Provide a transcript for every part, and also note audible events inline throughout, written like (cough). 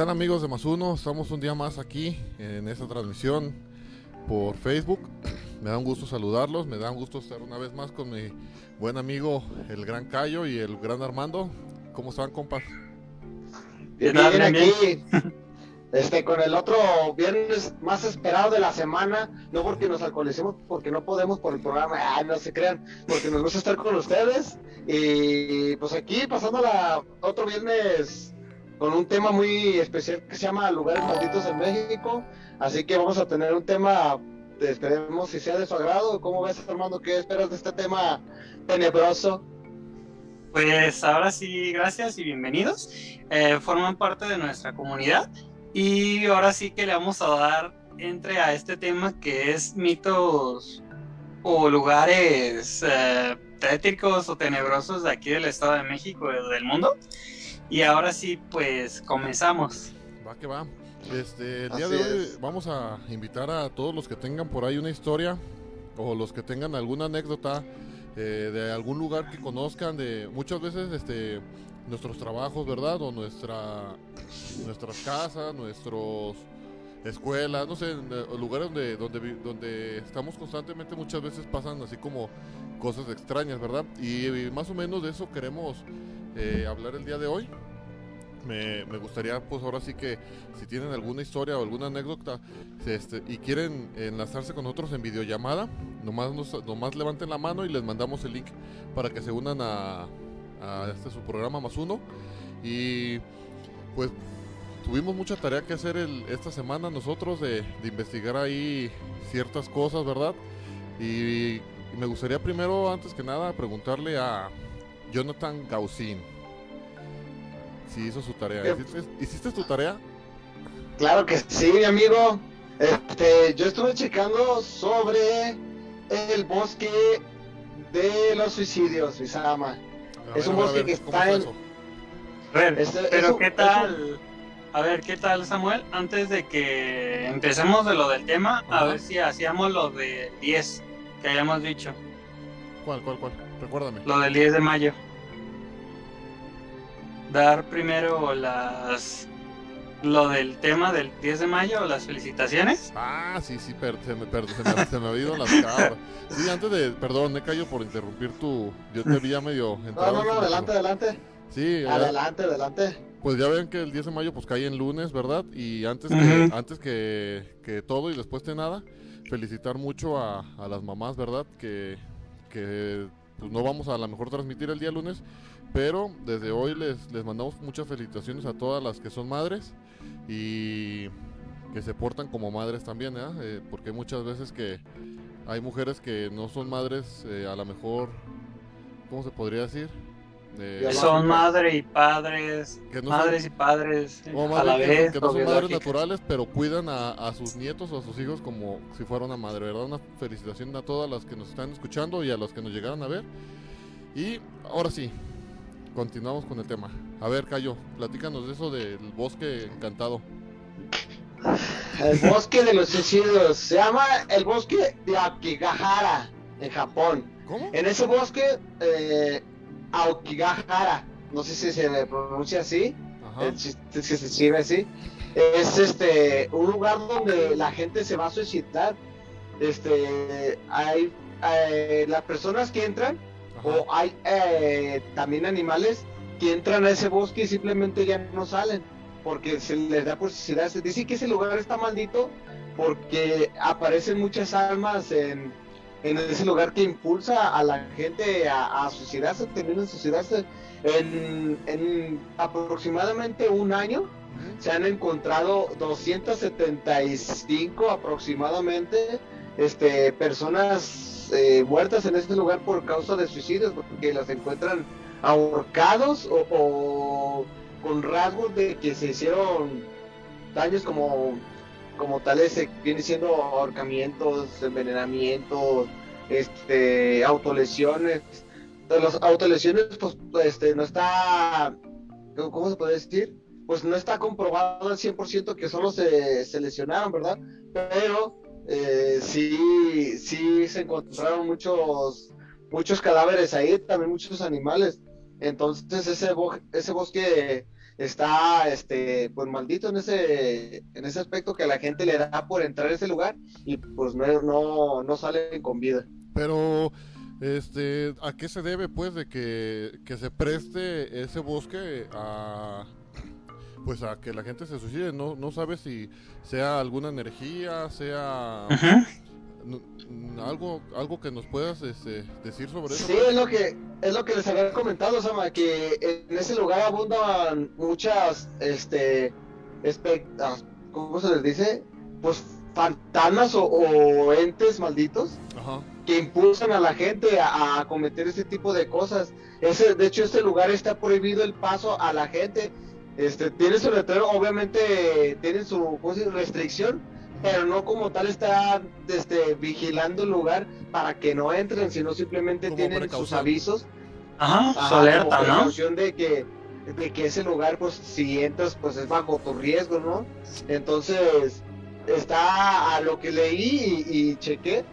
¿Qué tal amigos de Más Uno? Estamos un día más aquí en esta transmisión por Facebook. Me da un gusto saludarlos, me da un gusto estar una vez más con mi buen amigo el Gran Cayo y el Gran Armando. ¿Cómo están, compas? Bien, bien, Bien, aquí. Este, con el otro viernes más esperado de la semana, no porque nos alcoholicemos, porque no podemos por el programa, ay, no se crean, porque nos gusta estar con ustedes. Y pues aquí pasándola otro viernes con un tema muy especial que se llama Lugares Malditos en México. Así que vamos a tener un tema, esperemos si sea de su agrado. ¿Cómo ves, Armando? ¿Qué esperas de este tema tenebroso? Pues ahora sí, gracias y bienvenidos. Eh, forman parte de nuestra comunidad y ahora sí que le vamos a dar entre a este tema que es mitos o lugares eh, o tenebrosos de aquí del Estado de México del mundo. Y ahora sí, pues comenzamos. Va que va. Este, el día Así de hoy es. vamos a invitar a todos los que tengan por ahí una historia o los que tengan alguna anécdota eh, de algún lugar que conozcan, de muchas veces este, nuestros trabajos, ¿verdad? O nuestra, nuestras casas, nuestros escuelas, no sé, eh, lugares donde, donde, vi- donde estamos constantemente muchas veces pasan así como cosas extrañas, ¿verdad? Y, y más o menos de eso queremos eh, hablar el día de hoy. Me, gustaría, pues ahora sí que si tienen alguna historia o alguna anécdota este, y quieren enlazarse con nosotros en videollamada, nomás, nos- nomás levanten la mano y les mandamos el link para que se unan a, este su programa más uno. Y pues tuvimos mucha tarea que hacer esta semana nosotros de, investigar ahí ciertas cosas, ¿verdad? Y me gustaría primero, antes que nada, preguntarle a Jonathan Gaussin si hizo su tarea. ¿Hiciste, hiciste tu tarea? Claro que sí, mi amigo. Este, yo estuve checando sobre el bosque de los suicidios, Misama. A Es un bosque que ¿cómo está en- ver, pero ¿qué tal? A ver, ¿qué tal, Samuel? Antes de que empecemos de lo del tema, a ver si hacíamos lo de 10 que habíamos dicho, ¿Cuál, cuál, cuál? Recuérdame. lo del 10 de mayo. Dar primero las lo del tema del 10 de mayo, las felicitaciones. Ah, sí, sí, per- se, me, per- se, me, se me había ido las cabras. Sí, antes de, perdón, me callo por interrumpir tu, yo te vi ya medio (laughs) No, no, no, adelante, adelante. Sí, ya- Adelante, adelante. pues ya ven que el 10 de mayo pues cae en lunes, ¿verdad? Y antes que, antes que, que todo y después de nada, felicitar mucho a, a las mamás, ¿verdad? Que, que pues no vamos a, a lo mejor transmitir el día lunes, pero desde hoy les, les mandamos muchas felicitaciones a todas las que son madres y que se portan como madres también, ¿eh? Eh, porque muchas veces que hay mujeres que no son madres, eh, a lo mejor, ¿cómo se podría decir? Eh, Ya Son madre y padres, Que no madres y padres o a la que, vez. que no son madres naturales, pero cuidan a, a sus nietos o a sus hijos como si fuera una madre, ¿verdad? Una felicitación a todas las que nos están escuchando y a los que nos llegaron a ver. Y ahora sí, continuamos con el tema. A ver, Cayo, platícanos de eso del bosque encantado. El bosque de los suicidios. Se llama el bosque de Aokigahara, en Japón. ¿Cómo? En ese bosque, eh, Aokigahara, no sé si se pronuncia así, Ajá. el chiste es que se escribe así, es este un lugar donde la gente se va a suicidar. Este, hay eh, las personas que entran ajá. o hay eh, también animales que entran a ese bosque y simplemente ya no salen porque se les da por suicidarse. Dice que ese lugar está maldito porque aparecen muchas almas en, en ese lugar que impulsa a la gente a, a suicidarse, terminan suicidarse. En, en aproximadamente un año se han encontrado 275 aproximadamente este, personas eh, muertas en este lugar por causa de suicidios, porque las encuentran ahorcados o, o con rasgos de que se hicieron daños como, como tales, eh, viene siendo ahorcamientos, envenenamientos, este, autolesiones. Las autolesiones, pues, este, no está, ¿cómo se puede decir? Pues no está comprobado al 100% que solo se, se lesionaron, ¿verdad? Pero eh, sí, sí se encontraron muchos, muchos cadáveres ahí, también muchos animales. Entonces ese, bo- ese bosque está este pues maldito en ese en ese aspecto que la gente le da por entrar a ese lugar y pues no no, no salen con vida. Pero, este, ¿a qué se debe, pues, de que, que se preste ese bosque a, pues, a que la gente se suicide? No, no sabes si sea alguna energía, sea algo, algo que nos puedas este, decir sobre eso. Sí, es lo que es lo que les había comentado, Sama, que en ese lugar abundan muchas este ah, ¿cómo se les dice? Pues fantasmas o, o entes malditos Ajá. que impulsan a la gente a, a cometer ese tipo de cosas. Ese, de hecho, este lugar está prohibido el paso a la gente. Este, tiene su letrero, obviamente tiene su restricción, pero no como tal está este, vigilando el lugar para que no entren, sino simplemente Como tienen sus avisos. Ajá, su Ajá, alerta, ¿no? de que, de que ese lugar, pues si entras, pues es bajo tu riesgo, ¿no? Entonces, está a lo que leí y- y chequé,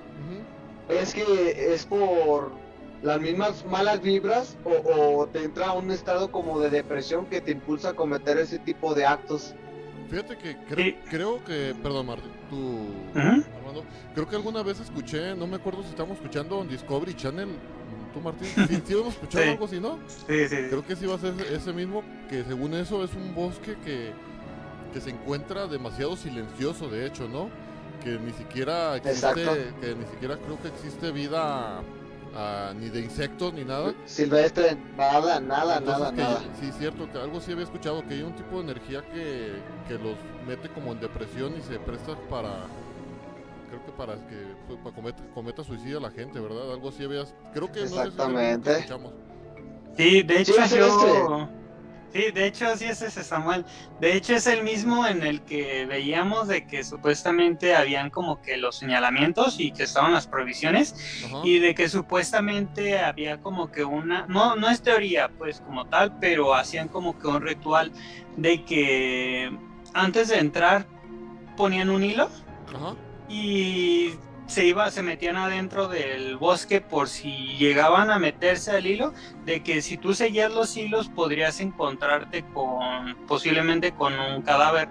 es que es por las mismas malas vibras o, o te entra un estado como de depresión que te impulsa a cometer ese tipo de actos. Fíjate que cre- Sí. creo que, perdón Martín, tú. Armando, creo que alguna vez escuché, no me acuerdo si estamos escuchando en Discovery Channel, tú Martín, sí, sí hemos escuchado Sí. algo así, ¿no? Sí, sí. Creo que sí va a ser ese mismo, que según eso es un bosque que, que se encuentra demasiado silencioso, de hecho, ¿no? Que ni siquiera existe, Exacto. que ni siquiera creo que existe vida ah, ni de insectos ni nada. Silvestre, nada, nada, Entonces, nada, que- nada. Sí, cierto, que algo sí había escuchado, que hay un tipo de energía que, que los mete como en depresión y se presta para, creo que para que pues, para cometa, cometa suicidio a la gente, ¿verdad? Algo así habías, creo que no sé si es que Exactamente. escuchamos. Sí, de hecho Sí, yo... Sí, de hecho sí es ese Samuel. De hecho es el mismo en el que veíamos de que supuestamente habían como que los señalamientos y que estaban las provisiones Ajá. y de que supuestamente había como que una, no, no es teoría pues como tal, pero hacían como que un ritual de que antes de entrar ponían un hilo Ajá. y se iba, se metían adentro del bosque por si llegaban a meterse al hilo, de que si tú seguías los hilos podrías encontrarte con posiblemente con un cadáver.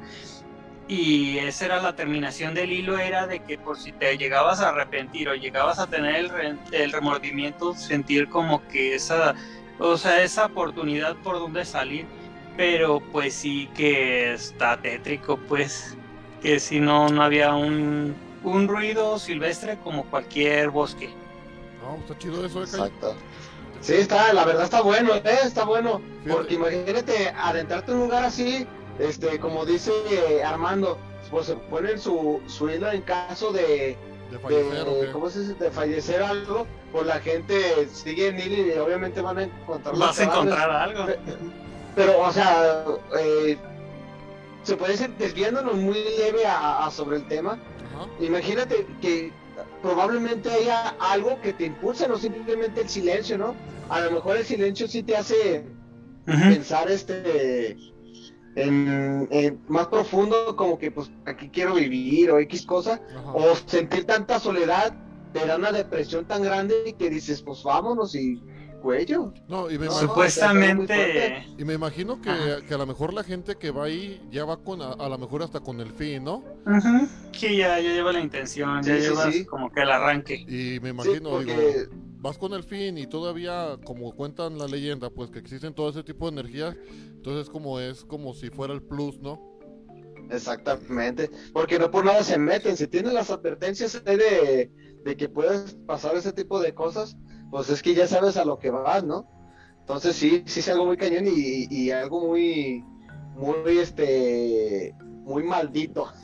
Y esa era la terminación del hilo, era de que por si te llegabas a arrepentir o llegabas a tener el, el remordimiento, sentir como que esa, o sea, esa oportunidad por donde salir, pero pues sí que está tétrico, pues que si no, no había un, un ruido silvestre como cualquier bosque. No, está chido eso, ¿eh? Exacto. Sí, está, la verdad está bueno, ¿eh? Está bueno. Fíjate. Porque imagínate adentrarte en un lugar así, este, como dice eh, Armando, pues se ponen su, su hilo en caso de, De fallecer o de, qué. ¿cómo se dice? de fallecer algo, pues la gente sigue en hilo y obviamente van a encontrar Vas a encontrar algo. Pero, o sea, eh, se puede ir desviándonos muy leve a- a sobre el tema. Imagínate que probablemente haya algo que te impulse, no simplemente el silencio, ¿no? A lo mejor el silencio sí te hace pensar este en, en más profundo, como que pues aquí quiero vivir o X cosa, o sentir tanta soledad, te da una depresión tan grande que dices, pues vámonos y cuello. No, y me, No, imag- Supuestamente. y me imagino que, que a lo mejor la gente que va ahí ya va con, a, a lo mejor hasta con el fin, ¿no? Ujú. Sí, ya, ya lleva la intención, ya Sí, sí, llevas sí. como que el arranque. Y me Sí, imagino, digo, vas con el fin y todavía, como cuentan la leyenda, pues que existen todo ese tipo de energías, entonces como es como si fuera el plus, ¿no? Exactamente, porque no por nada se meten, si tienen las advertencias ahí de, de que puedes pasar ese tipo de cosas, pues es que ya sabes a lo que vas, ¿no? Entonces sí, sí es algo muy cañón y, y algo muy, muy, este, muy maldito. (laughs)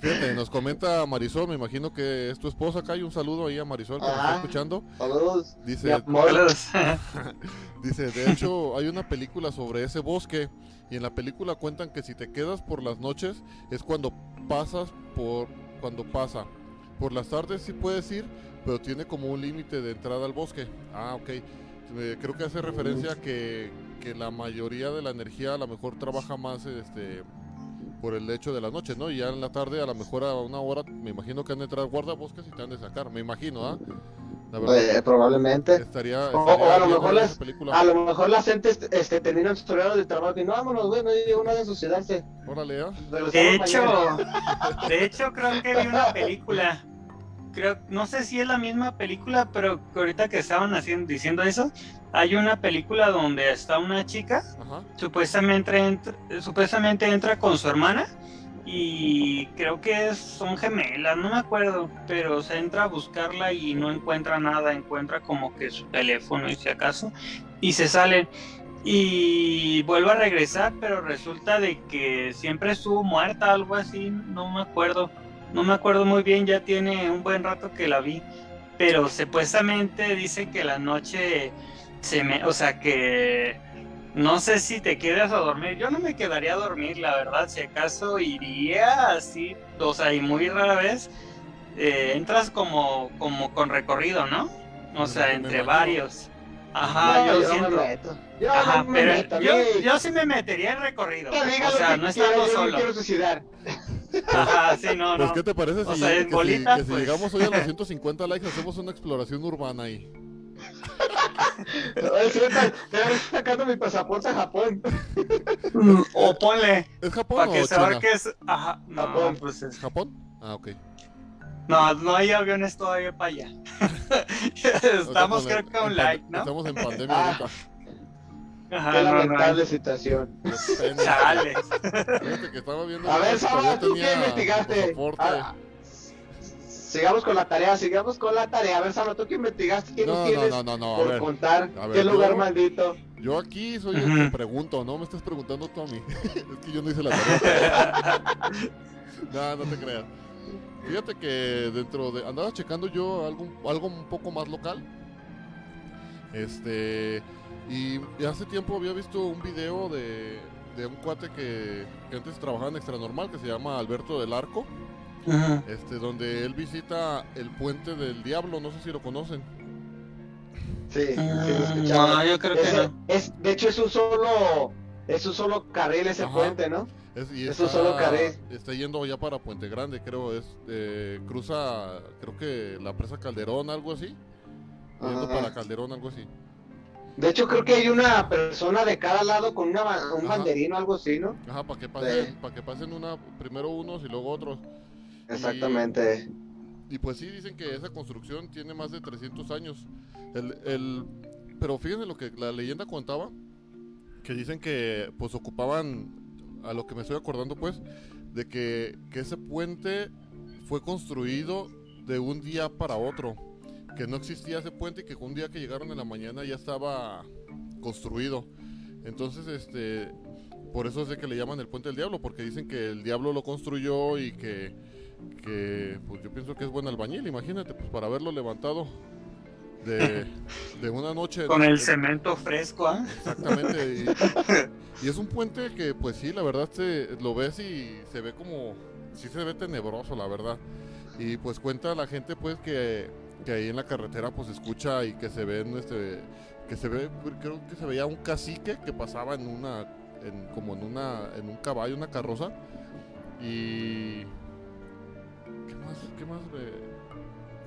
Fíjate, nos comenta Marisol, me imagino que es tu esposa acá, y un saludo ahí a Marisol que nos está escuchando. Saludos. Dice, (laughs) dice, de hecho hay una película sobre ese bosque y en la película cuentan que si te quedas por las noches es cuando pasas por, cuando pasa. Por las tardes sí puedes ir, pero tiene como un límite de entrada al bosque. Ah, ok. Eh, creo que hace referencia a que, que la mayoría de la energía a lo mejor trabaja más este por el hecho de la noche, ¿no? Y ya en la tarde a lo mejor a una hora me imagino que han de entrar guardabosques y te han de sacar, me imagino, ¿ah? La verdad. Eh, probablemente. Estaría, O- estaría o a lo mejor las-. A lo mejor las gentes este, terminan su horario de trabajo y no, vámonos, güey, no llega una de suicidarse. Órale, ¿ah? Regresamos De hecho, mañana. de hecho creo que vi una película. Creo, no sé si es la misma película, pero ahorita que estaban haciendo, diciendo eso, hay una película donde está una chica, Ajá. supuestamente entra, supuestamente entra con su hermana y creo que es- son gemelas, no me acuerdo, pero se entra a buscarla y no encuentra nada, encuentra como que su teléfono y si acaso, y se salen y vuelve a regresar, pero resulta de que siempre estuvo muerta, algo así, no me acuerdo, no me acuerdo muy bien, ya tiene un buen rato que la vi, pero supuestamente dice que la noche se me, o sea que no sé si te quedas a dormir. Yo no me quedaría a dormir, la verdad. Si acaso iría así, o sea, y muy rara vez eh, entras como, como con recorrido, ¿no? O sea, entre varios. Ajá, No, yo, yo siento. me meto. Yo Ajá, no me pero meto. yo, sí me metería en recorrido. O sea, no estando yo no solo. quiero suicidar. Ajá, sí, no, Pues, no. ¿qué te parece O si, sea, que si- que pues. llegamos hoy a los (laughs) 150 likes hacemos una exploración urbana ahí? Estoy sacando mi pasaporte a Japón. O ponle, ¿Es Japón para o que abarques. Ajá, no, Japón. pues es- ¿Japón? Ah, ok. No, no hay aviones todavía para allá. (laughs) Estamos creo que a un like, ¿no? Estamos en pandemia Ah. ahorita. Ajá, Qué no, lamentable situación. Chale. Fíjate que estaba viendo A ver, Saba, ¿tú qué investigaste? Ah, sigamos con la tarea, sigamos con la tarea. A ver, Saba, ¿tú qué investigaste? ¿Qué nos No, no, tienes no, no, no, a por ver. contar? a ver, ¿Qué lugar yo- maldito? Yo aquí soy el que pregunto, no me estás preguntando tú a mí. (laughs) es que yo no hice la tarea. (laughs) no, no te creas. Fíjate que dentro de. Andaba checando yo algo, algo un poco más local. Este. Y, hace tiempo había visto un video de, de un cuate que, que antes trabajaba en Extra Normal que se llama Alberto del Arco. Ajá. Este, donde él visita el puente del diablo, no sé si lo conocen. Sí, sí, lo escuchaba. No, yo creo que no. es, de hecho, es un solo, es un solo carril ese Ajá. puente, ¿no? Es, y Eso está, solo carril. está yendo ya para Puente Grande, creo. Es eh, cruza, creo que la presa Calderón, algo así. Yendo para Calderón, algo así. De hecho, creo que hay una persona de cada lado con una, un Ajá. banderín o algo así, ¿no? Ajá, para que pasen, Sí. para que pasen una, primero unos y luego otros. Exactamente. Y pues sí, dicen que esa construcción tiene más de 300 años. El, el, pero fíjense lo que la leyenda contaba, que dicen que pues ocupaban, a lo que me estoy acordando pues, de que, que ese puente fue construido de un día para otro. Que no existía ese puente y que un día que llegaron en la mañana ya estaba construido. Entonces, este, por eso es de que le llaman el puente del diablo, porque dicen que el diablo lo construyó y que, que pues yo pienso que es buen albañil, imagínate, pues para haberlo levantado de, (laughs) de una noche. Con el en- cemento fresco, ¿ah? Exactamente. Y, (laughs) y es un puente que, pues sí, la verdad se, lo ves y se ve como, sí se ve tenebroso, la verdad. Y pues cuenta la gente, pues, que, que ahí en la carretera, pues, escucha y que se ven, este, que se ve, creo que se veía un cacique que pasaba en una, en, como en una, en un caballo, una carroza. Y... ¿Qué más? ¿Qué más?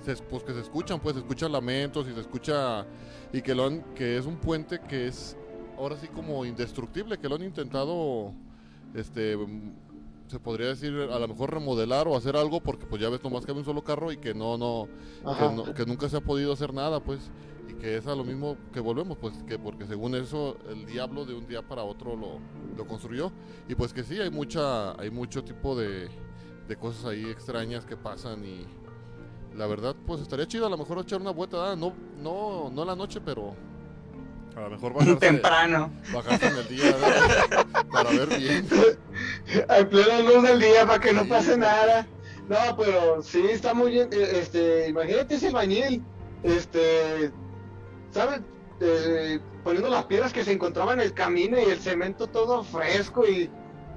se, pues que se escuchan, pues se escuchan lamentos y se escucha y que lo han, que es un puente que es ahora sí como indestructible, que lo han intentado, este, se podría decir a lo mejor remodelar o hacer algo porque pues ya ves nomás que hay un solo carro y que no, no, que, no- que nunca se ha podido hacer nada, pues, y que es a lo mismo que volvemos, pues, que porque según eso el diablo de un día para otro lo, lo construyó. Y pues que sí hay mucha, hay mucho tipo de, de cosas ahí extrañas que pasan y la verdad pues estaría chido a lo mejor echar una vuelta, ah, no, no, no la noche, pero a lo mejor bajarse, Temprano. en el día ¿verdad? para ver bien. En plena luz del día para que no pase nada. No, pero sí, está muy bien. eh, Este, imagínate ese bañil. Este, ¿sabes? Eh, poniendo las piedras que se encontraban en el camino y el cemento todo fresco Y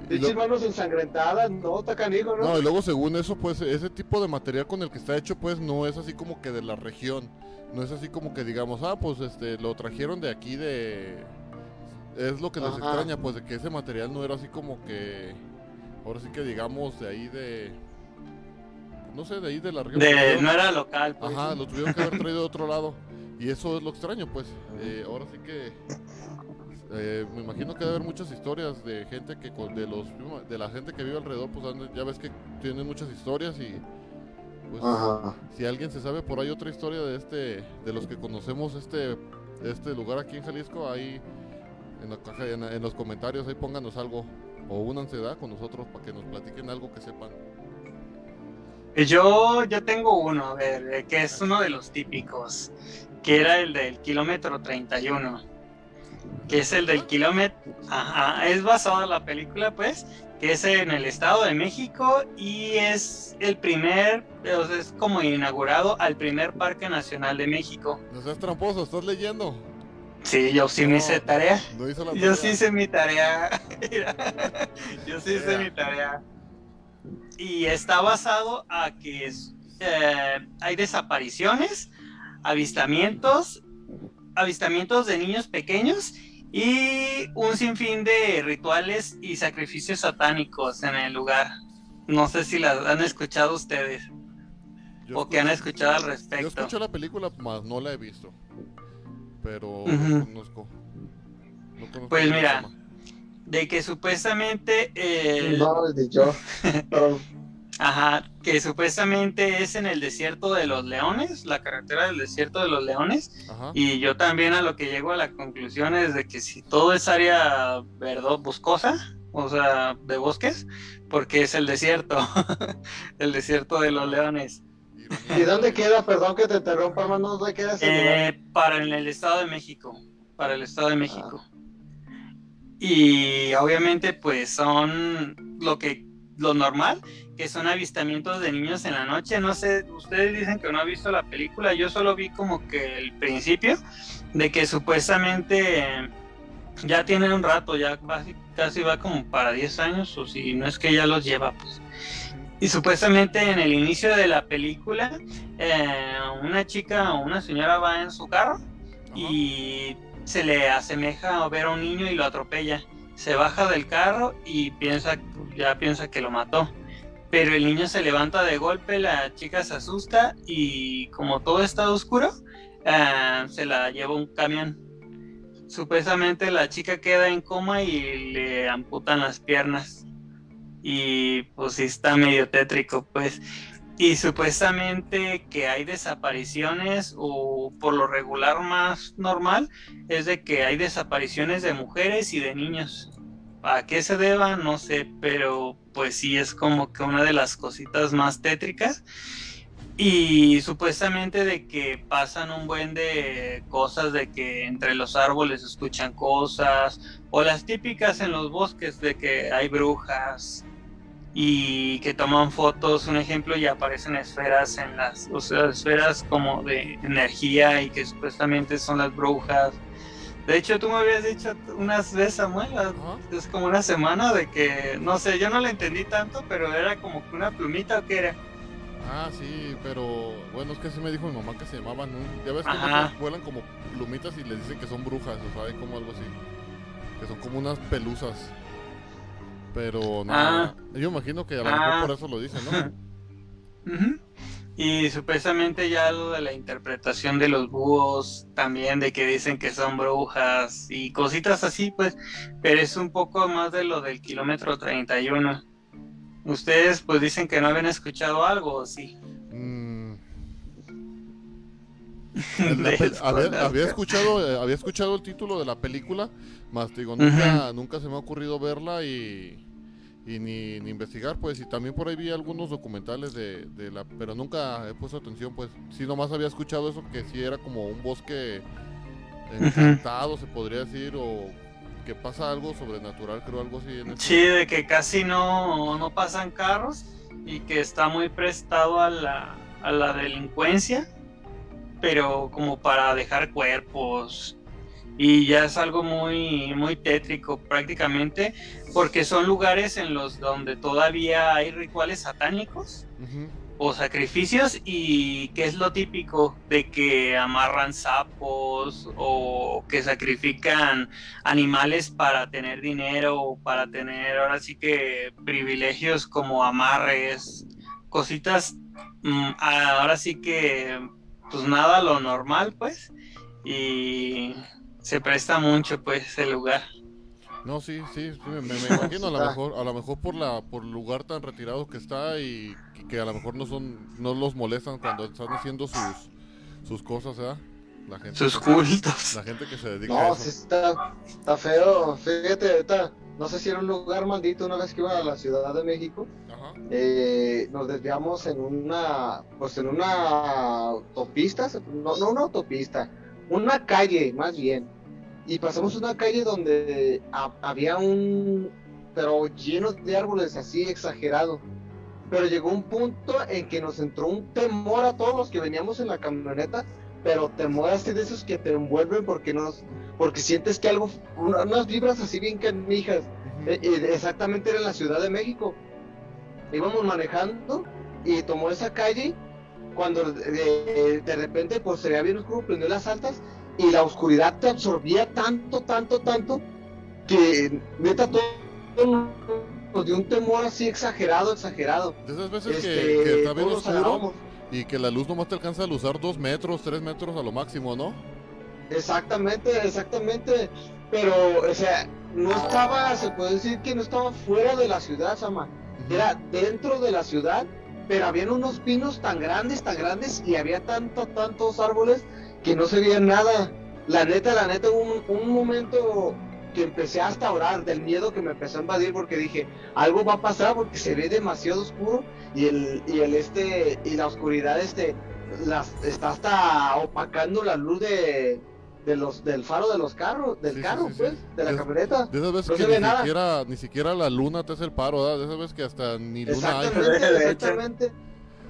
pinches manos ensangrentadas. No, está canijo, ¿no? No, y luego según eso, pues ese tipo de material con el que está hecho, pues no es así como que de la región. No es así como que digamos, ah, pues este, lo trajeron de aquí de... Es lo que les Ajá. extraña, pues de que ese material no era así como que... Ahora sí que digamos de ahí de... No sé, de ahí de la región. De, no era local, pues. Ajá, lo tuvieron que haber traído de otro lado. Y eso es lo extraño, pues. Eh, ahora sí que... eh, me imagino que debe haber muchas historias de gente que de los de la gente que vive alrededor pues ya ves que tienen muchas historias y pues Ajá. si alguien se sabe por ahí otra historia de este de los que conocemos este este lugar aquí en Jalisco ahí en la caja en, en los comentarios ahí pónganos algo o únanse ¿da? con nosotros para que nos platiquen algo que sepan Yo, yo tengo uno, a ver, eh, que es uno de los típicos, que era el del kilómetro 31, que es el del kilómetro, ajá, es basado en la película, pues, que es en el Estado de México y es el primer, o sea, es como inaugurado al primer Parque Nacional de México. no seas tramposo estás leyendo Sí, yo sí me hice tarea. no hizo la (laughs) Yo sí hice mi tarea. Yo sí hice mi tarea. Y está basado a que es, eh, hay desapariciones, avistamientos, avistamientos de niños pequeños y un sinfín de rituales y sacrificios satánicos en el lugar. No sé si las han escuchado ustedes Yo o que han escuchado al yo respecto. escuché la película más no la he visto pero no conozco No conozco Pues mira. De que supuestamente el, No, desde yo. (laughs) Ajá, que supuestamente es en el desierto de los leones, la carretera del desierto de los leones, Ajá. y yo también a lo que llego a la conclusión es de que si todo es área verdad boscosa, o sea, de bosques, porque es el desierto, (laughs) el desierto de los leones. ¿Y dónde queda? Perdón que te interrumpa, hermano. ¿Dónde queda ese lugar? Eh, para en el Estado de México, para el Estado de México. Y obviamente pues son lo que lo normal, que son avistamientos de niños en la noche. No sé, ustedes dicen que no han visto la película, yo solo vi como que el principio de que supuestamente ya tiene un rato, ya casi, casi va como para 10 años, o si no es que ya los lleva, pues. Y supuestamente en el inicio de la película, eh, una chica o una señora va en su carro Ajá. y se le asemeja a ver a un niño y lo atropella. Se baja del carro y piensa, ya piensa que lo mató. Pero el niño se levanta de golpe, la chica se asusta y como todo está oscuro, eh, se la lleva un camión. Supuestamente la chica queda en coma y le amputan las piernas. Y pues sí está medio tétrico, pues. Y supuestamente que hay desapariciones o por lo regular más normal es de que hay desapariciones de mujeres y de niños. ¿A qué se deba? No sé, pero pues sí es como que una de las cositas más tétricas. Y supuestamente de que pasan un buen de cosas de que entre los árboles escuchan cosas o las típicas en los bosques de que hay brujas y que toman fotos, un ejemplo, y aparecen esferas en las, o sea, esferas como de energía y que supuestamente son las brujas. De hecho, tú me habías dicho unas veces, Samuel, Ajá. es como una semana de que, no sé, yo no la entendí tanto, pero era como que una plumita o qué era. Ah, sí, pero bueno, es que sí me dijo mi mamá que se llamaban, ¿no? ya ves que vuelan como plumitas y les dicen que son brujas, o saben como algo así, que son como unas pelusas. Pero no, Ah. yo imagino que a lo Ah. mejor por eso lo dicen, ¿no? (laughs) Ujú. Y supuestamente ya lo de la interpretación de los búhos, también de que dicen que son brujas y cositas así, pues, pero es un poco más de lo del kilómetro 31. Ustedes pues dicen que no habían escuchado algo, ¿o sí? Mm. (laughs) Había, había escuchado eh, había escuchado el título de la película, más digo, nunca, nunca se me ha ocurrido verla y, y ni, ni investigar, pues, y también por ahí vi algunos documentales de, de la, pero nunca he puesto atención, pues, sí nomás había escuchado eso que sí era como un bosque encantado, se podría decir, o que pasa algo sobrenatural, creo, algo así. En este- Sí, de que casi no, no pasan carros y que está muy prestado a la, a la delincuencia, pero como para dejar cuerpos. Y ya es algo muy, muy tétrico prácticamente, porque son lugares en los donde todavía hay rituales satánicos o sacrificios y que es lo típico de que amarran sapos o que sacrifican animales para tener dinero o para tener ahora sí que privilegios como amarres, cositas mm, ahora sí que pues nada lo normal pues y se presta mucho pues el lugar. No, sí, sí, sí, me, (laughs) imagino a lo Está. mejor, a lo mejor por la, por el lugar tan retirado que está y que, a lo mejor no son, no los molestan cuando están haciendo sus, sus cosas, ¿verdad? La gente, Sus cultos. la gente que se dedica a No, eso. sí está, está feo. Fíjate, ahorita, no sé si era un lugar maldito una vez que iba a la Ciudad de México. Ajá. eh, nos desviamos en una, pues en una autopista, no, no una autopista, una calle más bien. Y pasamos una calle donde ha- había un, pero lleno de árboles así exagerado. Pero llegó un punto en que nos entró un temor a todos los que veníamos en la camioneta, pero temor así de esos que te envuelven porque nos, porque sientes que algo, una- unas vibras así bien canijas. Eh, eh, exactamente era en la Ciudad de México. Íbamos manejando y tomó esa calle cuando de, de repente pues se bien oscuro, prendió las altas y la oscuridad te absorbía tanto, tanto, tanto que neta todo nos dio un temor así exagerado, exagerado. De esas veces que, Este, que está bien oscuro y que la luz nomás te alcanza a luzar dos metros, tres metros a lo máximo, ¿no? Exactamente, exactamente. Pero, o sea, no estaba, se puede decir que no estaba fuera de la ciudad, Sama. Era dentro de la ciudad, pero habían unos pinos tan grandes, tan grandes, y había tantos, tantos árboles que no se veía nada. La neta, la neta, hubo un, un momento que empecé hasta a orar del miedo que me empezó a invadir porque dije, algo va a pasar porque se ve demasiado oscuro y el, y el este, y la oscuridad este, las, está hasta opacando la luz de, de los, del faro de los carros, del Sí, carro, sí, sí. pues, de la camioneta. De esas veces No que se ve ni nada. siquiera, ni siquiera la luna te hace el paro, ¿verdad? De esas veces que hasta ni luna hay. Exactamente, (laughs) De hecho. exactamente.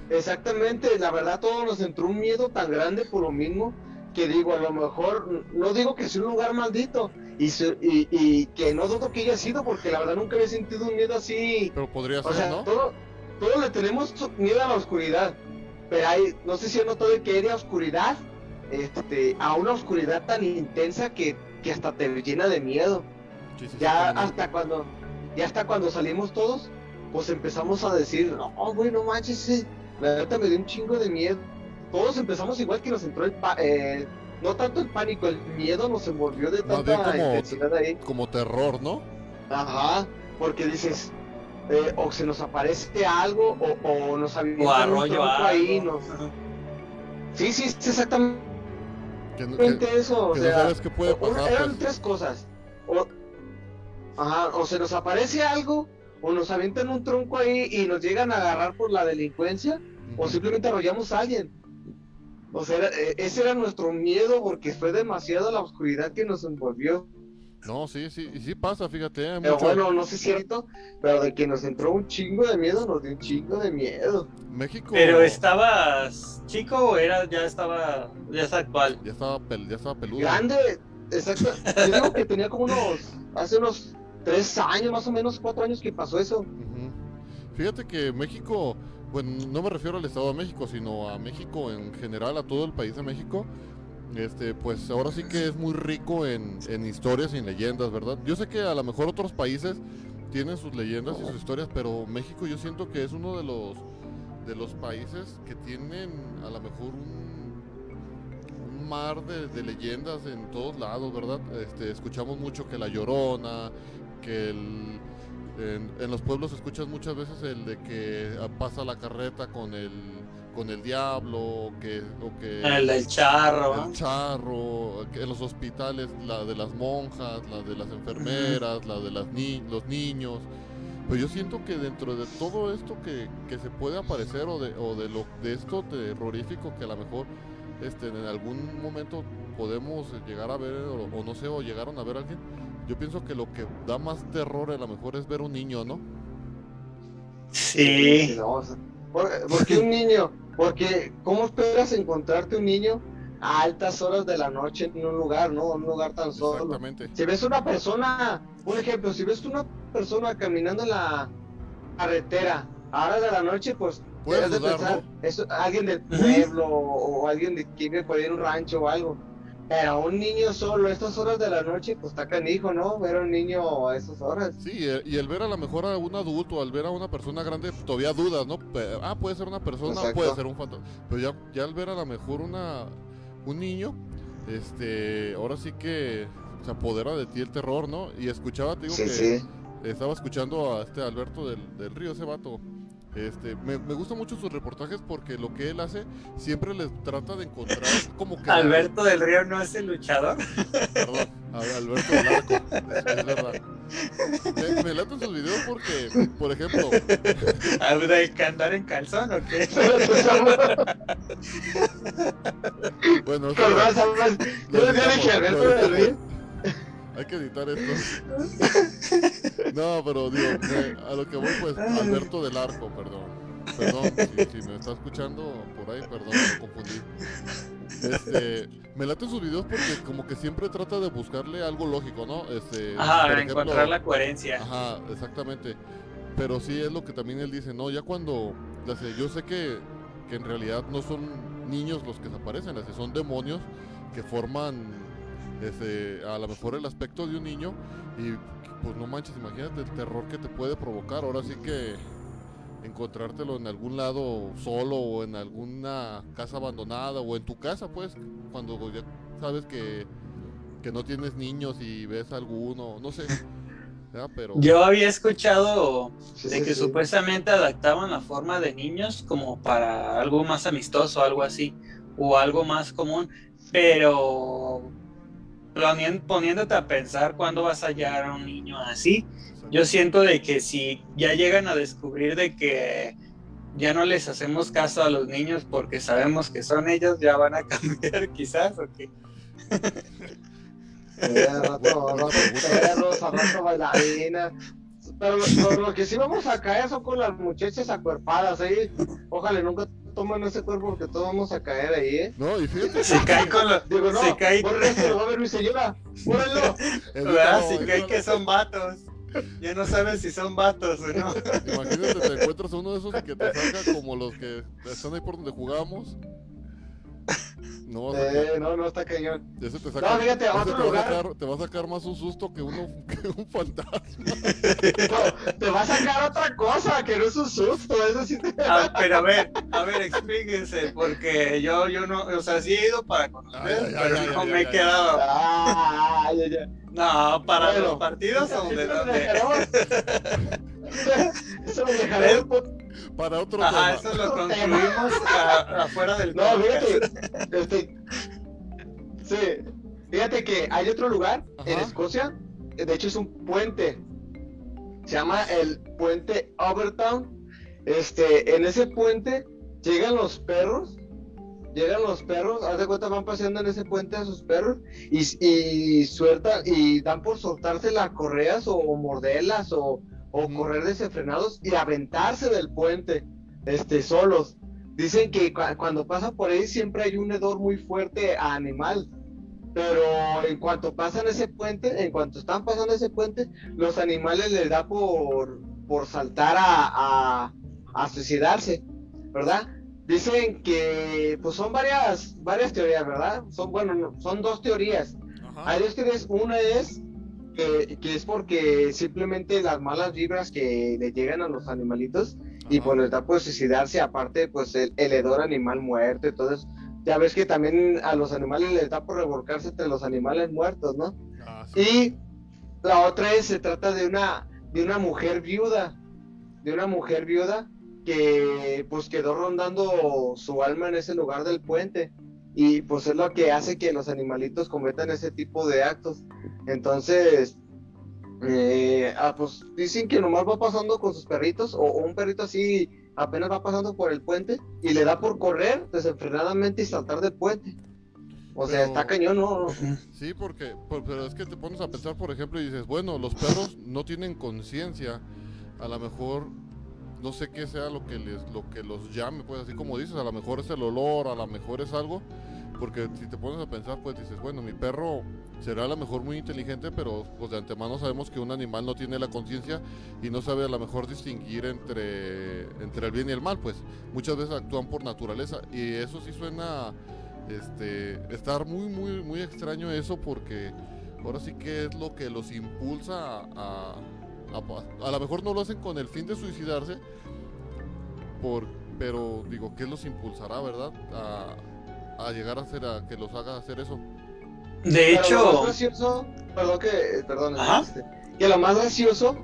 Exactamente, la verdad todos nos entró un miedo tan grande por lo mismo que digo, a lo mejor, no digo que sea un lugar maldito y, se- y, y que no dudo que haya sido porque la verdad nunca había sentido un miedo así. Pero podría O ser, sea, ¿no? todo, todos le tenemos miedo a la oscuridad, pero hay, no sé si han notado que de oscuridad, este, a una oscuridad tan intensa que, que hasta te llena de miedo Sí, sí, sí, ya hasta cuando ya hasta cuando salimos todos pues empezamos a decir no güey no manches la neta me dio un chingo de miedo todos empezamos igual que nos entró el pa- eh, no tanto el pánico el miedo nos envolvió de tanta como- intensidad ahí Como terror, ¿no? ajá porque dices eh, o se nos aparece algo o, o nos O avientan un ahí nos sí sí es exactamente Que, no- que- eso o que no sea sabes qué puede o- pasar, eran pues. tres cosas. O, ajá, o se nos aparece algo, o nos avientan un tronco ahí y nos llegan a agarrar por la delincuencia, o Ujú. simplemente arrollamos a alguien. O sea, era- eh, ese era nuestro miedo porque fue demasiado la oscuridad que nos envolvió. No, sí, sí, y sí pasa, fíjate. Pero mucho- bueno, no sé si es cierto, pero de que nos entró un chingo de miedo, nos dio un chingo de miedo. México Pero estabas chico o era ya estaba ya es actual. ya estaba, pel- ya estaba peludo. Grande, exacto. Yo digo que tenía como unos, hace unos tres años, más o menos, cuatro años que pasó eso. Fíjate que México, bueno, no me refiero al Estado de México, sino a México en general, a todo el país de México. Este, pues ahora sí que es muy rico en, en historias y en leyendas, ¿verdad? Yo sé que a lo mejor otros países tienen sus leyendas y sus historias, pero México yo siento que es uno de los de los países que tienen a lo mejor un, mar de, de leyendas en todos lados, ¿verdad? Este, escuchamos mucho que la Llorona, que el, en, en los pueblos escuchas muchas veces el de que ah, pasa la carreta con el con el diablo, o que, o que El del charro. el charro, en los hospitales la de las monjas, la de las enfermeras, la de las ni los niños. Pero yo siento que dentro de todo esto que, que se puede aparecer o de, o de lo de esto terrorífico que a lo mejor este, en algún momento podemos llegar a ver o, o no sé, o llegaron a ver a alguien, yo pienso que lo que da más terror a lo mejor es ver un niño, ¿no? Sí. ¿por, por qué un niño? Porque, ¿cómo esperas encontrarte un niño a altas horas de la noche en un lugar, ¿no? En un lugar tan solo. Exactamente. Si ves una persona, un ejemplo, si ves una persona caminando en la carretera a horas de la noche, pues Puedes de dudar, pensar, es alguien del pueblo o, o alguien de que vive por ahí en un rancho o algo. Pero un niño solo a estas horas de la noche, pues está canijo, ¿no? Ver a un niño a esas horas. Sí, eh, y el ver a lo mejor a un adulto, al ver a una persona grande, todavía dudas, ¿no? Ah, puede ser una persona, Exacto. puede ser un fantasma. Pero ya, ya al ver a lo mejor una, un niño, este, ahora sí que se apodera de ti el terror, ¿no? Y escuchaba, te digo Sí, que sí. estaba escuchando a este Alberto del, del Río, ese vato. Este, me, me gustan mucho sus reportajes porque lo que él hace siempre les trata de encontrar (laughs) como que... Alberto del Río no es el luchador. Perdón, Alberto del Arco, es, es verdad. Me, me laten sus videos porque, por ejemplo, (laughs) ¿De que andar en calzón o qué? (laughs) bueno, eso lo- lo Alberto del. Río. Hay que editar esto. (laughs) No, pero digo, me- a lo que voy, pues, Alberto del Arco, perdón. Perdón, si, si me está escuchando por ahí, perdón, me confundí. Este, me laten sus videos porque como que siempre trata de buscarle algo lógico, ¿no? Este, Ajá, por ejemplo, encontrar la coherencia. Ajá, exactamente. Pero sí es lo que también él dice, no, ya cuando, ya sé, yo sé que, que en realidad no son niños los que desaparecen, así son demonios que forman este, a lo mejor el aspecto de un niño y pues no manches, imagínate el terror que te puede provocar. Ahora sí que encontrártelo en algún lado solo o en alguna casa abandonada o en tu casa, pues, cuando ya sabes que, que no tienes niños y ves alguno, no sé. ¿verdad? Pero Yo había escuchado Sí, de sí, que sí. supuestamente adaptaban la forma de niños como para algo más amistoso, algo así, o algo más común, pero poniéndote a pensar cuándo vas a hallar a un niño así, yo siento de que si ya llegan a descubrir de que ya no les hacemos caso a los niños porque sabemos que son ellos, ya van a (laughs) cambiar quizás, o qué? Eh. Pero lo, que sí vamos a caer son con las muchachas acuerpadas ahí. Ojalá nunca tomen ese cuerpo porque todos vamos a caer ahí, ¿eh? No, y fíjate, Si cae con los... Digo, no, Si cae- por eso lo va a ver mi señora. No, Si cae no, que son vatos. Ya no sabes si son vatos o no. Imagínate, te encuentras uno de esos y que te salga como los que están ahí por donde jugamos. No Eh, no, no, está cañón. ese te saca, No, fíjate, a otro te va a lugar. sacar, te va a sacar más un susto que uno (laughs) que un fantasma. No, te va a sacar otra cosa, que no es un susto. Eso sí te... Ah, pero a ver, a ver, explíquense, porque yo, yo no, o sea, sí he ido para con ustedes, Ay, ay, pero ay, no ay, me he quedado. Ah, ya, ya. No, para Bueno, los partidos (laughs) o de (laughs) Eso lo dejaremos. Eso lo dejaremos. Para otro Ajá, tema. eso lo concluimos a- afuera del No, podcast. fíjate, este, sí, fíjate que hay otro lugar en. Escocia, de hecho es un puente, se llama el puente Overtown, este, en ese puente llegan los perros, llegan los perros, haz de cuenta van paseando en ese puente a sus perros y, y sueltan, y dan por soltarse las correas o, o morderlas o, o correr desenfrenados y aventarse del puente, este, solos. Dicen que cua- cuando pasan por ahí siempre hay un hedor muy fuerte a animal. Pero en cuanto pasan ese puente, en cuanto están pasando ese puente, los animales les da por, por saltar a, a, a suicidarse, ¿verdad? Dicen que pues son varias, varias teorías, ¿verdad? Son, bueno, no, son dos teorías. Ajá. Hay dos teorías. Una es que, que es porque simplemente las malas vibras que le llegan a los animalitos y pues les da por suicidarse, aparte pues el, el hedor animal muerto y todo eso. Ya ves que también a los animales les da por revolcarse entre los animales muertos, ¿no? Ah, sí. Y la otra es, se trata de una, de una mujer viuda, de una mujer viuda que pues quedó rondando su alma en ese lugar del puente. Y pues es lo que hace que los animalitos cometan ese tipo de actos. Entonces, eh, ah, pues dicen que nomás va pasando con sus perritos, o, o un perrito así apenas va pasando por el puente y le da por correr desenfrenadamente y saltar del puente. O sea, está cañón, ¿no? Sí, porque, por- pero es que te pones a pensar, por ejemplo, y dices, bueno, los perros no tienen conciencia, a lo mejor no sé qué sea lo que les, lo que los llame, pues así como dices, a lo mejor es el olor, a lo mejor es algo, porque si te pones a pensar, pues dices, bueno, mi perro será a lo mejor muy inteligente, pero pues de antemano sabemos que un animal no tiene la conciencia y no sabe a lo mejor distinguir entre, entre el bien y el mal, pues muchas veces actúan por naturaleza y eso sí suena este estar muy muy muy extraño eso porque ahora sí que es lo que los impulsa a, a, a- a lo mejor no lo hacen con el fin de suicidarse por pero digo qué los impulsará verdad a, a llegar a hacer a que los haga hacer eso De Pero lo más hecho, gracioso, perdón que, perdón, Ajá. este, que lo más gracioso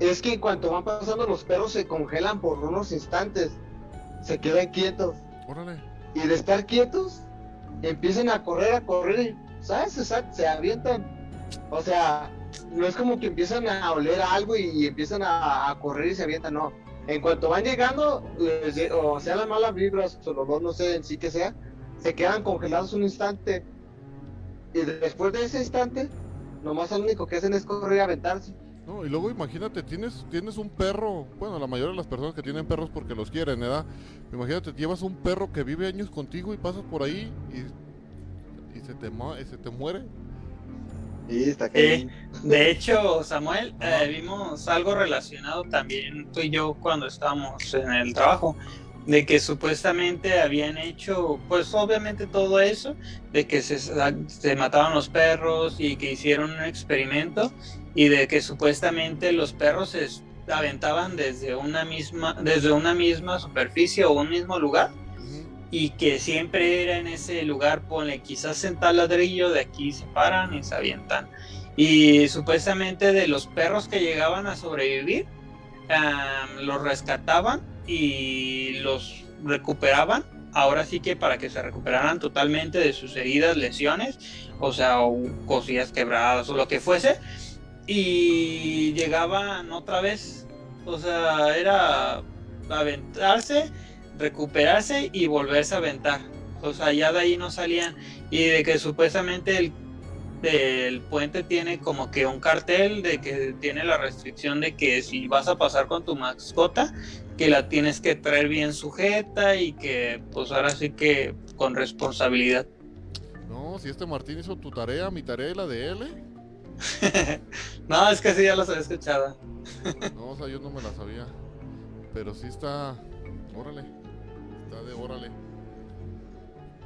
es que en cuanto van pasando los perros se congelan por unos instantes, se quedan quietos órale y de estar quietos empiezan a correr, a correr, ¿sabes? Se, se avientan. O sea, no es como que empiezan a oler algo y empiezan a, correr y se avientan, no. En cuanto van llegando, les o sea las malas vibras, o los dos, no sé en sí que sea, se quedan congelados un instante. Y después de ese instante, nomás lo único que hacen es correr y aventarse. No, y luego imagínate, tienes, tienes un perro, bueno, la mayoría de las personas que tienen perros porque los quieren, ¿verdad? Imagínate, llevas un perro que vive años contigo y pasas por ahí y, y se, te, se te muere. Está Eh, de (laughs) hecho, Samuel, eh, vimos algo relacionado también tú y yo cuando estábamos en el trabajo, de que supuestamente habían hecho, pues obviamente todo eso, de que se, se mataban los perros y que hicieron un experimento y de que supuestamente los perros se aventaban desde una misma, desde una misma superficie o un mismo lugar. Y que siempre era en ese lugar, ponle quizás en tal ladrillo, de aquí se paran y se avientan. Y supuestamente de los perros que llegaban a sobrevivir, los rescataban y los recuperaban. Ahora sí que para que se recuperaran totalmente de sus heridas, lesiones, o sea, o cosillas quebradas o lo que fuese. Y llegaban otra vez, o sea, era aventarse, recuperarse y volverse a aventar. O sea, ya de ahí no salían. Y de que supuestamente el, el puente tiene como que un cartel de que tiene la restricción de que si vas a pasar con tu mascota, que la tienes que traer bien sujeta y que pues ahora sí que con responsabilidad. No, si este Martín hizo tu tarea, mi tarea y la de él, ¿eh? (laughs) no, es que sí, ya los había escuchado. No, o sea, yo no me la sabía. Pero sí está. Órale. Está de órale.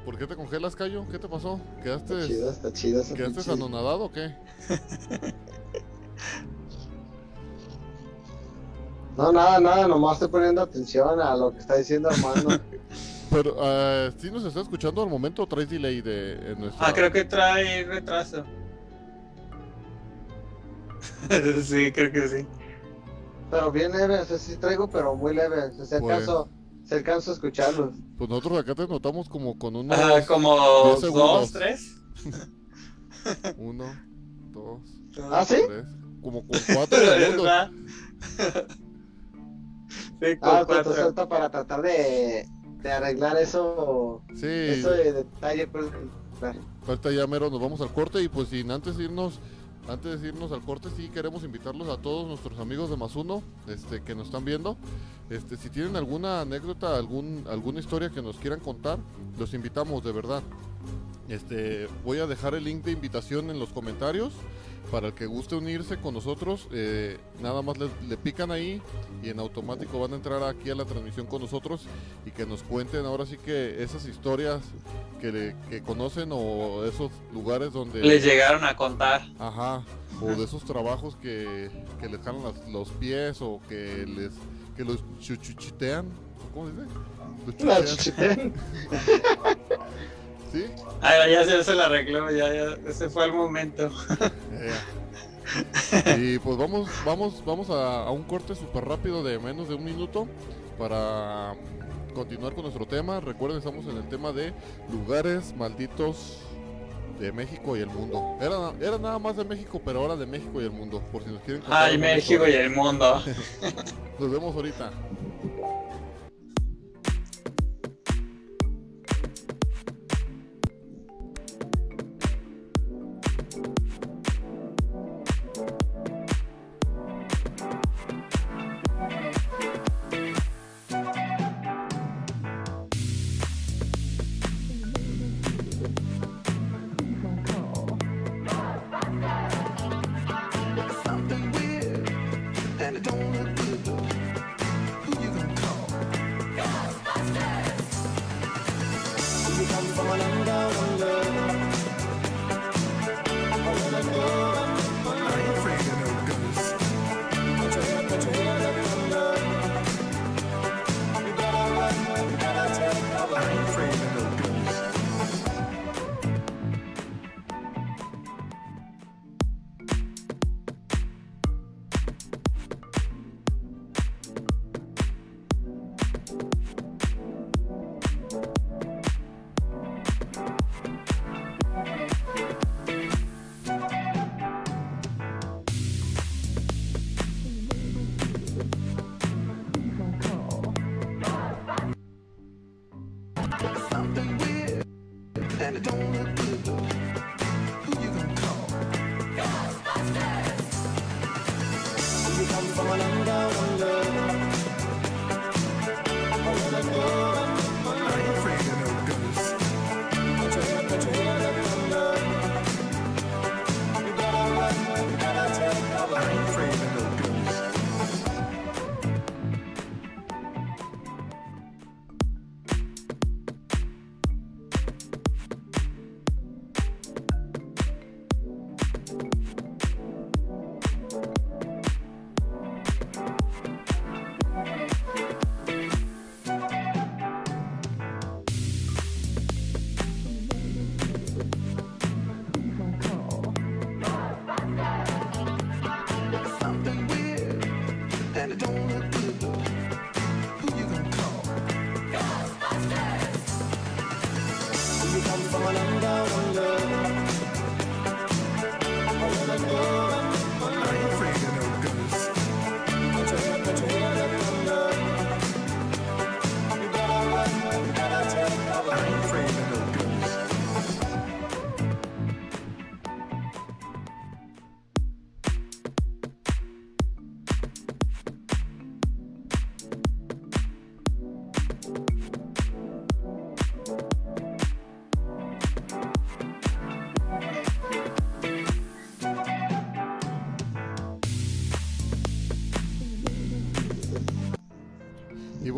¿Por qué te congelas, Cayo? ¿Qué te pasó? ¿Quedaste, Está chido, está chido. está ¿quedaste chido. anonadado o qué? (laughs) No, nada, nada, nomás estoy poniendo atención a lo que está diciendo Armando. (laughs) Pero, eh, ¿sí nos está escuchando al momento o traes delay de en nuestra... Ah, creo que trae retraso. (laughs) sí, creo que sí. pero bien leve, o sea, sí traigo, pero muy leve. O sea, si Pues. Si alcanzo a escucharlos. Pues nosotros acá te notamos como con unos... Ajá, como 10 segundos. dos, tres. (laughs) Uno, dos, ¿Ah, sí? tres... Como con (laughs) cuatro segundos. ¿Verdad? (laughs) Sí, con Ah, pues cuatro. suelta para tratar de, de arreglar eso, Sí, eso de detalle. Pues, claro. ahorita ya mero nos vamos al corte y pues sin antes irnos... Antes de irnos al corte, sí queremos invitarlos a todos nuestros amigos de Más Uno este, que nos están viendo. Este, si tienen alguna anécdota, algún, alguna historia que nos quieran contar, los invitamos de verdad. Este, voy a dejar el link de invitación en los comentarios para el que guste unirse con nosotros. eh, nada más le, le pican ahí y en automático van a entrar aquí a la transmisión con nosotros y que nos cuenten ahora sí que esas historias que, le- que conocen o esos lugares donde... Les llegaron a contar. Ajá, o de esos trabajos que, que les jalan las- los pies o que les que los chuchuchitean, ¿cómo se dice? Los. (laughs) ¿sí? Ah, ya se, se la arregló, ya, ya, ese fue el momento. Eh, y pues vamos, vamos, vamos a, a un corte súper rápido de menos de un minuto para continuar con nuestro tema. Recuerden, estamos en el tema de lugares malditos de México y el mundo. Era, era nada más de México, pero ahora de México y el mundo, por si nos quieren contar Ay, México y el mundo. (laughs) Nos vemos ahorita.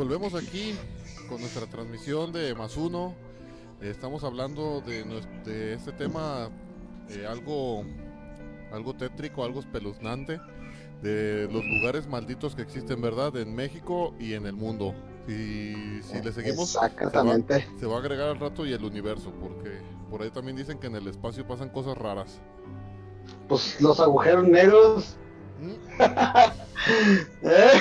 Volvemos aquí con nuestra transmisión de más uno. estamos hablando de, de este tema eh, algo, algo tétrico, algo espeluznante, de los lugares malditos que existen, ¿verdad? En México y en el mundo. Y si le seguimos, se va, a agregar al rato y el universo, porque por ahí también dicen que en el espacio pasan cosas raras. Pues los agujeros negros. ¿Mm? (laughs) ¿Eh?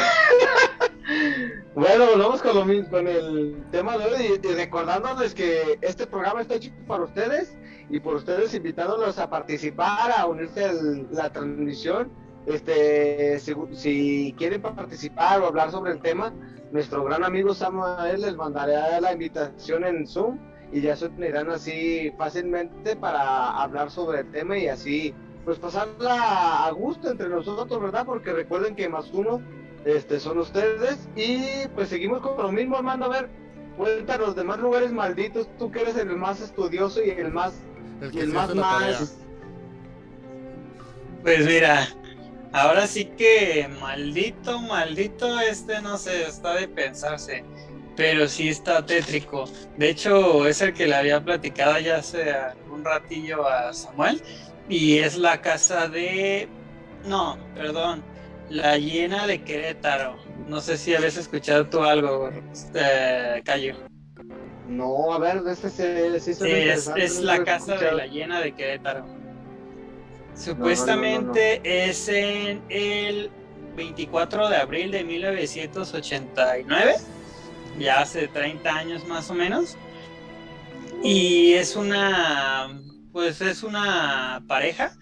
Bueno, volvemos con, lo, el tema de hoy y, recordándoles que este programa está hecho para ustedes y por ustedes invitándolos a participar, a unirse a la transmisión. Este, si, quieren participar o hablar sobre el tema, nuestro gran amigo Samuel les mandará la invitación en Zoom y ya se unirán así fácilmente para hablar sobre el tema y así pues pasarla a gusto entre nosotros, ¿verdad? Porque recuerden que más uno este, son ustedes. Y pues seguimos con lo mismo, Armando. A ver, cuéntanos los demás lugares malditos. Tú que eres el más estudioso y el más. El, más, más. Pues mira, ahora sí que maldito, maldito, este no sé, está de pensarse. Pero sí está tétrico. De hecho, es el que le había platicado ya hace un ratillo a Samuel. Y es la casa de. No, perdón la llena de Querétaro. No sé si habías escuchado tú algo, este, Cayo. No, a ver, este sí, sí, es, la casa de la llena de Querétaro. Supuestamente es en el 24 de abril de 1989, ya hace 30 años más o menos. Y es una, pues es una pareja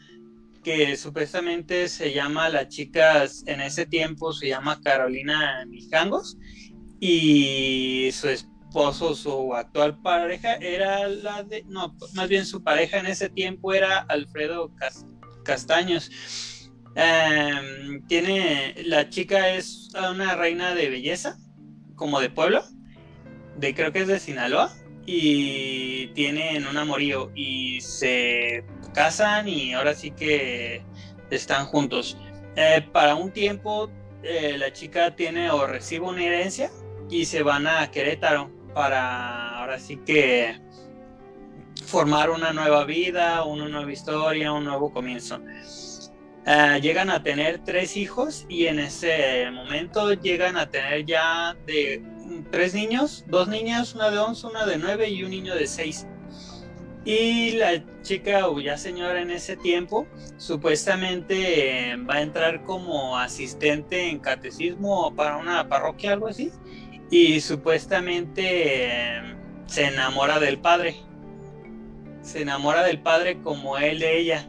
que supuestamente se llama la chica, en ese tiempo se llama Carolina Mijangos y su esposo, su actual pareja era la de, no, más bien su pareja en ese tiempo era Alfredo Castaños. Em, tiene, la chica es una reina de belleza, como de pueblo, de creo que es de Sinaloa y tienen un amorío y se casan y ahora sí que están juntos. Eh, para un tiempo eh, la chica tiene o recibe una herencia y se van a Querétaro para ahora sí que formar una nueva vida, una nueva historia, un nuevo comienzo. Eh, llegan a tener tres hijos y en ese momento llegan a tener ya de tres niños, dos niñas, una de 11, una de 9 y un niño de 6. Y la chica o ya señora en ese tiempo supuestamente eh, va a entrar como asistente en catecismo para una parroquia, algo así. Y supuestamente eh, se enamora del padre. Se enamora del padre como él de ella.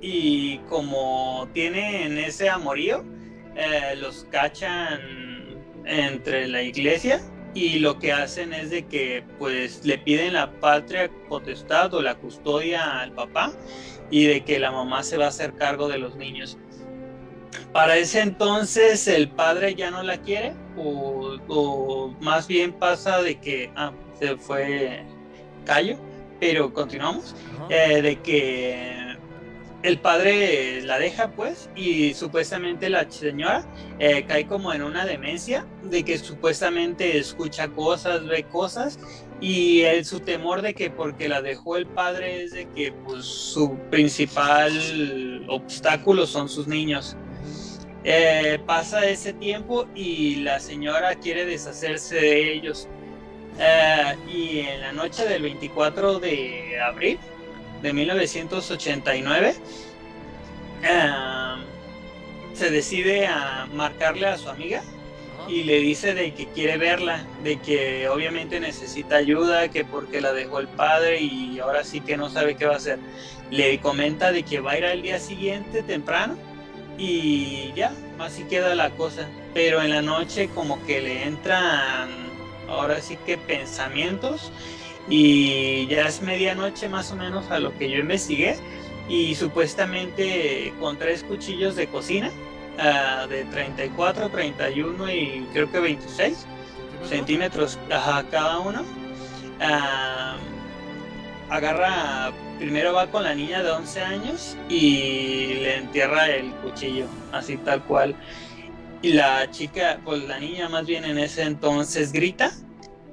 Y como tienen ese amorío, eh, los cachan entre la iglesia y lo que hacen es de que pues le piden la patria potestad o la custodia al papá y de que la mamá se va a hacer cargo de los niños. Para ese entonces el padre ya no la quiere o, más bien pasa de que ah, se fue callo, pero continuamos, eh, de que el padre la deja pues y supuestamente la señora eh, cae como en una demencia de que supuestamente escucha cosas, ve cosas y el, su temor de que porque la dejó el padre es de que pues su principal obstáculo son sus niños. Eh, pasa ese tiempo y la señora quiere deshacerse de ellos. Eh, y en la noche del 24 de abril de 1989, em, se decide a marcarle a su amiga y le dice de que quiere verla, de que obviamente necesita ayuda, que porque la dejó el padre y ahora sí que no sabe qué va a hacer. Le comenta de que va a ir al día siguiente temprano y ya, así queda la cosa. Pero en la noche como que le entran ahora sí que pensamientos y ya es medianoche más o menos a lo que yo investigué y supuestamente con tres cuchillos de cocina uh, de 34, 31 y creo que 26 centímetros cada uno. Uh, agarra, primero va con la niña de 11 años y le entierra el cuchillo, así tal cual. Y la chica, pues la niña más bien en ese entonces grita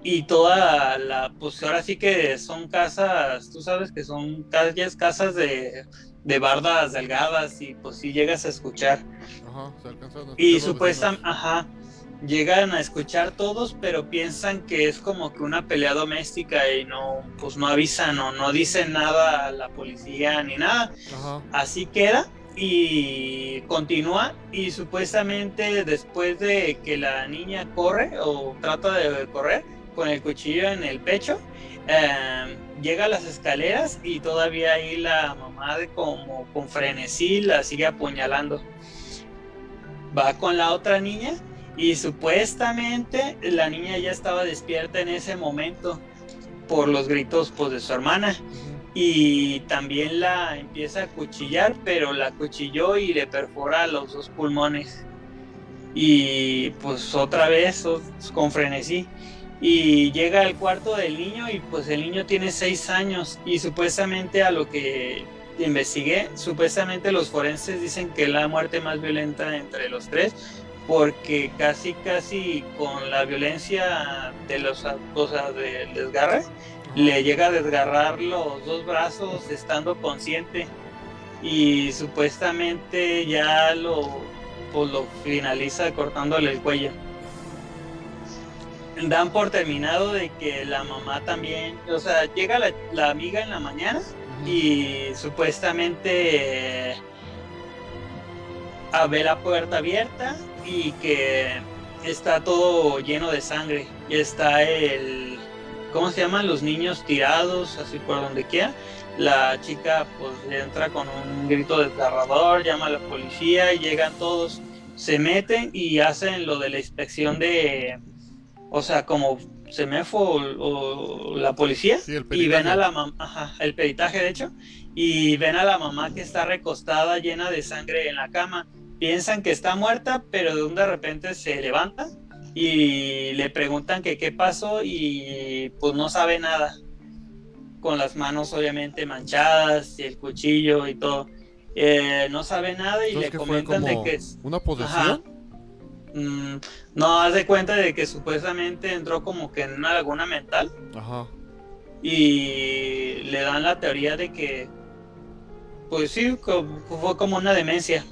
y toda la, pues ahora sí que son casas, tú sabes que son calles, casas de, de bardas delgadas y pues sí llegas a escuchar. Ajá, se alcanzan a Y supuestamente, ajá, llegan a escuchar todos, pero piensan que es como que una pelea doméstica y no, pues no avisan o no dicen nada a la policía ni nada. Ajá. Así queda y continúa y supuestamente después de que la niña corre o trata de correr, con el cuchillo en el pecho. Em, llega a las escaleras y todavía ahí la mamá de como con frenesí la sigue apuñalando. Va con la otra niña y supuestamente la niña ya estaba despierta en ese momento por los gritos pues, de su hermana y también la empieza a cuchillar, pero la cuchilló y le perfora los dos pulmones. Y pues otra vez con frenesí y llega al cuarto del niño y pues el niño tiene seis años y supuestamente a lo que investigué, supuestamente los forenses dicen que es la muerte más violenta entre los tres porque casi casi con la violencia de los sea, del desgarre le llega a desgarrar los dos brazos estando consciente y supuestamente ya lo pues lo finaliza cortándole el cuello dan por terminado de que la mamá también, o sea, llega la, amiga en la mañana y supuestamente eh, a ver la puerta abierta y que está todo lleno de sangre y está el, ¿cómo se llaman? Los niños tirados así por donde quiera. La chica pues entra con un grito desgarrador, llama a la policía y llegan todos, se meten y hacen lo de la inspección de o sea, como se me fue o, la policía y ven a la mamá, el peritaje de hecho, y ven a la mamá que está recostada llena de sangre en la cama. Piensan que está muerta, pero de un de repente se levanta y le preguntan que qué pasó y pues no sabe nada. Con las manos obviamente manchadas y el cuchillo y todo. Eh, no sabe nada y le comentan de que es una posesión. Mm, no haz de cuenta de que supuestamente entró como que en una laguna mental Ajá. y le dan la teoría de que, pues sí, fue como una demencia.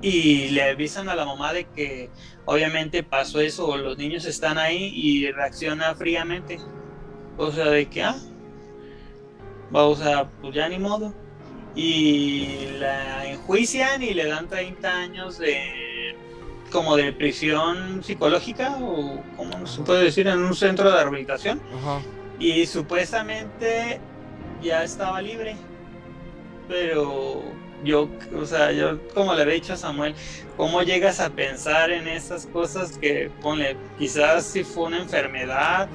Y le avisan a la mamá de que obviamente pasó eso, o los niños están ahí y reacciona fríamente. O sea, de que, ah, vamos a, pues ya ni modo. Y la enjuician y le dan 30 años de, como de prisión psicológica, o como se puede decir, en un centro de rehabilitación. Ajá. Y supuestamente ya estaba libre. Pero yo, o sea, yo como le había dicho a Samuel, ¿cómo llegas a pensar en esas cosas que, ponle, quizás si fue una enfermedad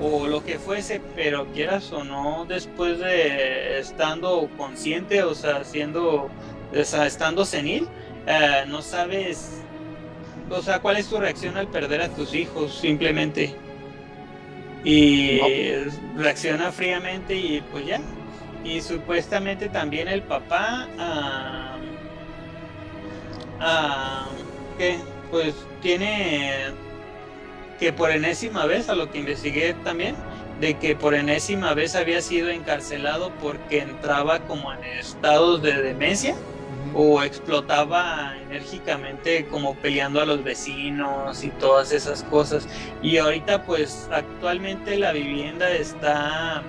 o lo que fuese, pero quieras o no, después de estando consciente, o sea, siendo, o sea, estando senil, eh, no sabes, o sea, cuál es tu reacción al perder a tus hijos, simplemente y reacciona fríamente y pues ya. Y supuestamente también el papá, ah, ah, ¿qué? Pues tiene que por enésima vez, a lo que investigué también, de que por enésima vez había sido encarcelado porque entraba como en estados de demencia. O explotaba enérgicamente como peleando a los vecinos y todas esas cosas. Y ahorita pues actualmente la vivienda está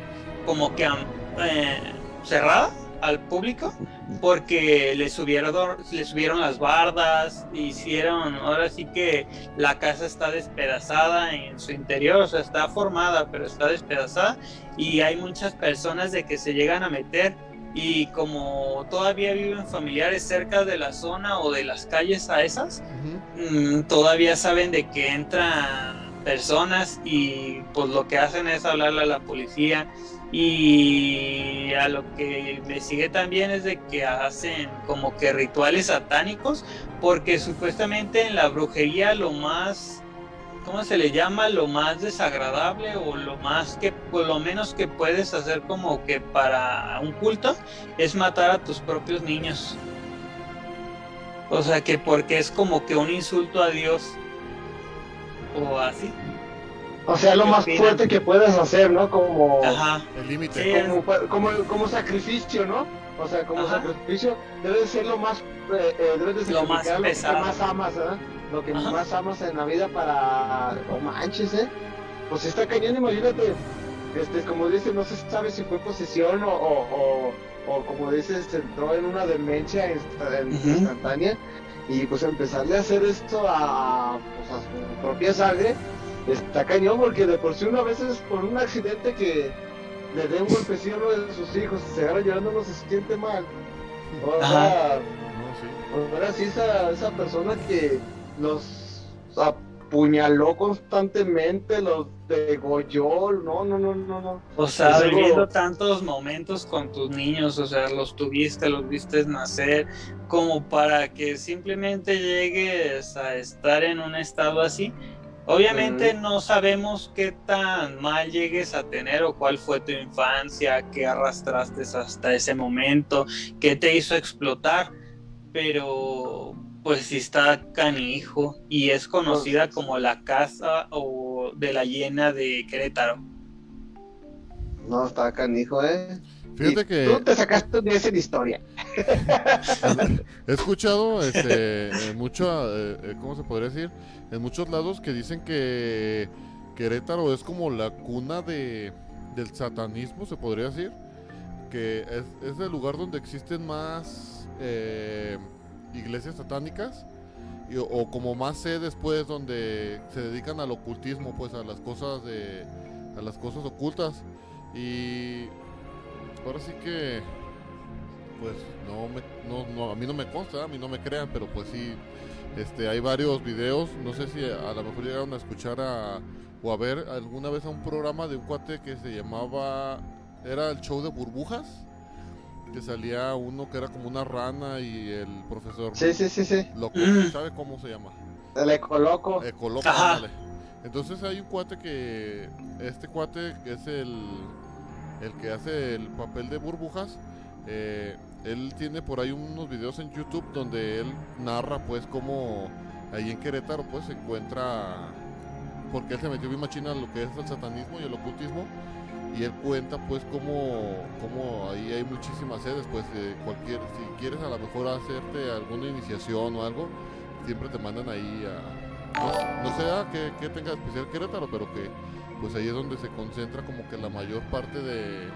como que eh, cerrada al público porque le subieron, le subieron las bardas, hicieron, ahora sí que la casa está despedazada en su interior, o sea, está formada pero está despedazada y hay muchas personas de que se llegan a meter y como todavía viven familiares cerca de la zona o de las calles a esas, Ujú. mm, todavía saben de que entran personas y pues lo que hacen es hablarle a la policía y a lo que investigué también es de que hacen como que rituales satánicos porque supuestamente en la brujería lo más ¿cómo se le llama? Lo más desagradable o lo más que, por lo menos que puedes hacer como que para un culto es matar a tus propios niños. O sea que porque es como que un insulto a Dios o así. O sea, lo ¿Qué más opinan? fuerte que puedes hacer, ¿no? Como, Ajá. El límite. Sí. como, como, como sacrificio, ¿no? O sea, como Ajá. sacrificio debe de ser lo más, eh, eh, debes de Lo más sacrificar lo que pesado. más amas, ¿verdad? Lo que Ajá. más amas en la vida para, no manches, ¿eh? Pues está cañón, imagínate, este, como dice, no se sabe si fue posesión o, o, o, o como dices, entró en una demencia instantánea y pues empezarle a hacer esto a, pues, a su propia sangre, está cañón porque de por sí una vez es por un accidente que le dé un golpecillo a uno de sus hijos y se agarra llorando no se siente mal. O sea, No, sí. pues ahora sí esa, esa persona que los apuñaló constantemente, los degolló, no, no, no, no, no. O sea, viviendo tantos momentos con tus niños, o sea, los tuviste, los viste nacer, como para que simplemente llegues a estar en un estado así. Obviamente no sabemos qué tan mal llegues a tener o cuál fue tu infancia, qué arrastraste hasta ese momento, qué te hizo explotar, pero pues sí está canijo y es conocida como la casa o de la llena de Querétaro. No, está canijo, ¿eh? Fíjate Y que Tú te sacaste un 10 en historia. (laughs) he escuchado este, en mucho, eh, eh, ¿cómo se podría decir? En muchos lados que dicen que Querétaro es como la cuna de, del satanismo, se podría decir. Que es, es el lugar donde existen más eh, iglesias satánicas. o como más sedes pues donde se dedican al ocultismo pues a las cosas de a las cosas ocultas y ahora sí que pues no me no, no, a mí no me consta a mí no me crean pero pues sí este hay varios videos no sé si a lo mejor llegaron a escuchar a o a ver alguna vez a un programa de un cuate que se llamaba era el show de burbujas que salía uno que era como una rana y el profesor Sí, sí, sí, sí. (clears throat) loco, Mm. ¿sabe cómo se llama? Le coloco. Ecoloco, Ajá. ándale. Entonces hay un cuate que. Este cuate que es el. El que hace el papel de burbujas. eh, él tiene por ahí unos videos en YouTube donde él narra, pues, cómo. ahí en Querétaro pues se encuentra, porque él se metió bien machina a lo que es el satanismo y el ocultismo, y él cuenta pues como, como ahí hay muchísimas sedes, pues eh, cualquier, si quieres a lo mejor hacerte alguna iniciación o algo, siempre te mandan ahí a, no, sé- no sé ah, qué, qué tenga especial Querétaro, pero que pues ahí es donde se concentra como que la mayor parte de,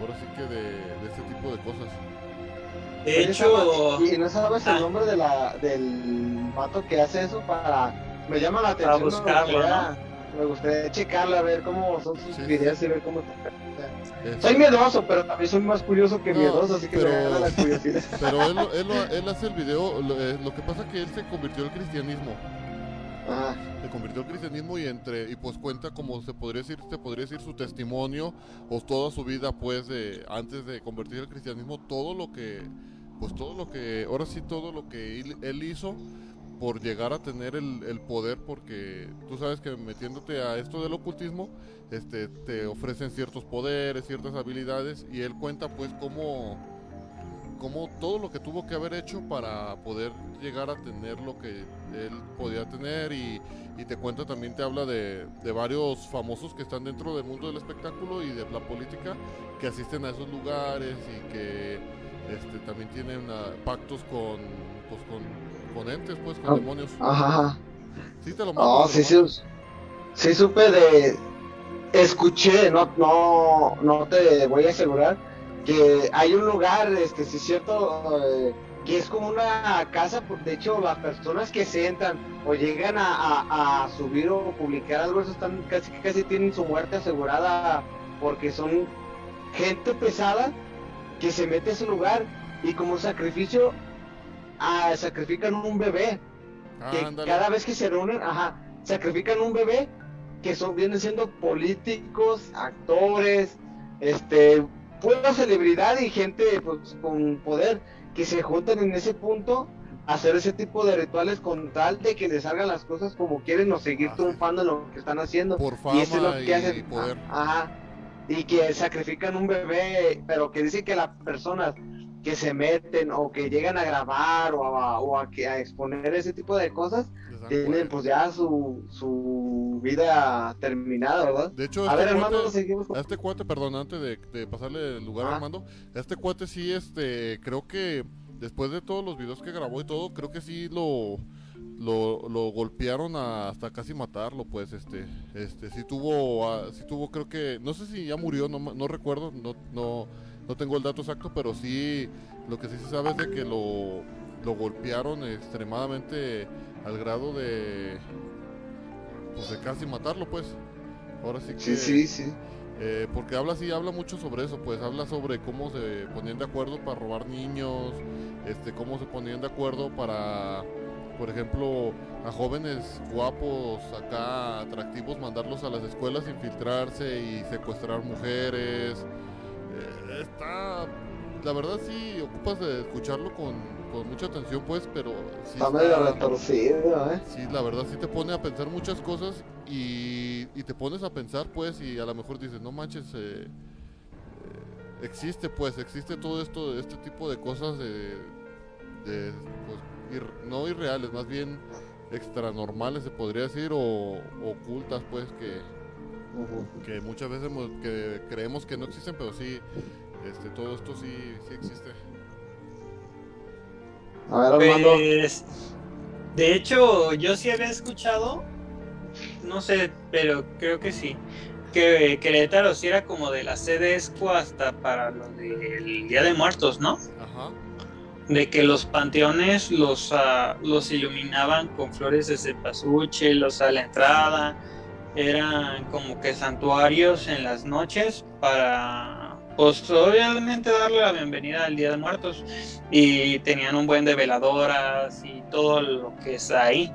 ahora sí que de, de este tipo de cosas. De hecho, ¿Y no sabes el Ah. nombre de la, del vato que hace eso para... Me llama la Para atención. buscarlo, me gustaría checarla, a ver cómo son sus Sí. videos y ver cómo... Es- Soy miedoso, pero también soy más curioso que No, miedoso, así que pero- me da la curiosidad. (laughs) Pero él, él, él hace el video, lo, eh, lo que pasa que él se convirtió al cristianismo, Ah, se convirtió al cristianismo y entre y pues cuenta como se podría decir, se podría decir su testimonio o toda su vida pues de antes de convertir al cristianismo, todo lo que pues todo lo que ahora sí todo lo que él, él hizo por llegar a tener el, poder porque tú sabes que metiéndote a esto del ocultismo este te ofrecen ciertos poderes, ciertas habilidades y él cuenta pues cómo como todo lo que tuvo que haber hecho para poder llegar a tener lo que él podía tener y, te cuenta también te habla de, de varios famosos que están dentro del mundo del espectáculo y de la política que asisten a esos lugares y que este, también tienen ah, pactos con, pues, con, con entes pues con Ah, demonios. ajá, sí te lo mando, No, sí, sí, sí supe de... Escuché, no, no, no te voy a asegurar, que hay un lugar, este, sí es cierto, eh, que es como una casa, de hecho las personas que se entran o llegan a, a- a subir o publicar algo, eso están casi casi tienen su muerte asegurada porque son gente pesada que se mete a ese lugar y como sacrificio ah, sacrifican un bebé que cada vez que se reúnen, ajá, sacrifican un bebé que son vienen siendo políticos, actores, este, pura celebridad y gente pues, con poder que se juntan en ese punto a hacer ese tipo de rituales con tal de que les salgan las cosas como quieren o seguir sí. triunfando en lo que están haciendo. por y eso es lo que y hacen. poder Ajá. Y que sacrifican un bebé, pero que dicen que las personas que se meten o que llegan a grabar o a, o a que- a exponer ese tipo de cosas tienen pues ya su, su vida terminada, ¿verdad? de hecho A este ver, cuate- seguimos con... A este cuate, perdón, antes de, de pasarle el lugar a Ajá. Armando, a este cuate sí, este, creo que después de todos los videos que grabó y todo, creo que sí lo, lo, lo golpearon a- hasta casi matarlo, pues, este, este, sí tuvo, ah, sí tuvo, creo que, no sé si ya murió, no, no recuerdo, no, no, no tengo el dato exacto, pero sí, lo que sí se sabe es de que lo, lo golpearon extremadamente al grado de, pues, de casi matarlo, pues. Ahora sí que... Sí, sí, sí. Eh, porque habla sí, habla mucho sobre eso, pues habla sobre cómo se ponían de acuerdo para robar niños, este, cómo se ponían de acuerdo para, por ejemplo, a jóvenes guapos, acá atractivos, mandarlos a las escuelas, infiltrarse y secuestrar mujeres. Está, la verdad sí, ocupas de escucharlo con, con mucha atención, pues, pero sí Está medio retorcido, ¿eh? Sí, la verdad sí te pone a pensar muchas cosas y, y te pones a pensar pues y a lo mejor dices, no manches, eh, eh, existe pues, existe todo esto, este tipo de cosas de, de, pues, ir- no irreales, más bien extranormales se podría decir o ocultas pues que, que muchas veces que creemos que no existen, pero sí, este, todo esto sí, sí existe. A ver, Armando. Pues, de hecho, yo sí había escuchado, no sé, pero creo que sí, que Querétaro sí era como de la sede esco hasta para lo del Día de Muertos, ¿no? Ajá. De que los panteones los, ah, los iluminaban con flores de cempasúchil, los a la entrada, eran como que santuarios en las noches para, pues obviamente darle la bienvenida al Día de Muertos y tenían un buen de veladoras y todo lo que es ahí.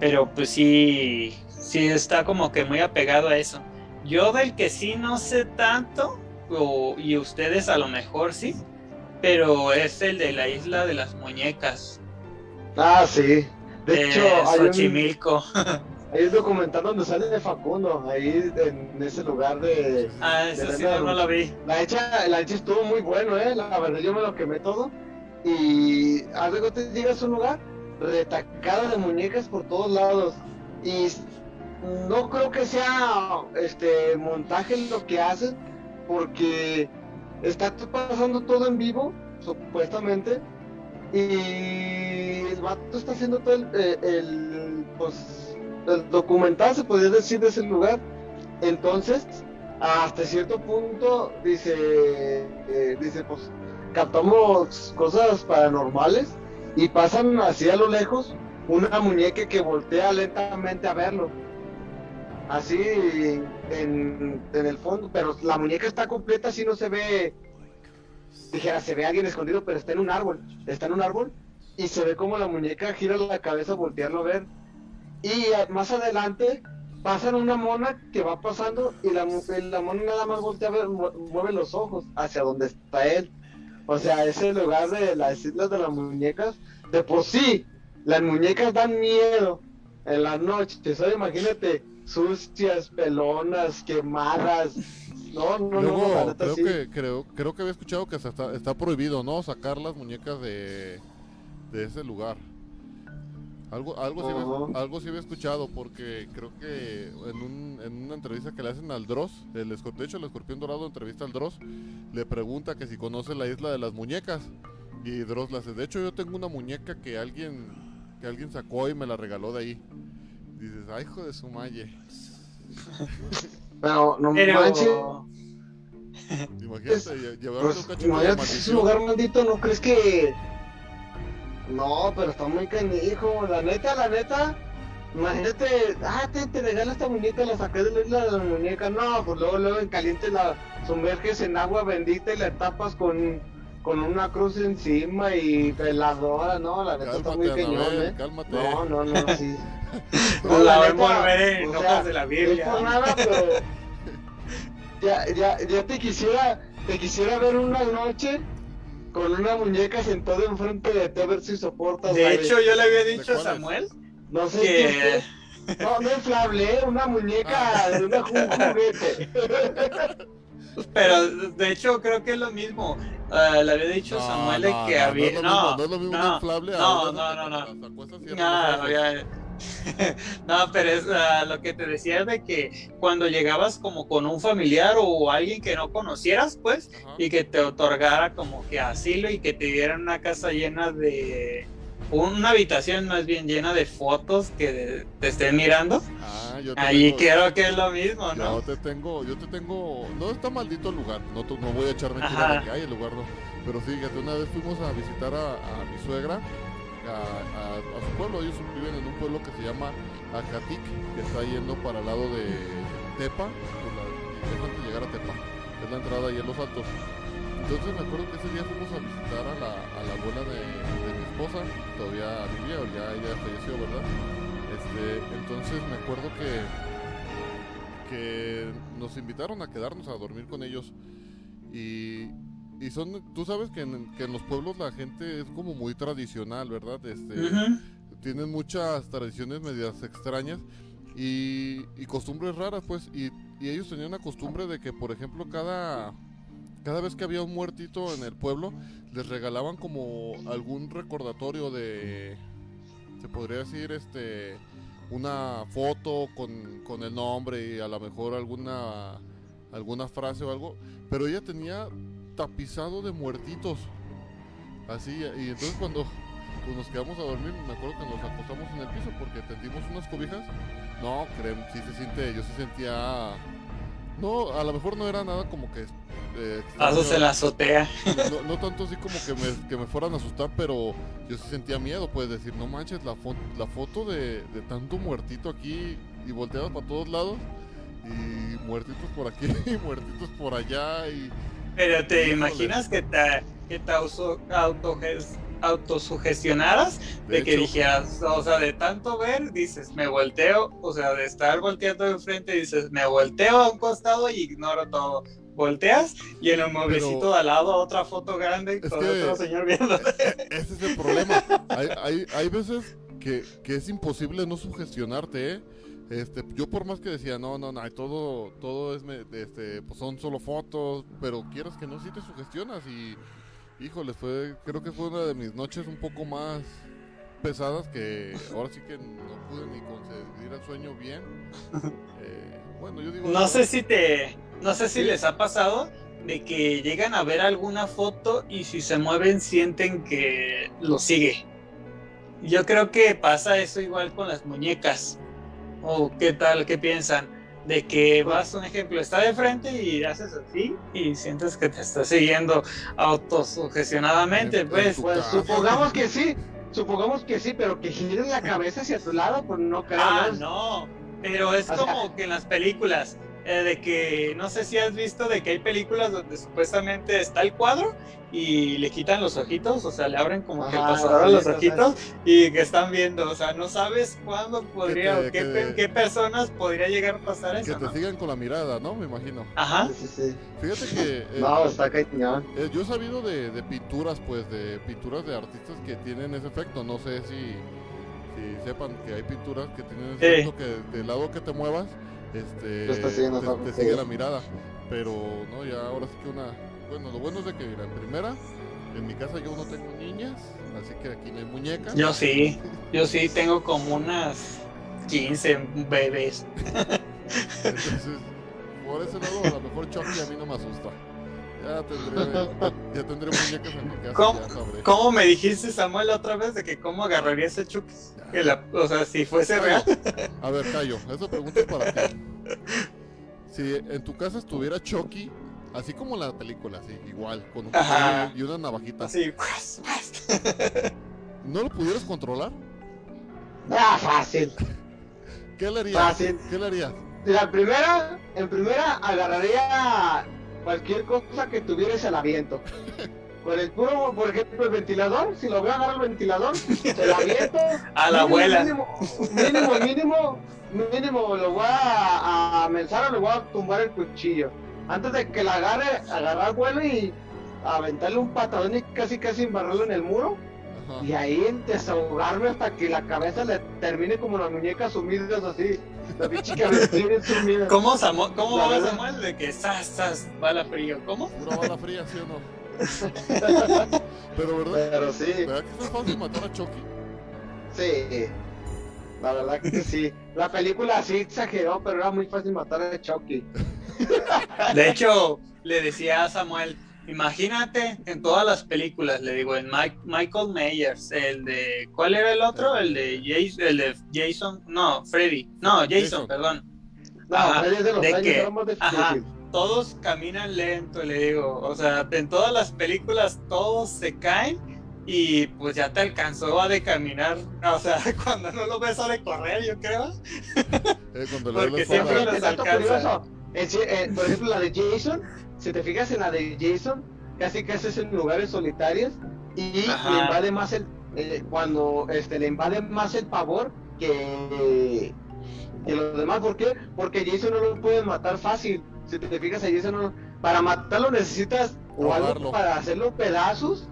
Pero pues sí, sí está como que muy apegado a eso. Yo del que sí no sé tanto, o- y ustedes a lo mejor sí, pero es el de la isla de las muñecas, Ah, sí. De de hecho, hay un, Xochimilco. (laughs) hay un documental donde sale de Facundo, ahí en ese lugar de... Ah, eso sí, no, no lo vi. La hecha, la hecha estuvo muy bueno, ¿eh? La verdad, yo me lo quemé todo. Y de cuenta, llegas a un lugar retacada de muñecas por todos lados. Y no creo que sea este montaje lo que hacen, porque está pasando todo en vivo, supuestamente, y el vato está haciendo todo el, eh, el, pues, documental, se podría decir, de ese lugar. Entonces, hasta cierto punto, dice, eh, dice, pues, captamos cosas paranormales y pasan así a lo lejos una muñeca que voltea lentamente a verlo. Así en, en el fondo, pero la muñeca está completa, así no se ve, dijera, se ve alguien escondido, pero está en un árbol, está en un árbol y se ve como la muñeca gira la cabeza voltearlo a ver. Y más adelante pasan una mona que va pasando y la, la mona nada más voltea a ver, mueve los ojos hacia donde está él. O sea, ese lugar de las islas de las muñecas, de por sí, las muñecas dan miedo en las noches. O imagínate, sucias, pelonas, quemadas. No, no, Luego, no, creo que creo, creo que había escuchado que hasta está, está prohibido, ¿no? Sacar las muñecas de, de ese lugar. Algo, algo, sí había, algo sí había escuchado porque creo que en, un, en una entrevista que le hacen al Dross, el de hecho el escorpión dorado entrevista al Dross, le pregunta que si conoce la isla de las muñecas y Dross le hace, de hecho yo tengo una muñeca que alguien que alguien sacó y me la regaló de ahí. Dices, ay hijo de su malle. Pero no Pero- manches. Imagínate Es- llevar Pues, un cachorro de imagínate, si es un lugar maldito, ¿no crees que.? No, pero está muy canijo. La neta, la neta. Imagínate, ah, te, te regala esta muñeca, la saqué de la isla de la muñeca. No, pues luego, luego en caliente la sumerges en agua bendita y la tapas con, con una cruz encima y veladora. No, la neta está muy Cálmate, cañón, ¿eh? cálmate. No, no, no, sí. (laughs) La va a neta, envolver en hojas de la No Biblia. es por nada, pero (laughs) ya, ya, ya te quisiera, te quisiera ver una noche con una muñeca sentada enfrente de ti a ver si soportas. De aire. hecho, yo le había dicho a? Samuel no sé que qué- no, no inflable, ¿eh? una muñeca de una, un juguete. (laughs) Pero de hecho creo que es lo mismo. Ah, le había dicho a No, Samuel no, que no, había. No, es lo mismo, no es lo mismo no, un inflable a no, una no, no, que no. te acuestas y cierras No, los ojos. ya- no, (laughs) pero es ah, lo que te decía de que cuando llegabas como con un familiar o alguien que no conocieras, pues, y que te otorgara como que asilo y que te dieran una casa llena de una habitación más bien llena de fotos que de- te estén mirando. Ah, yo te Ahí creo que es lo mismo, ¿no? Yo te tengo, yo te tengo, no está maldito el lugar, no, no voy a echar Ajá. de que hay el lugar no, pero sí, fíjate, una vez fuimos a visitar a, a mi suegra, a, su pueblo, ellos viven en un pueblo que se llama Acatic, que está yendo para el lado de Tepa, por la, antes de llegar a Tepa, es la entrada ahí en los altos. Entonces me acuerdo que ese día fuimos a visitar a la, a la abuela de, mi esposa, todavía vivía, ya ella falleció, ¿verdad? Este, entonces me acuerdo que que nos invitaron a quedarnos a dormir con ellos y, y son tú sabes que en, que en los pueblos la gente es como muy tradicional verdad este tienen muchas tradiciones medias extrañas y, y costumbres raras pues y, y ellos tenían una costumbre de que por ejemplo cada cada vez que había un muertito en el pueblo les regalaban como algún recordatorio de se podría decir este una foto con, con el nombre y a lo mejor alguna alguna frase o algo pero ella tenía tapizado de muertitos así y entonces cuando pues nos quedamos a dormir, me acuerdo que nos acostamos en el piso porque tendimos unas cobijas. No, creen, sí se siente, yo sí sentía... No, a lo mejor no era nada como que... eh, Pasos en la azotea. no, no tanto así como que me, que me fueran a asustar, pero yo sí sentía miedo, pues decir, no manches, la, fo- la foto de, de tanto muertito aquí y volteados para todos lados y muertitos por aquí (laughs) y muertitos por allá y... Pero te imaginas que te, que te autoges- autosugestionaras de, De que hecho- dijeras, o sea, de tanto ver, dices, me volteo, o sea, de estar volteando de frente, dices, me volteo a un costado y ignoro todo. Volteas y en el mueblecito de al lado otra foto grande con otro señor viendo. Ese es el problema. (laughs) Hay, hay, hay veces que, que es imposible no sugestionarte, ¿eh? Este, yo por más que decía, no, no, no, todo, todo es, me- este, pues son solo fotos, pero quieras que no, sí te sugestionas y, híjole, fue, creo que fue una de mis noches un poco más, pesadas que ahora sí que no pude ni conseguir el sueño bien. (laughs) Eh, bueno, yo digo... No sé si te, no sé si les ha pasado de que llegan a ver alguna foto y si se mueven sienten que lo sigue. Yo creo que pasa eso igual con las muñecas. ¿O qué tal? ¿Qué piensan? De que vas, un ejemplo, está de frente y haces así y sientes que te está siguiendo autosugestionadamente, En- en pues. Pues supongamos que sí, supongamos que sí, pero que giren la cabeza hacia tu lado, pues no creo. Ah, ¿no? no. Pero es O sea- como que en las películas, eh, de que no sé si has visto de que hay películas donde supuestamente está el cuadro y le quitan los ojitos, o sea, le abren como que el Ajá, pasador los ojitos y que están viendo, o sea, no sabes cuándo podría te- o qué, que- pe- qué personas podría llegar a pasar Que eso, te ¿no? sigan con la mirada, ¿no? Me imagino. Ajá. Sí, sí, sí. Fíjate que... eh, No, está cañón. Eh, yo he sabido de, de pinturas, pues, de pinturas de artistas que tienen ese efecto. No sé si, si sepan que hay pinturas que tienen ese Sí. efecto que del lado que te muevas, este, Te sigue la mirada. Pero, no, ya ahora sí que una... Bueno, lo bueno es de que, en primera, en mi casa yo no tengo niñas, así que aquí no hay muñecas. Yo sí, yo sí tengo como unas 15 bebés. Entonces, por ese lado, a lo mejor Chucky a mí no me asusta. Ya tendré, ya tendré muñecas en mi casa, ¿Cómo? ya. ¿Cómo me dijiste, Samuel, otra vez de que cómo agarraría ese Chucky? Que la- o sea, si fuese real. A ver, Cayo, esa pregunta es para ti. Si en tu casa estuviera Chucky, así como la película, así, igual, con un cuchillo y una navajita, Así, ¡guas, guas! ¿no lo pudieras controlar? Ah, fácil. ¿Qué le harías? Fácil. ¿Qué le harías? La primera, en primera agarraría cualquier cosa que tuviera ese aviento. Con el puro, por ejemplo, el ventilador, si lo veo agarrar el ventilador, se lo aviento. (laughs) A la Mínimo, abuela. Mínimo, mínimo, mínimo, mínimo, lo voy a, a amenazar o le voy a tumbar el cuchillo. Antes de que la agarre, agarrar vuelo y aventarle un patadón y casi casi embarrarlo en el muro. Ajá. Y ahí desahogarme hasta que la cabeza le termine como las muñecas sumidas así. La pinche cabeza (laughs) bien sumida. ¿Cómo, Samu- cómo La va verdad. Samuel? De que sas, sas, bala frío. ¿Cómo? Pura bala fría, ¿sí o no? (laughs) Pero, ¿verdad? Pero sí, ¿Verdad que es fácil matar a Chucky? sí. La verdad que sí. La película sí exageró, pero era muy fácil matar a Chucky. De hecho, le decía a Samuel, imagínate en todas las películas, le digo, en Mike- Michael Myers, el de, ¿cuál era el otro? El de Jason, el de Jason, no, Freddy, no, Jason, Jason. perdón. No, Ajá, Freddy es de los ¿de Ajá. difícil. Todos caminan lento, le digo, o sea, en todas las películas todos se caen y pues ya te alcanzó a de caminar, (laughs) o sea, (laughs) cuando no lo ves a de correr, yo creo. Eh, (laughs) Porque siempre los alcanza. eh, por ejemplo, la de Jason, si te fijas en la de Jason, casi casi es en lugares solitarios y Ajá. le invade más el eh, cuando este le invade más el pavor que que los demás. ¿Por qué? Porque Jason no lo pueden matar fácil. Si te fijas a Jason no- para matarlo necesitas o algo para hacerlo pedazos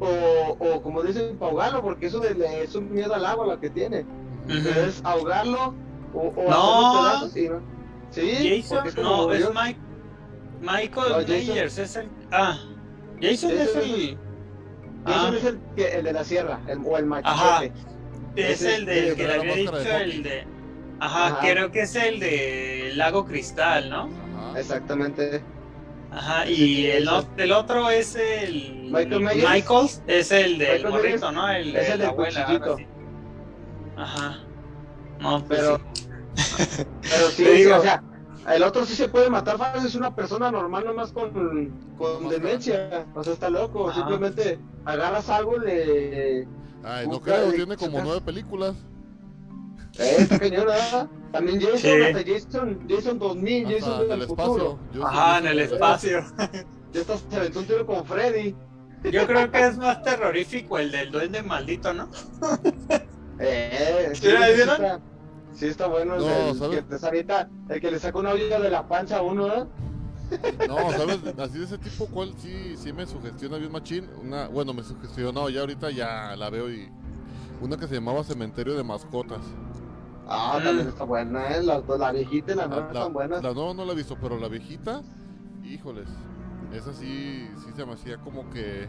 o, o como dicen, para ahogarlo, porque eso de, de- es un miedo al agua lo que tiene. Es ahogarlo o, o No. hacerlo pedazos y no. Sí, Jason, no, es Mike, Michael No, Jason- Myers, es el... Ah, Jason, Jason es es el... Jason Ah. es el, que, el de la sierra, el, o el Ajá. machete. Es ese- el del que de le había dicho de el de... Ajá, Ajá. creo que es el de Lago Cristal, ¿no? Ajá. Exactamente. Ajá, y el, el otro es el... Michael Myers. Michaels, es el del Michael morrito, ¿no? El es de el la del abuela. cuchillito. ahora sí. Ajá. No, pues Pero, sí. (laughs) pero sí, Te sí, digo- o sea, el otro sí se puede matar fácil, es una persona normal nomás con, con demencia. O sea, está loco. Simplemente agarras algo, le. Ay, no creo, y tiene como nueve películas. Eh, está cañón, ¿verdad? También Jason, Sí. hasta Jason, Jason 2000, Hasta Jason del el futuro. Yo Ajá, en el espacio. Ya está, se aventó un tiro con Freddy. Yo creo que es más terrorífico el del duende maldito, ¿no? Eh, sí, ¿Sí la sí vieron? Sí está bueno No, el, ¿sabes? que el que le saca una olla de la panza a uno, ¿eh? No, ¿sabes? Así de ese tipo, ¿cuál sí, sí me sugestiona bien machín? Una, bueno, me sugestionó, ya ahorita ya la veo y... Una que se llamaba Cementerio de Mascotas. Ah, Mm. también está buena, ¿eh? La viejita y la nueva la, están buenas. la nueva no la he visto, pero la viejita, híjoles, esa sí, sí se me hacía como que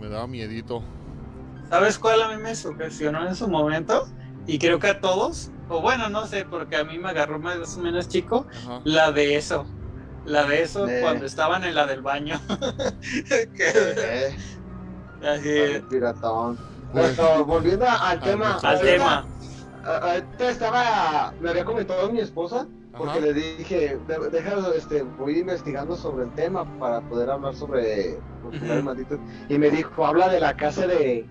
me daba miedito. ¿Sabes cuál a mí me sugestionó en su momento? Y creo que a todos, o bueno, no sé, porque a mí me agarró más o menos chico, Ajá. la de eso. La de eso Eh. cuando estaban en la del baño. (laughs) Que- Eh, así, piratón. Pues- Pero volviendo al tema. al tema. Ahorita estaba, me había comentado mi esposa, porque Ajá. le dije, "De- deja, este, voy investigando sobre el tema para poder hablar sobre lugares malditos. Y me dijo, habla de la casa de, de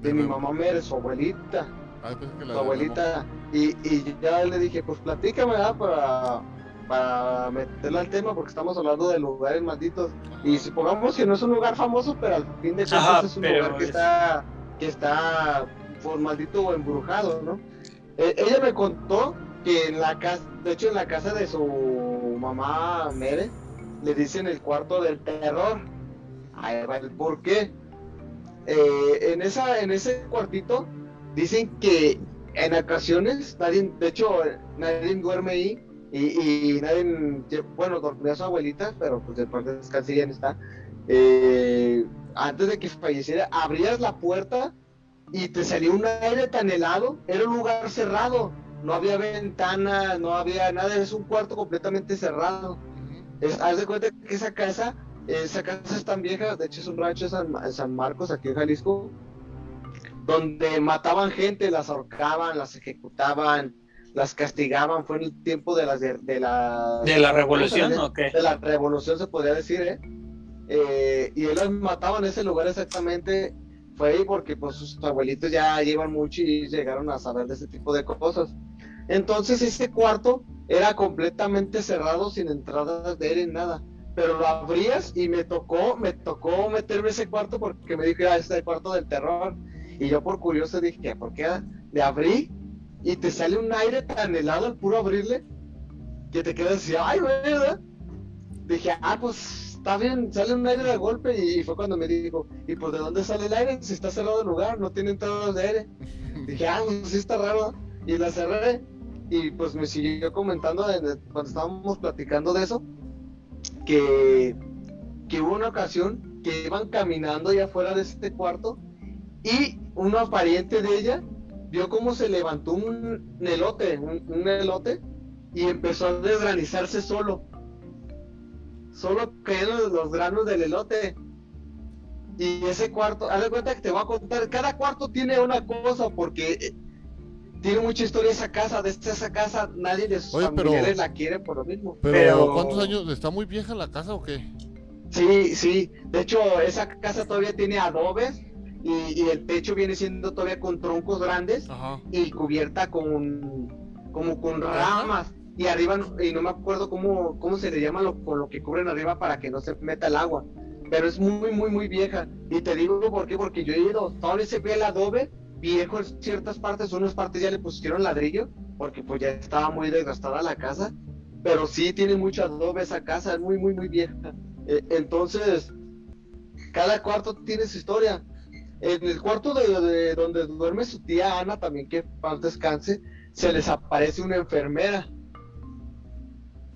De mi Memo. mamá su abuelita, Ah, que la abuelita. Y, y ya le dije, pues platícame, ¿verdad? Para, para meterla al tema, porque estamos hablando de lugares malditos. Y supongamos que no es un lugar famoso, pero al fin de cuentas Ajá, es un lugar que es- está, que está por maldito o embrujado, ¿no? Eh, ella me contó que en la casa, de hecho en la casa de su mamá Mere, le dicen el cuarto del terror. Ahí va el por qué. Eh, en, esa, en ese cuartito dicen que en ocasiones nadie, de hecho nadie duerme ahí y, y nadie, bueno, dormía su abuelita, pero pues de parte descanse ya no está. Eh, antes de que falleciera, abrías la puerta y te salía un aire tan helado, era un lugar cerrado, no había ventanas, no había nada, es un cuarto completamente cerrado. Es, haz de cuenta que esa casa, esa casa es tan vieja, de hecho es un rancho en San, en San Marcos, aquí en Jalisco, donde mataban gente, las ahorcaban, las ejecutaban, las castigaban, fue en el tiempo de las de, de la ¿De la revolución de, o qué? de la revolución se podría decir, ¿eh? Eh, y él las mataba en ese lugar exactamente, fue ahí porque pues sus abuelitos ya llevan mucho y llegaron a saber de ese tipo de cosas. Entonces ese cuarto era completamente cerrado, sin entradas de aire, nada. Pero lo abrías y me tocó, me tocó meterme ese cuarto porque me dijo, ah, este es el cuarto del terror. Y yo por curioso dije, ¿por qué? Le abrí y te sale un aire tan helado al puro abrirle que te quedas así, ay, güey, ¿verdad? Dije, ah, pues está bien, sale un aire de golpe y fue cuando me dijo, ¿y pues de dónde sale el aire? Si está cerrado el lugar, no tiene entradas de aire. (laughs) Dije, ah, pues sí está raro. Y la cerré y pues me siguió comentando en- cuando estábamos platicando de eso, que, que hubo una ocasión que iban caminando allá afuera de este cuarto y una pariente de ella vio cómo se levantó un elote, un, un elote, y empezó a desgranizarse solo. Solo cayeron los granos del elote. Y ese cuarto, haz de cuenta que te voy a contar, cada cuarto tiene una cosa porque eh, tiene mucha historia esa casa, de esa casa nadie de sus Oye, pero- familiares la quiere por lo mismo. Pero, Pero- ¿cuántos años? ¿Está muy vieja la casa o qué? Sí, sí. De hecho, esa casa todavía tiene adobes y, y el techo viene siendo todavía con troncos grandes Ajá. y cubierta con como con ramas. Y arriba, y no me acuerdo cómo, cómo se le llama lo, con lo que cubren arriba para que no se meta el agua. Pero es muy, muy, muy vieja. Y te digo por qué, porque yo he ido, todavía se ve el adobe viejo en ciertas partes, unas partes ya le pusieron ladrillo, porque pues ya estaba muy desgastada la casa. Pero sí tiene mucho adobe esa casa, es muy, muy, muy vieja. Eh, entonces, cada cuarto tiene su historia. En el cuarto de, de donde duerme su tía Ana, también que paz descanse, se les aparece una enfermera.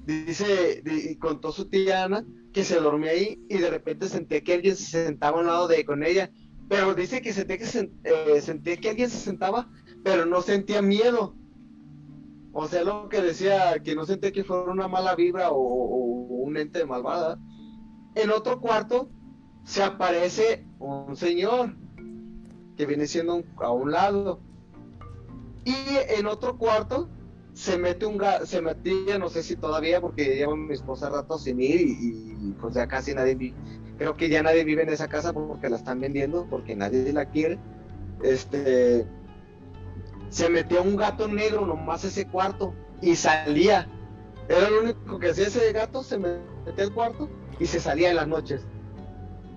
Dice, di- y contó su tía Ana que se dormía ahí y de repente sentía que alguien se sentaba a un lado de con ella. Pero dice que sentía que, sen- eh, sentía que alguien se sentaba, pero no sentía miedo. O sea, lo que decía, que no sentía que fuera una mala vibra o, o un ente malvada. En otro cuarto se aparece un señor que viene siendo a un lado. Y en otro cuarto se mete un se metía, no sé si todavía, porque lleva mi esposa rato sin ir y, y, pues ya casi nadie vive. Creo que ya nadie vive en esa casa porque la están vendiendo, porque nadie la quiere. Este se metía un gato negro nomás ese cuarto y salía. Era lo único que hacía ese gato, se metía al cuarto y se salía en las noches.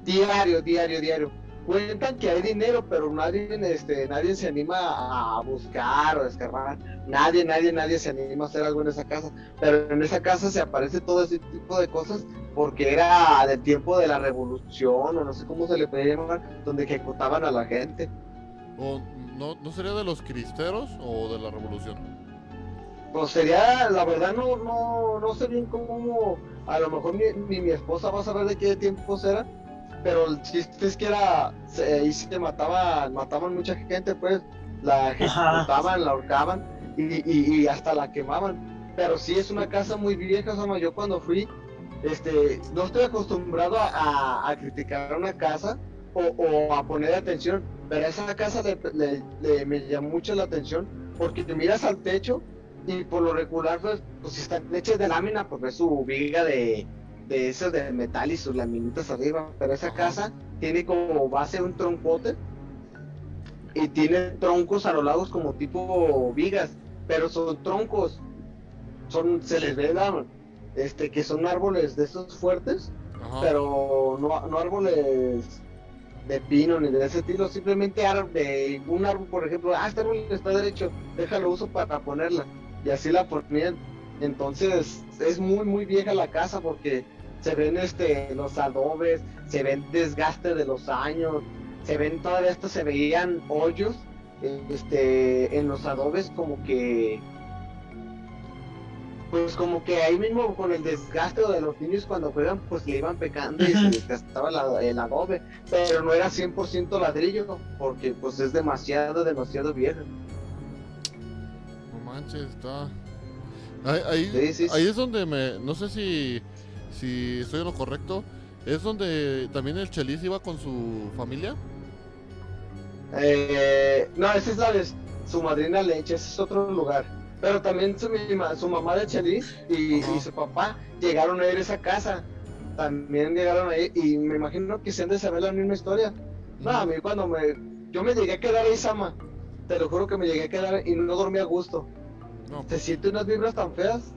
Diario, diario, diario. Cuentan que hay dinero, pero nadie, este, nadie se anima a buscar o a escarbar. Nadie, nadie, nadie se anima a hacer algo en esa casa. Pero en esa casa se aparece todo ese tipo de cosas porque era del tiempo de la revolución o no sé cómo se le puede llamar, donde ejecutaban a la gente. ¿O no, no sería de los cristeros o de la revolución? Pues sería, la verdad no, no, no sé bien cómo, a lo mejor ni, ni mi esposa va a saber de qué tiempo será, pero el chiste es que era, se, ahí se mataban, mataban mucha gente, pues, la ejecutaban, la ahorcaban y, y, y, hasta la quemaban. Pero sí es una casa muy vieja, o yo cuando fui, este, no estoy acostumbrado a, a criticar una casa o, o, a poner atención, pero esa casa le, le, me llamó mucho la atención porque te miras al techo y por lo regular, pues, pues si están hechas de lámina, pues ves su viga de, de esas de metal y sus laminitas arriba, pero esa casa tiene como base un troncote y tiene troncos a los lados como tipo vigas, pero son troncos, son, se les ve este, que son árboles de esos fuertes, pero no, no árboles de pino ni de ese estilo, simplemente de un árbol, por ejemplo, ah, este árbol está derecho, déjalo uso para ponerla, y así la ponían. Entonces es muy muy vieja la casa porque se ven este los adobes, se ven desgaste de los años, se ven todavía esto se veían hoyos este en los adobes como que pues como que ahí mismo con el desgaste de los niños cuando juegan pues le iban pecando y se desgastaba el adobe, pero no era 100% ladrillo porque pues es demasiado, demasiado viejo. No manches, está... Ahí, ahí es donde me... No sé si si estoy en lo correcto, ¿es donde también el Chelis iba con su familia? Eh, no, esa es la de su madrina Leche, ese es otro lugar. Pero también su, su mamá de Chelis y, su papá llegaron a ir a esa casa. También llegaron ahí y me imagino que se han de saber la misma historia. No, a mí cuando me... Yo me llegué a quedar ahí, Sama. Te lo juro que me llegué a quedar y no dormí a gusto. No. ¿Te sientes unas vibras tan feas?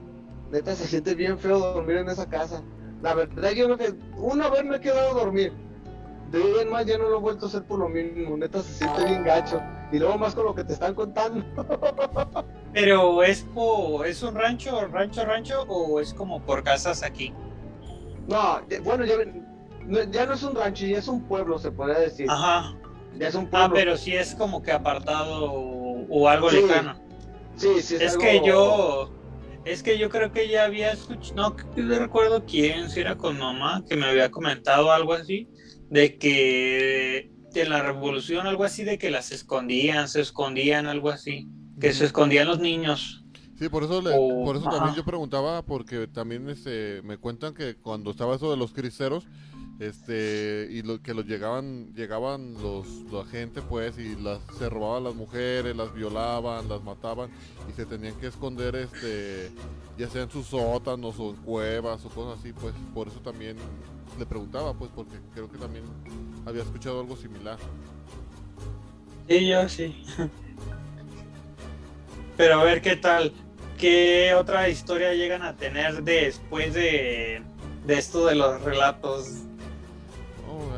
Neta, se siente bien feo dormir en esa casa. La verdad, yo no que una vez me he quedado a dormir. De hoy en más ya no lo he vuelto a hacer por lo mismo. Neta, se siente bien gacho. Y luego más con lo que te están contando. (laughs) Pero es es un rancho, rancho, rancho o es como por casas aquí. No, bueno, ya, ya no es un rancho, ya es un pueblo, se podría decir. Ajá. Ya es un ah, pueblo. Ah, pero sí es como que apartado o, algo lejano. Sí, sí, es, es que yo es que yo creo que ya había escuchado, no recuerdo quién, si era con mamá, que me había comentado algo así, de que en la revolución, algo así, de que las escondían, se escondían, algo así, que se escondían los niños. Sí, por eso, por eso también yo preguntaba, porque también este, me cuentan que cuando estaba eso de los cristeros, este y lo que los llegaban llegaban los la gente pues y las se robaban las mujeres las violaban las mataban y se tenían que esconder este ya sea en sus sótanos o en cuevas o cosas así pues por eso también le preguntaba pues porque creo que también había escuchado algo similar. Sí yo sí. Pero a ver qué tal qué otra historia llegan a tener después de de esto de los relatos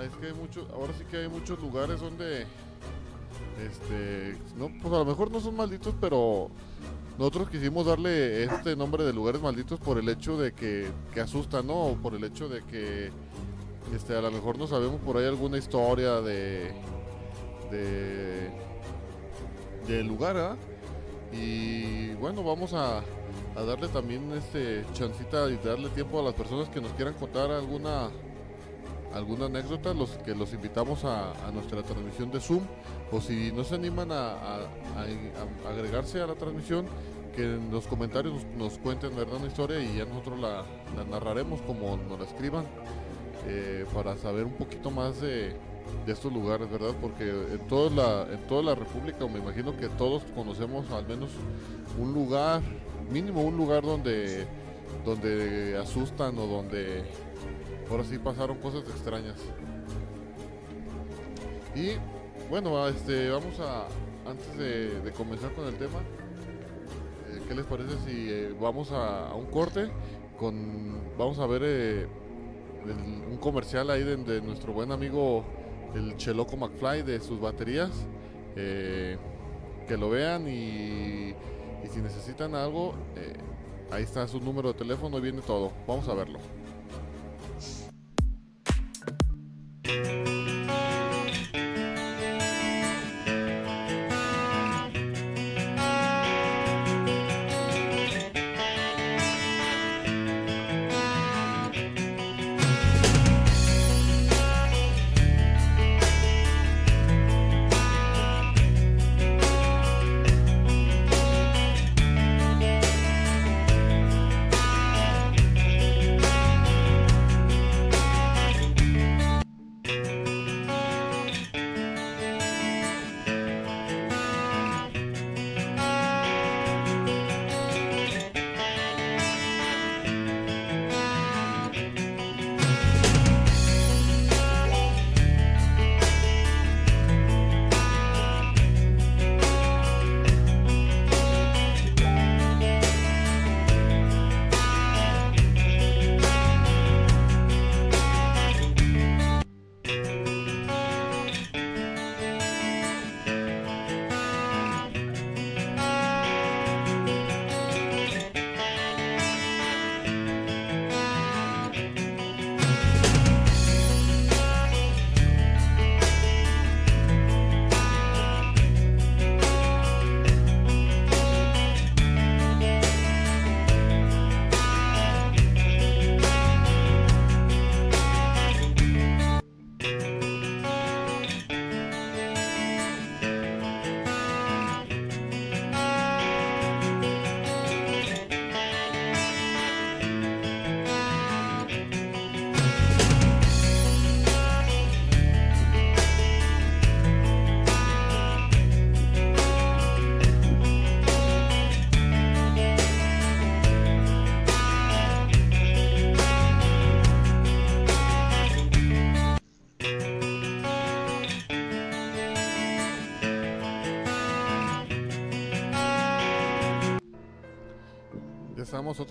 es que hay muchos, ahora sí que hay muchos lugares donde, este, no, pues a lo mejor no son malditos, pero nosotros quisimos darle este nombre de lugares malditos por el hecho de que, que asustan, ¿no? O por el hecho de que, este, a lo mejor no sabemos por ahí alguna historia de, de, lugar, ¿ah? Y bueno, vamos a, a darle también este chancita y darle tiempo a las personas que nos quieran contar alguna alguna anécdota, los que los invitamos a, nuestra transmisión de Zoom, o si no se animan a, agregarse a la transmisión, que en los comentarios nos, cuenten verdad una historia y ya nosotros la, narraremos como nos la escriban, eh, para saber un poquito más de, estos lugares, ¿verdad? Porque en toda la, en toda la República, me imagino que todos conocemos al menos un lugar, mínimo un lugar donde, donde asustan o donde Ahora sí pasaron cosas extrañas. Y bueno, este, vamos a, antes de, comenzar con el tema, eh, ¿qué les parece si eh, vamos a, un corte? con Vamos a ver eh, un comercial ahí de, nuestro buen amigo el Cheloco McFly de sus baterías. que lo vean y, y si necesitan algo, ahí está su número de teléfono y viene todo. Vamos a verlo. Estamos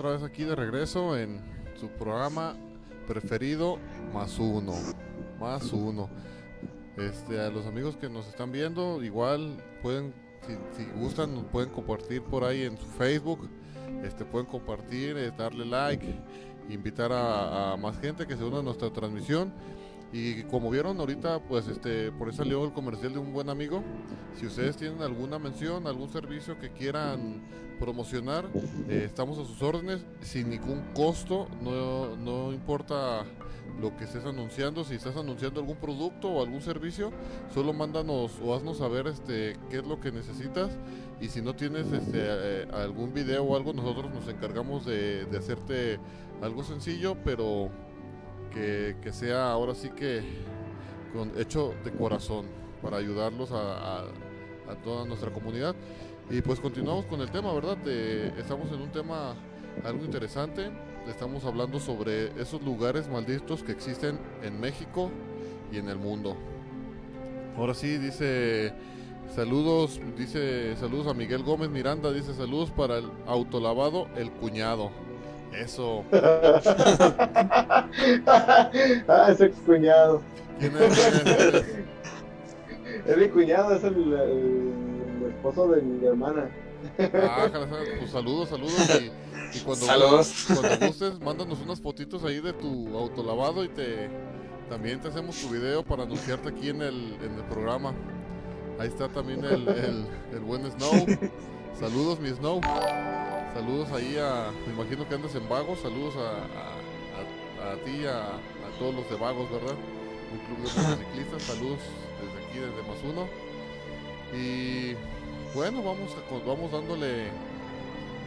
otra vez aquí de regreso en su programa preferido, más uno. Más uno. Este, a los amigos que nos están viendo, igual pueden, si, gustan, nos pueden compartir por ahí en su Facebook. Este, pueden compartir, eh, darle like, invitar a, a más gente que se una a nuestra transmisión. Y como vieron ahorita, pues este, por eso salió el comercial de un buen amigo. Si ustedes tienen alguna mención, algún servicio que quieran promocionar, eh, estamos a sus órdenes sin ningún costo. No, no importa lo que estés anunciando. Si estás anunciando algún producto o algún servicio, solo mándanos o haznos saber este, qué es lo que necesitas. Y si no tienes este, eh, algún video o algo, nosotros nos encargamos de hacerte algo sencillo, pero que, sea ahora sí que hecho de corazón para ayudarlos a, toda nuestra comunidad. Y pues continuamos con el tema, ¿verdad? Estamos en un tema algo interesante. Estamos hablando sobre esos lugares malditos que existen en México y en el mundo. Ahora sí, dice saludos, dice saludos a Miguel Gómez Miranda, dice saludos para el autolavado El Cuñado. Eso. (laughs) ah, ese cuñado. ¿Quién es? ¿Quién es? ¿Quién es? Es mi cuñado, es el, el- el esposo de mi hermana. Ah, jala, jala, pues saludos, saludos y, y cuando, Saludos. cuando gustes, mándanos unas fotitos ahí de tu autolavado y te también te hacemos tu video para anunciarte aquí en el, en el programa. Ahí está también el, el, el buen Snow. Saludos mi Snow. Saludos ahí a, me imagino que andas en Vagos, saludos a, a, a- ti, a, a todos los de Vagos, ¿verdad? Un club de motociclistas, saludos desde aquí, desde Más Uno. Y bueno, vamos, a, vamos dándole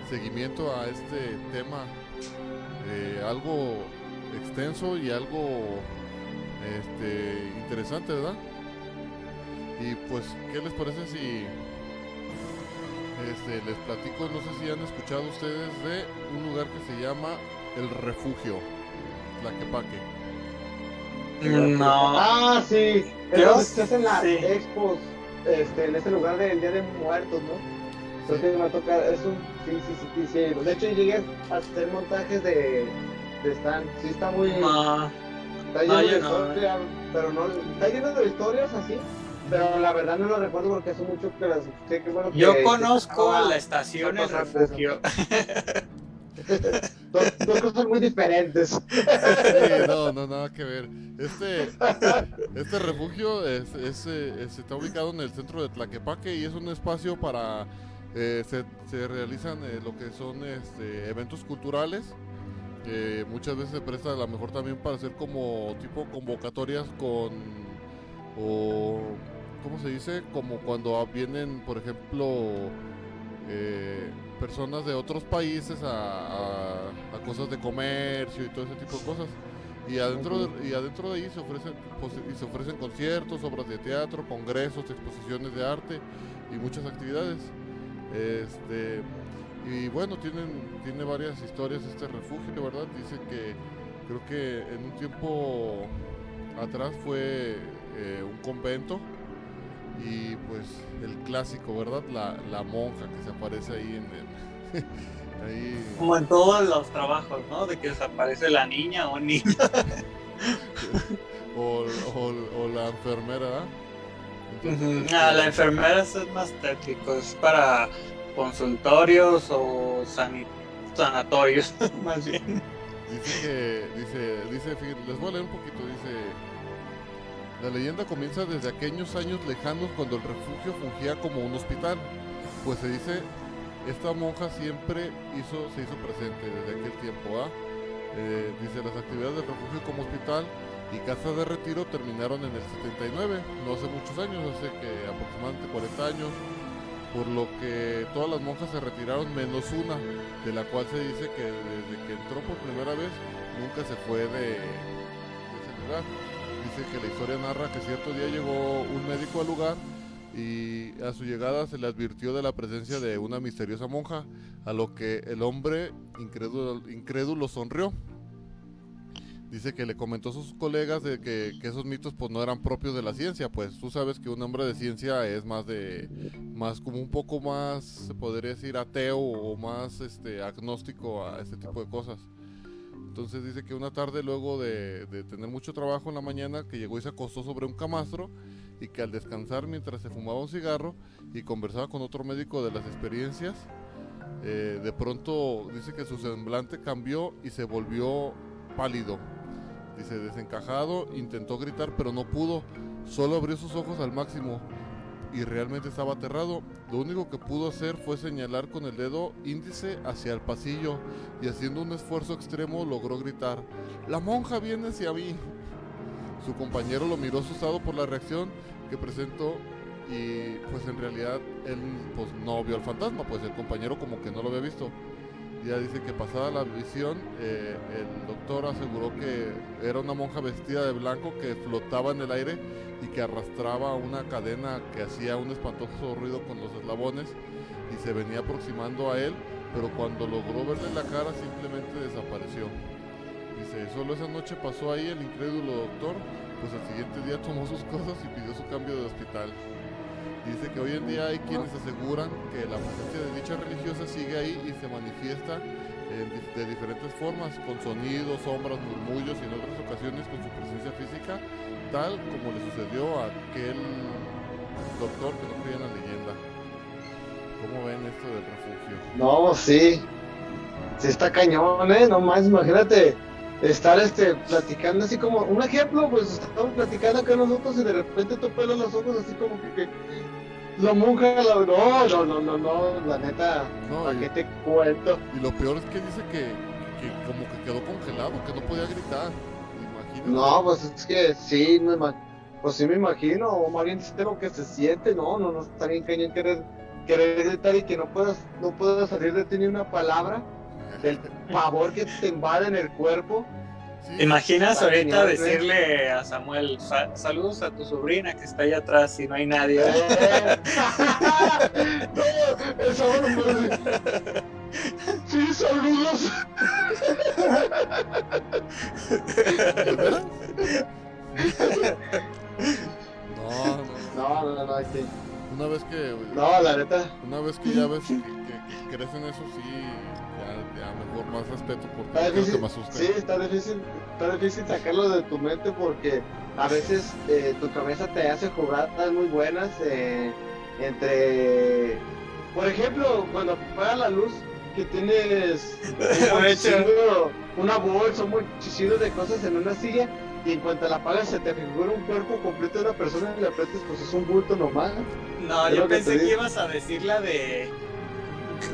seguimiento a este tema eh, algo extenso y algo este, interesante, ¿verdad? Y pues, ¿qué les parece si este, les platico? No sé si han escuchado ustedes de un lugar que se llama El Refugio, Tlaquepaque. No. Ah, sí. Donde se hacen las sí. expos este, en este lugar del Día de Muertos, ¿no? Creo que me va a tocar, es un, sí, sí, sí, sí, sí. De hecho, llegué a hacer montajes de, de stand. Sí, está muy, No. está lleno no, de yo no. historia, pero no, está lleno de historias así, pero la verdad no lo recuerdo porque hace mucho que las escuché, bueno que- Yo que conozco estaba- la estación El. Refugio. Dos, dos cosas muy diferentes. Sí, no, no, nada que ver. Este, este refugio es, es, eh, es- está ubicado en el centro de Tlaquepaque y es un espacio para... eh, se, se realizan eh, lo que son este, eventos culturales. eh, muchas veces se presta a lo mejor también para hacer como tipo convocatorias con... o ¿Cómo se dice? Como cuando vienen, por ejemplo, eh, personas de otros países a, a- a cosas de comercio y todo ese tipo de cosas. Y adentro, de, y adentro de ahí se ofrecen, posi- y se ofrecen conciertos, obras de teatro, congresos, exposiciones de arte y muchas actividades. Este, y bueno, tienen, tiene varias historias este refugio, ¿verdad? Dice que creo que en un tiempo atrás fue eh, un convento y pues el clásico, ¿verdad? La, la monja que se aparece ahí en el... (laughs) ahí, Como en todos los trabajos, ¿no? De que desaparece la niña o niño. (laughs) (laughs) o, o- o la enfermera, ¿verdad? Entonces, Ah, la este, enfermera es más técnico, es para consultorios o sanatorios, más bien. Dice que, dice, dice, les voy a leer un poquito, dice, la leyenda comienza desde aquellos años lejanos cuando el refugio fungía como un hospital, pues se dice, esta monja siempre hizo, se hizo presente desde aquel tiempo, ¿ah? Eh, dice, las actividades del refugio como hospital y casa de retiro terminaron en el 79, no hace muchos años, hace que aproximadamente 40 años, por lo que todas las monjas se retiraron menos una, de la cual se dice que desde que entró por primera vez nunca se fue de, de ese lugar. Dice que la historia narra que cierto día llegó un médico al lugar y a su llegada se le advirtió de la presencia de una misteriosa monja, a lo que el hombre incrédulo, sonrió. dice que le comentó a sus colegas de que, que esos mitos pues no eran propios de la ciencia, pues tú sabes que un hombre de ciencia es más de más como un poco más se podría decir ateo o más este agnóstico a este tipo de cosas. Entonces dice que una tarde luego de, de tener mucho trabajo en la mañana que llegó y se acostó sobre un camastro y que al descansar mientras se fumaba un cigarro y conversaba con otro médico de las experiencias, eh, de pronto dice que su semblante cambió y se volvió pálido. Dice, desencajado, intentó gritar pero no pudo, solo abrió sus ojos al máximo y realmente estaba aterrado. Lo único que pudo hacer fue señalar con el dedo índice hacia el pasillo y haciendo un esfuerzo extremo logró gritar, La monja viene hacia mí. Su compañero lo miró asustado por la reacción que presentó y pues en realidad él pues no vio al fantasma, pues el compañero como que no lo había visto. Ya dice que pasada la visión, eh, el doctor aseguró que era una monja vestida de blanco que flotaba en el aire y que arrastraba una cadena que hacía un espantoso ruido con los eslabones y se venía aproximando a él, pero cuando logró verle la cara simplemente desapareció. Dice, solo esa noche pasó ahí el incrédulo doctor, pues al siguiente día tomó sus cosas y pidió su cambio de hospital. Dice que hoy en día hay quienes aseguran que la presencia de dicha religiosa sigue ahí y se manifiesta de diferentes formas, con sonidos, sombras, murmullos y en otras ocasiones con su presencia física, tal como le sucedió a aquel doctor que no creía en la leyenda. ¿Cómo ven esto del refugio? No, sí. Sí está cañón, ¿eh? No más, imagínate estar este, platicando así como... Un ejemplo, pues estamos platicando acá nosotros y de repente tú pelas los ojos así como que... que la monja, la... No, no, no, no, no, la neta, No, ¿para y- qué te cuento? Y lo peor es que dice que, que como que quedó congelado, que no podía gritar. Imagínate. No, pues es que sí, me pues sí me imagino, o más bien sé lo que se siente, no, no, no, está bien cañón querer, querer gritar y que no puedas, no puedas salir de ti ni una palabra, del pavor que te invade en el cuerpo. Sí, ¿Te imaginas ahorita decirle a Samuel, "Sa- saludos a tu sobrina que está allá atrás y no hay nadie? Eh. (laughs) no, eso no puede ser. Sí, saludos. No, no. No, no, no, Una vez que no, la neta. una vez que ya ves que, que, que crees en eso, sí, ya, mejor más respeto porque Está quiero que difícil, me asuste. sí, está difícil, está difícil sacarlo de tu mente porque a veces eh, tu cabeza te hace jugadas muy buenas eh, entre, por ejemplo, cuando apaga la luz que tienes un (laughs) una bolsa, un muchísimo de cosas en una silla y en cuanto la apagas se te figura un cuerpo completo de una persona y le aprietas pues es un bulto nomás. No, yo que pensé que ibas a decir la de...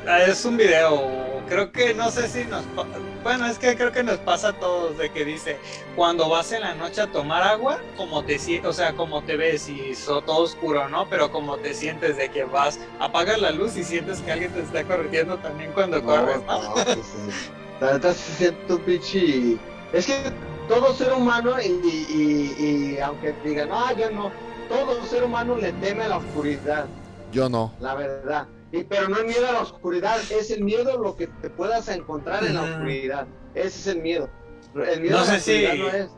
Ah, Es un video, creo que no sé si nos... pa- Bueno, es que creo que nos pasa a todos de que dice, cuando vas en la noche a tomar agua, como te sientes, o sea, como te ves y es todo oscuro, ¿no? Pero como te sientes de que vas, apagas la luz y sientes que alguien te está corriendo también cuando corres, ¿no? no, sí. La neta se siente un pinche. Es que todo ser humano, y, y- y- y aunque digan, no, yo no, todo ser humano le teme a la oscuridad, Yo no. la verdad. Y, pero no es miedo a la oscuridad, es el miedo a lo que te puedas encontrar en la oscuridad. Ese es el miedo. El miedo No a la sé si- oscuridad no es.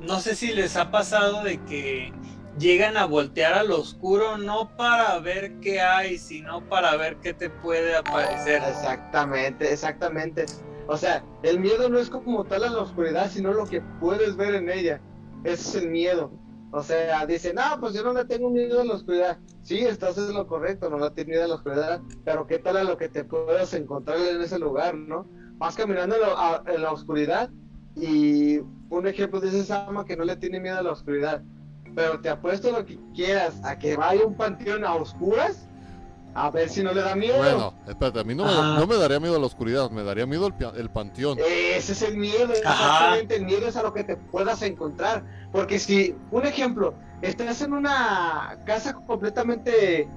No sé si les ha pasado de que llegan a voltear al oscuro no para ver qué hay, sino para ver qué te puede aparecer. Exactamente, exactamente. O sea, el miedo no es como tal a la oscuridad, sino lo que puedes ver en ella. Ese es el miedo. O sea, dicen, no, pues yo no le tengo miedo a la oscuridad. Sí, estás en lo correcto, no le tienes miedo a la oscuridad, pero ¿qué tal a lo que te puedas encontrar en ese lugar, no? Vas caminando en en la oscuridad y un ejemplo dice Sama que no le tiene miedo a la oscuridad, pero te apuesto lo que quieras a que vaya un panteón a oscuras a ver si no le da miedo. Bueno, espérate, a mí no me, no me daría miedo la oscuridad, me daría miedo el, el panteón. Ese es el miedo, exactamente. El miedo es a lo que te puedas encontrar. Porque si, un ejemplo, estás en una casa completamente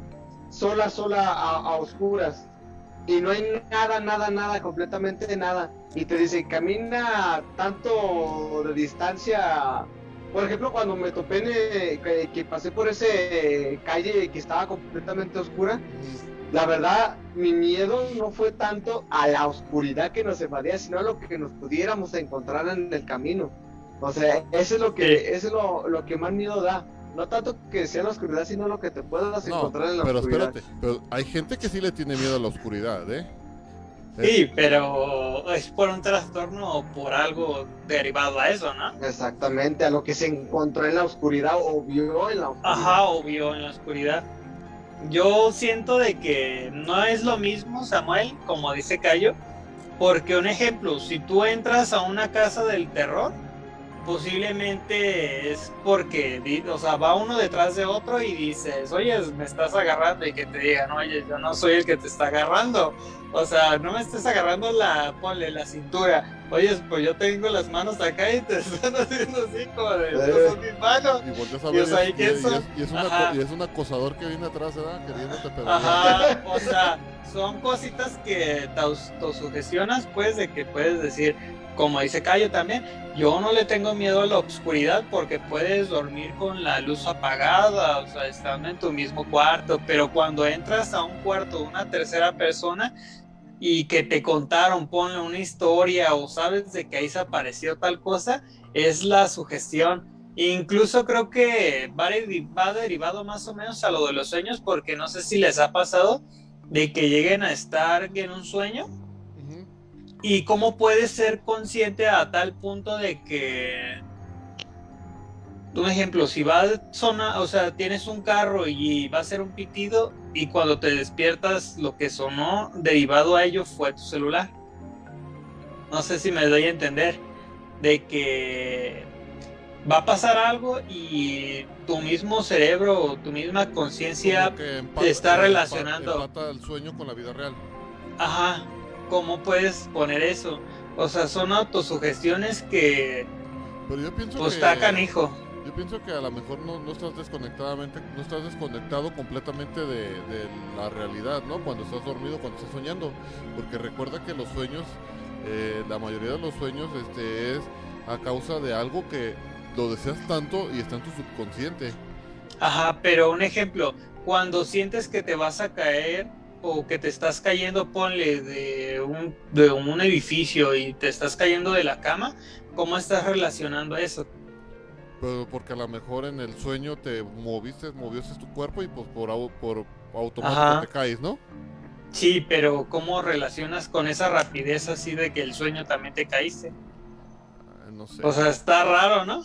sola, sola, a, a oscuras, y no hay nada, nada, nada, completamente nada, y te dicen, camina tanto de distancia. Por ejemplo, cuando me topé eh, que, que pasé por ese calle que estaba completamente oscura, la verdad, mi miedo no fue tanto a la oscuridad que nos invadía, sino a lo que nos pudiéramos encontrar en el camino. O sea, eso es lo que, eso es lo, lo que más miedo da. No tanto que sea la oscuridad, sino lo que te puedas No, encontrar en la pero oscuridad. espérate, pero hay gente que sí le tiene miedo a la oscuridad, ¿eh? Sí, pero es por un trastorno o por algo derivado a eso, ¿no? Exactamente, a lo que se encontró en la oscuridad o vio en la oscuridad. Ajá, obvio, en la oscuridad. Yo siento de que no es lo mismo, Samuel, como dice Cayo, porque un ejemplo, si tú entras a una casa del terror, posiblemente es porque, o sea, va uno detrás de otro y dices, oye, me estás agarrando y que te digan, oye, yo no soy el que te está agarrando. O sea, no me estés agarrando la, ponle la cintura. Oye, pues yo tengo las manos acá y te (laughs) están haciendo así como de, "Estas son mis manos. Y a Y, ver o sea, y, ¿y quién y- y son? es, y es una y es un acosador que viene atrás, ¿verdad? Queriéndote pegar. Ajá, o sea, son cositas que te autosugestionas, pues, de que puedes decir, como dice Cayo también, yo no le tengo miedo a la oscuridad porque puedes dormir con la luz apagada, o sea, estando en tu mismo cuarto, pero cuando entras a un cuarto de una tercera persona y que te contaron, ponle una historia o sabes de que ahí se apareció tal cosa, es la sugestión. Incluso creo que va, deri- va derivado más o menos a lo de los sueños, porque no sé si les ha pasado de que lleguen a estar en un sueño y cómo puedes ser consciente a tal punto de que un ejemplo, si va a sonar, o sea, tienes un carro y va a ser un pitido y cuando te despiertas lo que sonó derivado a ello fue tu celular. No sé si me doy a entender de que va a pasar algo y tu mismo cerebro o tu misma conciencia, te está relacionando. Empata el sueño con la vida real. ajá, ¿cómo puedes poner eso? O sea, son autosugestiones que Pero yo pienso pues que... está canijo. Yo pienso que a lo mejor no, no estás desconectadamente, no estás desconectado completamente de, la realidad, ¿no? Cuando estás dormido, cuando estás soñando, porque recuerda que los sueños, eh, la mayoría de los sueños, este, es a causa de algo que lo deseas tanto y está en tu subconsciente. Ajá, pero un ejemplo, cuando sientes que te vas a caer o que te estás cayendo, ponle de un, de un edificio y te estás cayendo de la cama, ¿cómo estás relacionando eso? Pero porque a lo mejor en el sueño te moviste, moviste tu cuerpo y pues por, por automático Ajá. te caes, ¿no? Sí, pero ¿cómo relacionas con esa rapidez así de que el sueño también te caíste? Ah, No sé. O sea, está raro, ¿no?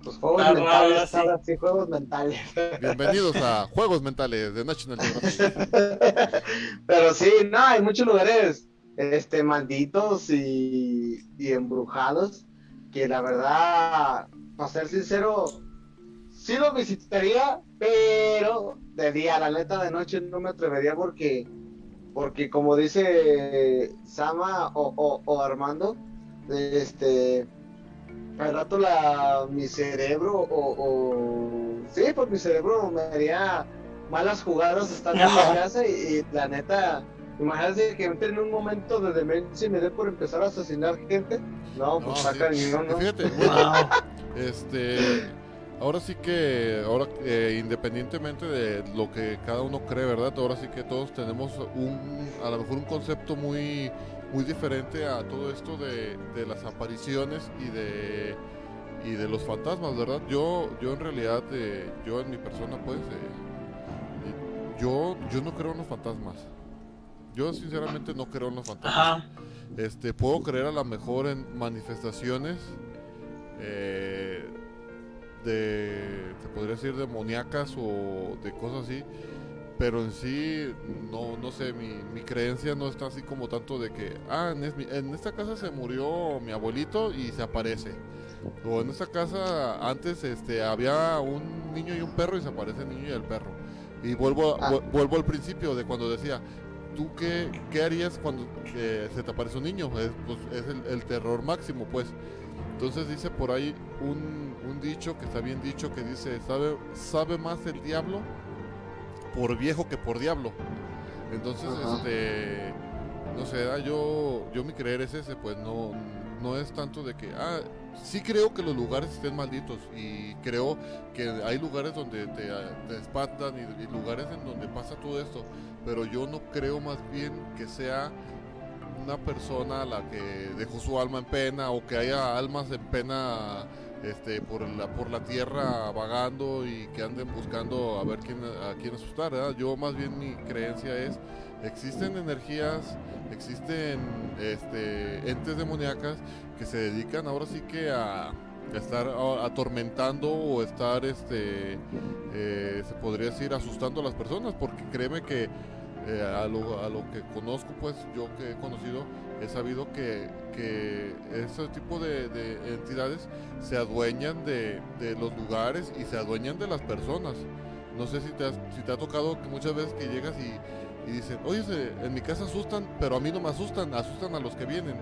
Los juegos Está raro, mentales, sí. ahora sí, juegos mentales. Bienvenidos a Juegos Mentales de National Geographic. (laughs) Pero sí, no, hay muchos lugares este, malditos y, y embrujados que la verdad, para ser sincero, sí lo visitaría, pero de día, la neta de noche no me atrevería porque, porque como dice Sama o, o, o Armando, este, al rato la, mi cerebro o, o sí, pues mi cerebro me haría malas jugadas estando en la (laughs) casa y, y la neta, imagínate que entre en un momento de demencia y me dé por empezar a asesinar gente. No, No, pues sí. saca el ¿no? Fíjate, (laughs) bueno. Este, ahora sí que, ahora eh, independientemente de lo que cada uno cree, ¿verdad? Ahora sí que todos tenemos un, a lo mejor un concepto muy, muy diferente a todo esto de, de las apariciones y de, y de los fantasmas, ¿verdad? Yo, yo en realidad, eh, yo en mi persona, pues, eh, yo, yo no creo en los fantasmas. Yo sinceramente no creo en los fantasmas. Ajá. Este, puedo creer a lo mejor en manifestaciones eh, de, te podría decir, demoníacas o de cosas así, pero en sí, no, no sé, mi, mi creencia no está así como tanto de que, ah, en, es- en esta casa se murió mi abuelito y se aparece. O en esta casa antes este, había un niño y un perro y se aparece el niño y el perro. Y vuelvo, a- Ah. vu- vuelvo al principio de cuando decía, ¿tú qué, qué harías cuando eh, se te aparece un niño? Es, pues, es el, el terror máximo, pues. Entonces dice por ahí un, un dicho que está bien dicho que dice, ¿sabe, sabe más el diablo por viejo que por diablo. Entonces, Ajá. este, no sé, ah, yo, yo mi creer es ese, pues no, no es tanto de que, ah, sí creo que los lugares estén malditos y creo que hay lugares donde te, espantan y, lugares en donde pasa todo esto, pero yo no creo más bien que sea una persona la que dejó su alma en pena o que haya almas en pena este, por, la, por la tierra vagando y que anden buscando a ver quién, a quién asustar. ¿verdad? Yo más bien mi creencia es, existen energías, existen este, entes demoníacas que se dedican ahora sí que a estar atormentando o estar, este, eh, se podría decir, asustando a las personas, porque créeme que eh, a, lo, a lo que conozco, pues yo que he conocido, he sabido que, que ese tipo de, de entidades se adueñan de, de los lugares y se adueñan de las personas. No sé si te, si te ha tocado que muchas veces que llegas y, y dicen, oye, en mi casa asustan, pero a mí no me asustan, asustan a los que vienen.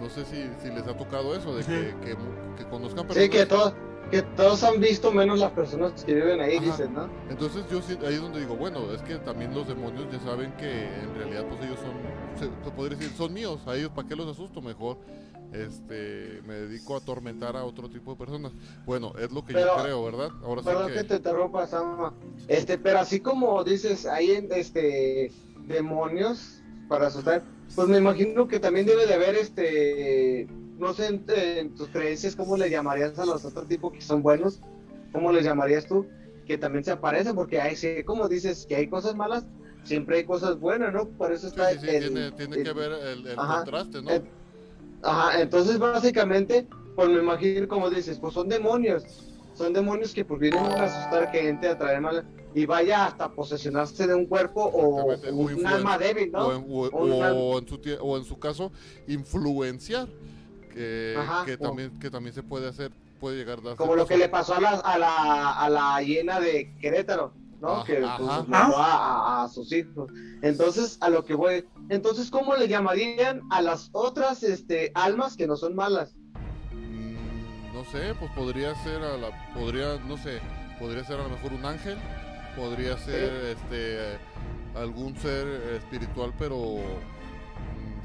No sé si, si les ha tocado eso, de que, que, mu- que conozcan Sí, que personas. todos, que todos han visto menos las personas que viven ahí, Ajá. dicen, ¿no? Entonces yo sí- ahí es donde digo, bueno, es que también los demonios ya saben que en realidad pues ellos son, se, se podría decir, son míos, a ellos para qué los asusto mejor. Este, me dedico a atormentar a otro tipo de personas. Bueno, es lo que yo creo, ¿verdad? Ahora sí Perdón que que te interrumpa, Sama. Este, pero así como dices, hay en- este demonios para asustar, pues me imagino que también debe de haber este, no sé, en, en tus creencias, ¿cómo le llamarías a los otros tipos que son buenos? ¿Cómo les llamarías tú? Que también se aparecen, porque hay, como dices, que hay cosas malas, siempre hay cosas buenas, ¿no? Por eso está sí, sí, el- tiene, tiene el- que ver el, contraste, ¿no? Ajá, entonces básicamente, pues me imagino como dices, pues son demonios, son demonios que pues vienen a asustar gente, a traer mal y vaya hasta posesionarse de un cuerpo o, un alma débil, ¿no? o, en, o- O una- o en su, tie- o en su caso, influenciar, que, Ajá, que, también, que también se puede hacer, puede llegar a Como lo que le pasó a la, a la, a la hiena de Querétaro, ¿no? Ajá, que pues, ajá. mató a, a- a sus hijos. Entonces, a lo que voy, entonces, ¿cómo le llamarían a las otras este, almas que no son malas? Mm, no sé, pues podría ser a la, podría, no sé, podría ser a lo mejor un ángel, podría ser este algún ser espiritual, pero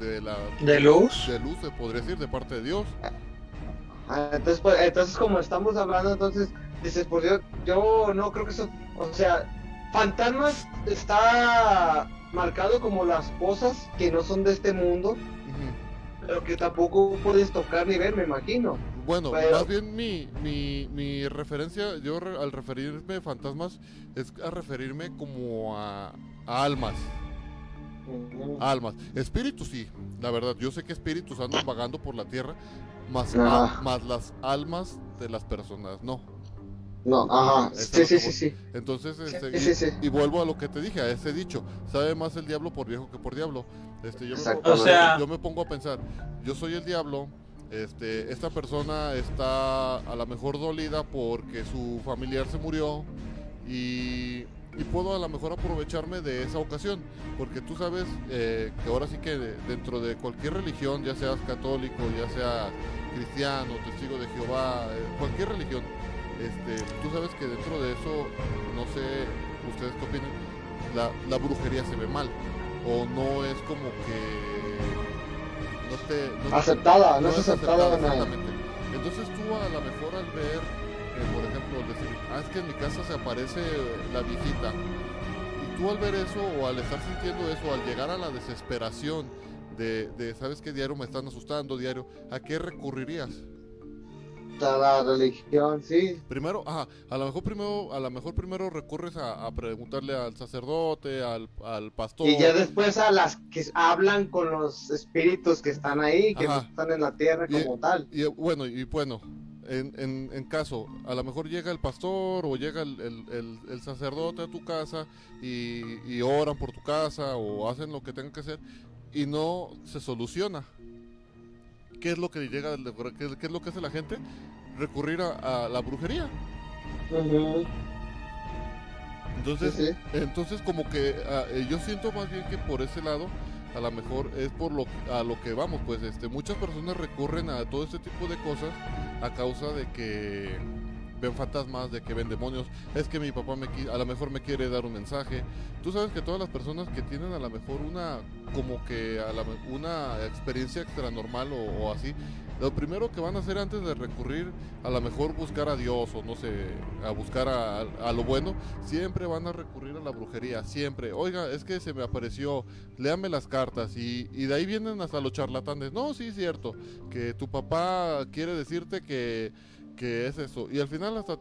de la ¿De luz? de luz, se podría decir, de parte de Dios. Ah, Entonces, pues, entonces como estamos hablando, entonces dices, pues yo, yo no creo que eso, o sea, fantasmas está marcado como las cosas que no son de este mundo, pero que tampoco puedes tocar ni ver, me imagino. Bueno, Pero- más bien mi, mi, mi referencia, yo re- al referirme a fantasmas, es a referirme como a, a almas. Almas. Espíritus sí, la verdad. Yo sé que espíritus andan vagando por la tierra, más, Ah. a- más las almas de las personas, no. No, ajá, sí, sí, sí, sí. Entonces, este, Sí, y, sí, sí. y vuelvo a lo que te dije, a ese dicho, sabe más el diablo por viejo que por diablo. Este, yo, me Exacto. pongo, O sea- yo me pongo a pensar, yo soy el diablo, este, esta persona está a lo mejor dolida porque su familiar se murió y, y puedo a lo mejor aprovecharme de esa ocasión, porque tú sabes eh, que ahora sí que de- dentro de cualquier religión, ya seas católico, ya seas cristiano, testigo de Jehová, eh, cualquier religión, este, tú sabes que dentro de eso, no sé, ustedes qué opinan, la, la brujería se ve mal, o no es como que no te... no Aceptada, no es aceptada nada. exactamente. Entonces tú a lo mejor al ver, eh, por ejemplo, decir, ah, es que en mi casa se aparece la viejita, y tú al ver eso, o al estar sintiendo eso, al llegar a la desesperación de, de ¿sabes qué diario me están asustando, diario? ¿A qué recurrirías? La religión, sí. Primero, ajá, a lo mejor primero, a lo mejor primero recurres a, a preguntarle al sacerdote, al, al pastor. Y ya después a las que hablan con los espíritus que están ahí, que no están en la tierra Y- como tal. Y bueno, y bueno, en, en, en caso, a lo mejor llega el pastor o llega el, el- el- el sacerdote a tu casa y, y oran por tu casa o hacen lo que tengan que hacer y no se soluciona. ¿Qué es lo que llega, qué, qué es lo que hace la gente? Recurrir a, a la brujería. Entonces, sí, sí. Entonces como que ah, eh, yo siento más bien que por ese lado a lo mejor es por lo a lo que vamos, pues este muchas personas recurren a todo este tipo de cosas a causa de que ven fantasmas, de que ven demonios, es que mi papá me, a lo mejor me quiere dar un mensaje. Tú sabes que todas las personas que tienen a lo mejor una, como que a la, una experiencia extra normal o, o así, lo primero que van a hacer antes de recurrir a lo mejor buscar a Dios o no sé, a buscar a, a, lo bueno, siempre van a recurrir a la brujería, siempre. Oiga, es que se me apareció, léame las cartas y, y de ahí vienen hasta los charlatanes. No, sí, es cierto, que tu papá quiere decirte que que es eso. Y al final hasta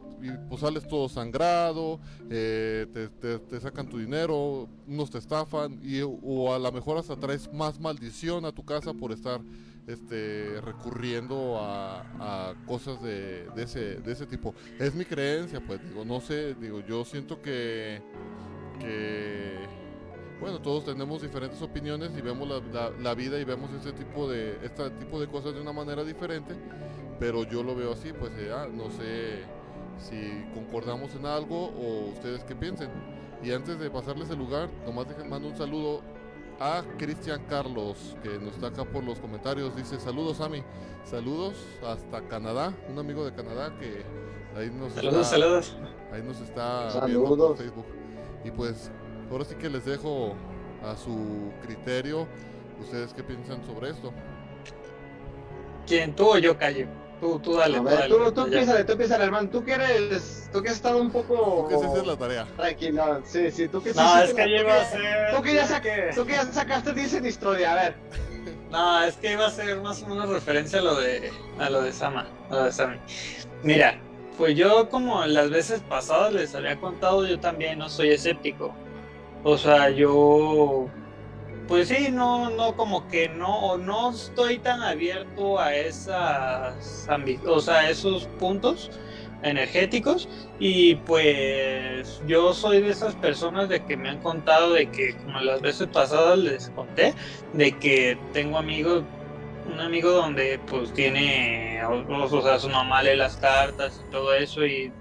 pues sales todo sangrado, eh, te, te, sacan tu dinero, unos te estafan y o a lo mejor hasta traes más maldición a tu casa por estar este recurriendo a, a cosas de, de, ese, de ese tipo. Es mi creencia, pues digo, no sé, digo, yo siento que, que bueno, todos tenemos diferentes opiniones y vemos la, la, vida y vemos este tipo de este tipo de cosas de una manera diferente, pero yo lo veo así, pues ya, no sé si concordamos en algo o ustedes qué piensen. Y antes de pasarles el lugar, nomás dejen mando un saludo a Cristian Carlos, que nos está acá por los comentarios. Dice, saludos a mí, saludos hasta Canadá, un amigo de Canadá que ahí nos saludos, está, saludos. Ahí nos está viendo por Facebook. Y pues, ahora sí que les dejo a su criterio, ustedes qué piensan sobre esto. ¿Quién, tú o yo, Calle? Tú, tú dale, a tú, ver, dale, tú, tú piénsale, tú piénsale, hermano. Tú que eres, tú que has estado un poco. Tú que haces la tarea. Tranquilo, sí, sí, tú que No, sí, es que iba a ser. Tú que ya, sa que- tú que ya sacaste 10 de historia, a ver. (laughs) No, es que iba a ser más o menos referencia a lo de a lo de Sama, a lo de Sammy. Mira, pues yo como las veces pasadas les había contado, yo también no soy escéptico. O sea, yo pues sí, no, no, como que no, no estoy tan abierto a esas o sea, esos puntos energéticos. Y pues yo soy de esas personas de que me han contado de que como las veces pasadas les conté de que tengo amigos un amigo donde pues tiene o, sea su mamá lee las cartas y todo eso y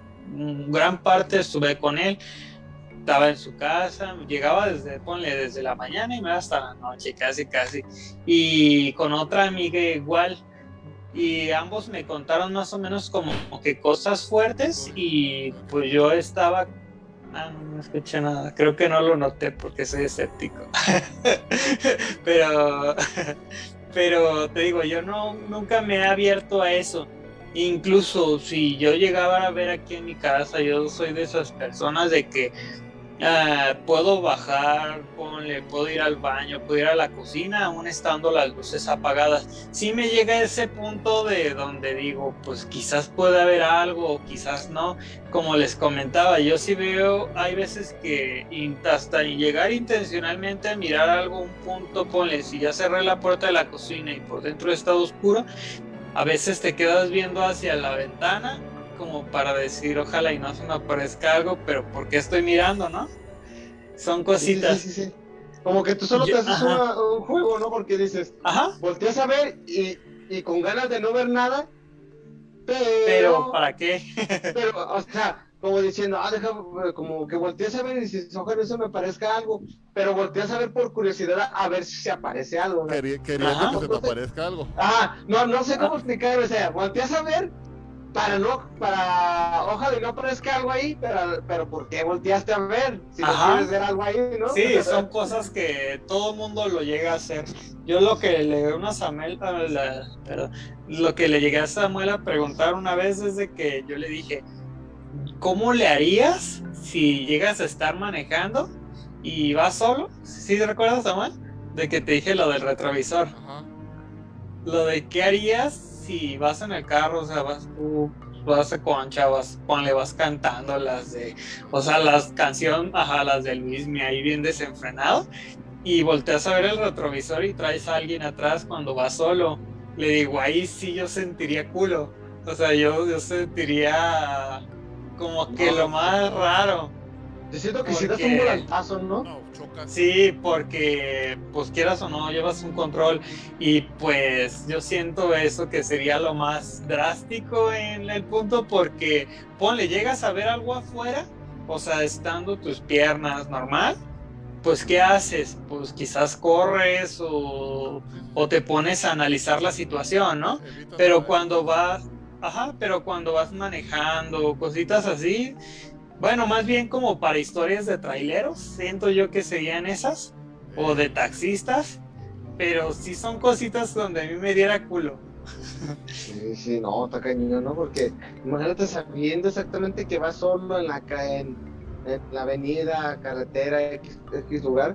gran parte estuve con él estaba en su casa, llegaba desde, ponle, desde la mañana y me hasta la noche, casi, casi. Y con otra amiga igual. Y ambos me contaron más o menos como que cosas fuertes y pues yo estaba... Ah, no, no escuché nada. Creo que no lo noté porque soy escéptico. (laughs) pero, (laughs) pero te digo, yo no, nunca me he abierto a eso. Incluso si yo llegaba a ver aquí en mi casa, yo soy de esas personas de que ah, puedo bajar, ponle, puedo ir al baño, puedo ir a la cocina, aún estando las luces apagadas. Si me llega ese punto de donde digo, pues quizás puede haber algo, quizás no. Como les comentaba, yo sí veo, hay veces que hasta llegar intencionalmente a mirar algo, un punto, ponle, si ya cerré la puerta de la cocina y por dentro está oscuro, a veces te quedas viendo hacia la ventana como para decir ojalá y no se me aparezca algo, pero ¿por qué estoy mirando, no? Son cositas. Sí, sí, sí, sí. Como que tú solo Yo- te haces una- un juego, ¿no? Porque dices, Ajá, volteas a ver y, y con ganas de no ver nada, pero, pero ¿para qué? (laughs) pero, o sea, como diciendo, ah, deja, eh, como que volteas a ver y dices, ojalá eso me parezca algo, pero volteas a ver por curiosidad a ver si se aparece algo, ¿no? Queriendo Ajá. que se te aparezca algo. Ah, no, no sé cómo explicar, o sea, volteas a ver para no, para, ojalá y no aparezca algo ahí, pero, pero ¿por qué volteaste a ver? Si no quieres ver algo ahí, ¿no? Sí, (laughs) son cosas que todo el mundo lo llega a hacer. Yo lo que le una Samuel, a la- lo que le llegué a Samuel a preguntar una vez es de que yo le dije, ¿cómo le harías si llegas a estar manejando y vas solo? ¿Sí recuerdas, Samuel? De que te dije lo del retrovisor. Ajá. Lo de qué harías si vas en el carro, o sea, vas tú, vas a concha, vas, ponle, vas cantando las de, o sea, las canciones, ajá, las de Luis, me ahí bien desenfrenado, y volteas a ver el retrovisor y traes a alguien atrás cuando vas solo. Le digo, ahí sí yo sentiría culo. O sea, yo, yo sentiría como que No. lo más raro. Yo siento que si das un volantazo, ¿no? No, chocas. Sí, porque pues quieras o no, llevas un control y pues yo siento eso que sería lo más drástico en el punto porque ponle, llegas a ver algo afuera, o sea, estando tus piernas normal, pues ¿qué haces? Pues quizás corres o, o te pones a analizar la situación, ¿no? Pero cuando vas, ajá, pero cuando vas manejando, cositas así, bueno, más bien como para historias de traileros, siento yo que serían esas, o de taxistas, pero sí son cositas donde a mí me diera culo. Sí, sí, no, está cañón, ¿no? Porque imagínate sabiendo exactamente que vas solo en la, ca- en, en la avenida, carretera, X, X lugar,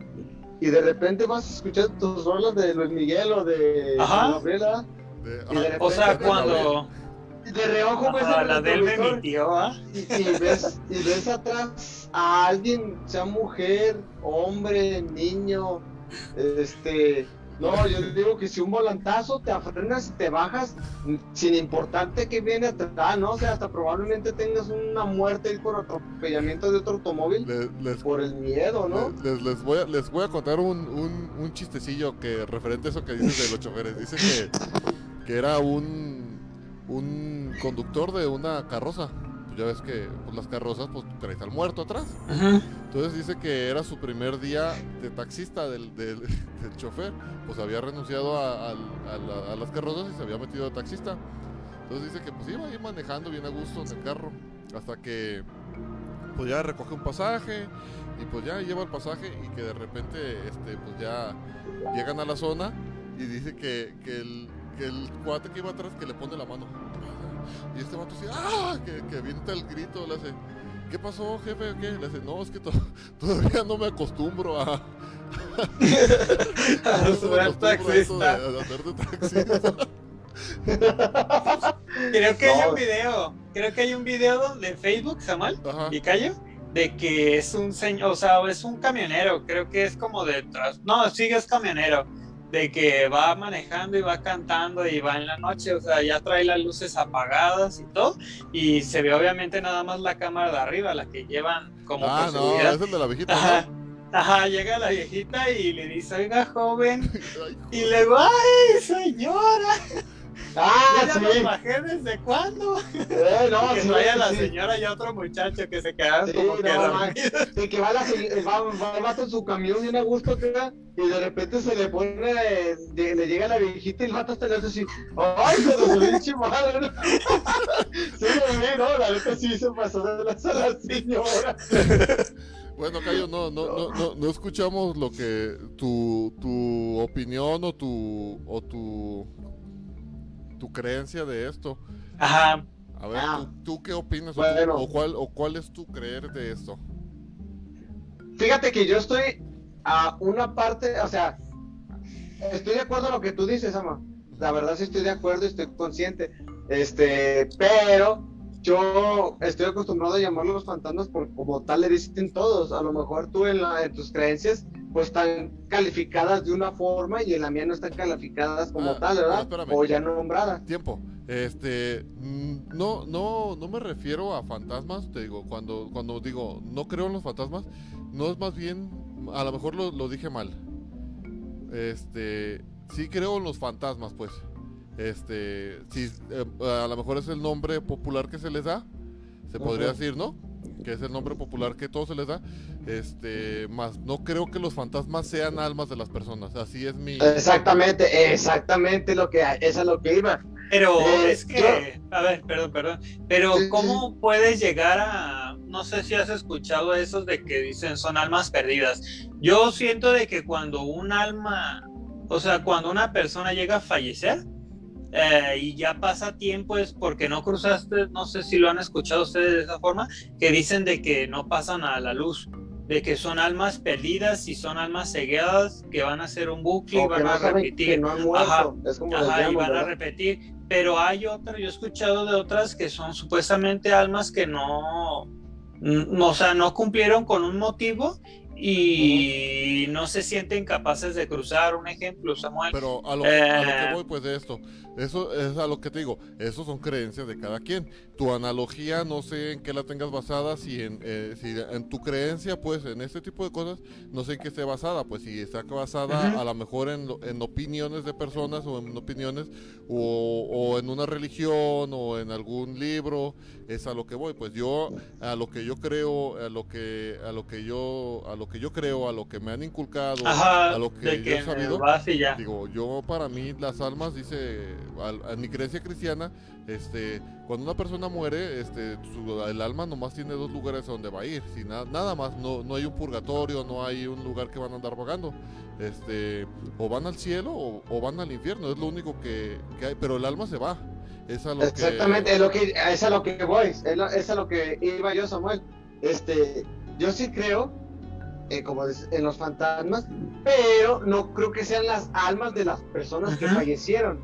y de repente vas a escuchar tus rolas de Luis Miguel o de Ajá. Gabriela, De- Y de ajá, O sea, cuando de reojo ves ajá, el la de él me retrovisor mintió, ¿ah? y, y ves, y ves atrás a alguien, sea mujer, hombre, niño, este... No, yo digo que si un volantazo te frenas y te bajas, sin importarte que viene atrás, ¿no? O sea, hasta probablemente tengas una muerte ahí por atropellamiento de otro automóvil les, por el miedo, ¿no? les, les voy a, les voy a contar un, un, un chistecillo que referente a eso que dices de los choferes. Dice que, que era un, un conductor de una carroza. Pues ya ves que pues, las carrozas pues traes al muerto atrás. Ajá. Entonces dice que era su primer día de taxista del, del, (laughs) del chofer. Pues había renunciado a, a la- a las carrozas y se había metido de taxista. Entonces dice que pues iba ahí manejando bien a gusto en el carro. Hasta que pues ya recoge un pasaje y pues ya lleva el pasaje y que de repente este pues ya llegan a la zona y dice que, que el, que el cuate que iba atrás que le pone la mano. Y este vato así, ¡ah! Que, que avienta el grito, le hace, ¿qué pasó, jefe? Le hace, no, es que to- (laughs) todavía no me acostumbro a... (laughs) A ser taxista. de- de andar de taxista". (laughs) Creo que hay un video, creo que hay un video donde Facebook, Samuel, Ajá. y Cayo, de que es un señor, o sea, es un camionero, creo que es como de tras- no, sí es camionero, de que va manejando y va cantando y va en la noche, o sea, ya trae las luces apagadas y todo, y se ve obviamente nada más la cámara de arriba, la que llevan como Ah, por no, seguridad. es el de la viejita, Ajá, ¿no? ajá, llega la viejita y le dice, oiga, joven, (laughs) y luego, ay, señora, Ah, ya me sí. bajé desde cuándo. Eh, no, que sí, vaya sí, la sí. señora y otro muchacho que se quedaron Sí, como que no, dormidos. De que va, la, se- va, va en su camión bien a gusto acá, y de repente se le pone, eh, le llega la viejita y el vato hasta le hace así, ¡ay, pero su pinche madre! ¿no? (laughs) Sí, lo vi, no, la neta sí se pasó de la la señora. (laughs) Bueno, Cayo, no, no, no, no, no escuchamos lo que tu, tu opinión o tu o tu tu creencia de esto. Ajá. A ver, Ah. ¿tú, tú qué opinas Bueno. o cuál o cuál es tu creer de esto? Fíjate que yo estoy a una parte, o sea, estoy de acuerdo en lo que tú dices, Ama. La verdad sí estoy de acuerdo y estoy consciente. Este, pero yo estoy acostumbrado a llamarlos fantasmas por como tal le dicen todos. A lo mejor tú en, la- en tus creencias pues están calificadas de una forma y en la mía no están calificadas como Ah, tal, ¿verdad? espérame. O ya nombradas. Tiempo. Este, mm, no, no, no me refiero a fantasmas. Te digo, cuando, cuando digo no creo en los fantasmas, no es más bien, a lo mejor lo, lo dije mal. Este, sí creo en los fantasmas, pues. Este, sí, eh, a lo mejor es el nombre popular que se les da, se podría decir, ¿no? Que es el nombre popular que todo se les da. Este, más no creo que los fantasmas sean almas de las personas. Así es mi. Exactamente, exactamente lo que es a lo que iba. Pero Eh, es que, a ver, perdón, perdón. Pero ¿cómo puedes llegar a, no sé si has escuchado esos de que dicen son almas perdidas? Yo siento de que cuando un alma, o sea, cuando una persona llega a fallecer eh, y ya pasa tiempo es porque no cruzaste, no sé si lo han escuchado ustedes de esa forma, que dicen de que no pasan a la luz. De que son almas perdidas y son almas cegadas que van a hacer un bucle y O que van no a repetir. no. Ajá, es como Ajá, y llaman, van a ¿verdad? repetir. Pero hay otra, yo he escuchado de otras que son supuestamente almas que no, no o sea, no cumplieron con un motivo y no se sienten capaces de cruzar. Un ejemplo, Samuel. Pero a lo, a lo que Eh. voy pues de esto, eso es a lo que te digo, eso son creencias de cada quien. Tu analogía no sé en qué la tengas basada, si en, eh, si en tu creencia pues en este tipo de cosas, no sé en qué esté basada, pues si está basada a lo mejor en, en opiniones de personas o en opiniones o, o en una religión o en algún libro, es a lo que voy, pues yo a lo que yo creo, a lo que a lo que yo a lo lo que yo creo, a lo que me han inculcado, Ajá, a lo que, de yo he sabido, digo, yo para mí las almas, dice, a, mi creencia cristiana, este, cuando una persona muere, este, su- el alma nomás tiene dos lugares a donde va a ir, sin na- nada más, no, no hay un purgatorio, no hay un lugar que van a andar vagando, este, o van al cielo o, o van al infierno, es lo único que, que hay, pero el alma se va, es a lo Exactamente, que... es lo que es a lo que voy, es, lo- es a lo que iba yo, Samuel. Este, yo sí creo, eh, como en los fantasmas, pero no creo que sean las almas de las personas que fallecieron.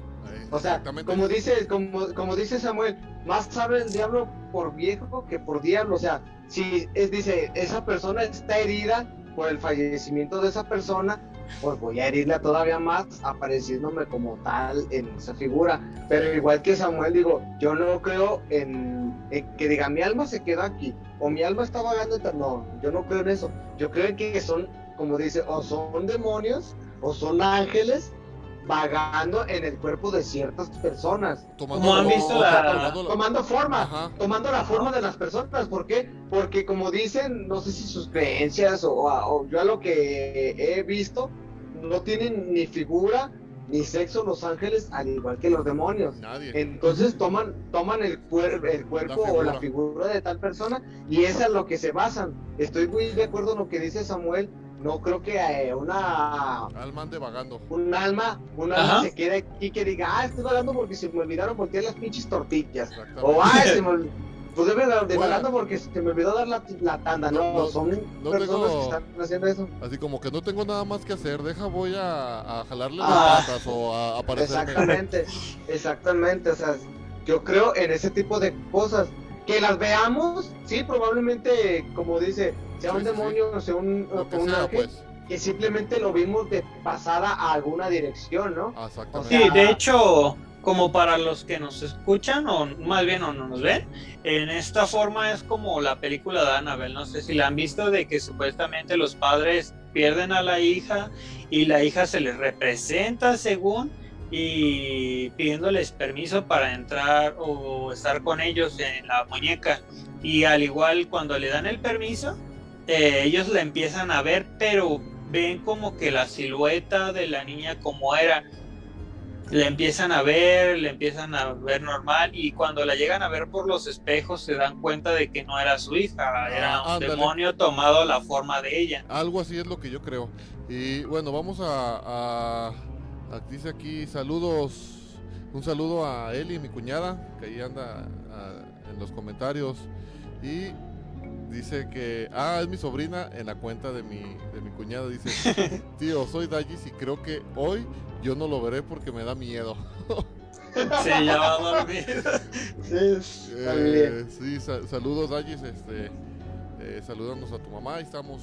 O sea, como dice, como, como dice Samuel, más sabe el diablo por viejo que por diablo. O sea, si es, dice, esa persona está herida por el fallecimiento de esa persona, pues voy a herirla todavía más apareciéndome como tal en esa figura. Pero igual que Samuel, digo, yo no creo en, que diga mi alma se quedó aquí o mi alma está vagando. en tal-". No, yo no creo en eso. Yo creo en que son, como dice, o son demonios o son ángeles vagando en el cuerpo de ciertas personas, Tomando- Como han visto la- tomando la- tomando forma, Ajá. tomando la forma de las personas. ¿Por qué? Porque como dicen, no sé si sus creencias o, o yo a lo que he visto, no tienen ni figura ni sexo los ángeles, al igual que los demonios. Nadie. Entonces toman, toman el, cuer- el cuerpo o la figura. figura de tal persona y es a lo que se basan. Estoy muy de acuerdo en lo que dice Samuel. No creo que eh, una Alma ande vagando. un alma, un Ajá. alma se quede aquí que diga, ah, estoy vagando porque se me olvidaron voltear las pinches tortillas. O ay, se me ol- (laughs) pues debe de, de Bueno. vagando porque se me olvidó dar la, la tanda. No, No, no, son no personas tengo- que están haciendo eso. Así como que no tengo nada más que hacer, deja voy a, a jalarle Ah. las patas o a aparecerme. Exactamente, (laughs) exactamente. O sea, yo creo en ese tipo de cosas. Que las veamos, sí, probablemente, como dice, sea Sí, un sí, sí. demonio o sea un, Lo que un sea, ángel, pues. que simplemente lo vimos de pasada a alguna dirección, ¿no? Ah, Exactamente. Sí, sea- de hecho, como para los que nos escuchan, o más bien o no nos ven, en esta forma es como la película de Annabelle, no sé si la han visto, de que supuestamente los padres pierden a la hija y la hija se les representa según y pidiéndoles permiso para entrar o estar con ellos en la muñeca. Y al igual cuando le dan el permiso, eh, ellos la empiezan a ver, pero ven como que la silueta de la niña como era. La empiezan a ver, la empiezan a ver normal y cuando la llegan a ver por los espejos se dan cuenta de que no era su hija, era un Ah, ándale. demonio tomado la forma de ella. Algo así es lo que yo creo. Y bueno, vamos a- a- dice aquí saludos, un saludo a Eli, mi cuñada, que ahí anda ah, en los comentarios. Y dice que, ah, es mi sobrina en la cuenta de mi, de mi cuñada. Dice, (laughs) tío, soy Dagis y creo que hoy yo no lo veré porque me da miedo. (laughs) Sí, ya va a dormir. (laughs) Sí. Eh, sí, sa- saludos Dagis, este, eh, saludándonos a tu mamá. Y estamos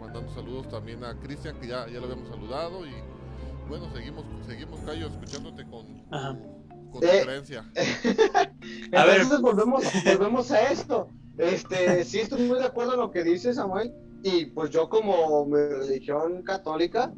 mandando saludos también a Cristian, que ya, ya lo habíamos saludado. Y bueno, seguimos, seguimos Cayo, escuchándote con, Ajá. con tu Eh, creencia. (laughs) A ver. Entonces volvemos, volvemos a esto. Este, sí estoy muy de acuerdo en lo que dice Samuel. Y pues yo como mi religión católica,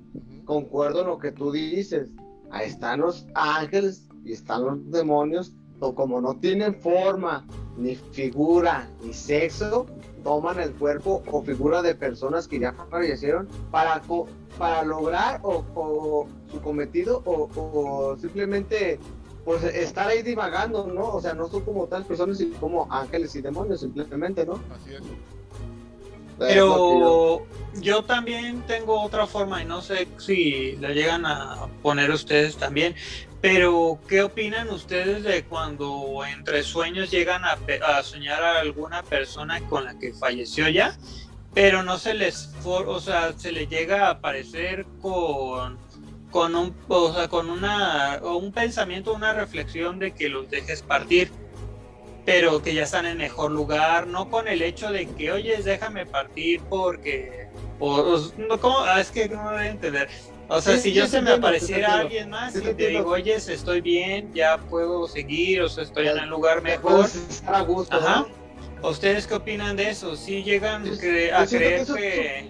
concuerdo en lo que tú dices. Ahí están los ángeles y están los demonios. O como no tienen forma, ni figura, ni sexo, toman el cuerpo o figura de personas que ya fallecieron para, co- para lograr o, o su cometido o, o simplemente pues estar ahí divagando, ¿no? O sea, no son como tal personas, sino como ángeles y demonios, simplemente, ¿no? Así es. Pero yo también tengo otra forma y no sé si la llegan a poner ustedes también. Pero, ¿qué opinan ustedes de cuando entre sueños llegan a, a soñar a alguna persona con la que falleció ya? Pero no se les, for- o sea, se les llega a aparecer con, con un, o sea, con una, un pensamiento, una reflexión de que los dejes partir pero que ya están en mejor lugar, no con el hecho de que, oye, déjame partir porque, o, o- no, ¿cómo? Ah, es que no me voy a entender. O sea, Sí, si yo se me entiendo, apareciera alguien más Sí, y te digo, oye, estoy bien, ya puedo seguir, o sea, estoy en un lugar mejor. estar a gusto, ¿no? Ajá. ¿Ustedes qué opinan de eso? Si llegan Yo- cre- yo a que creer eso- que...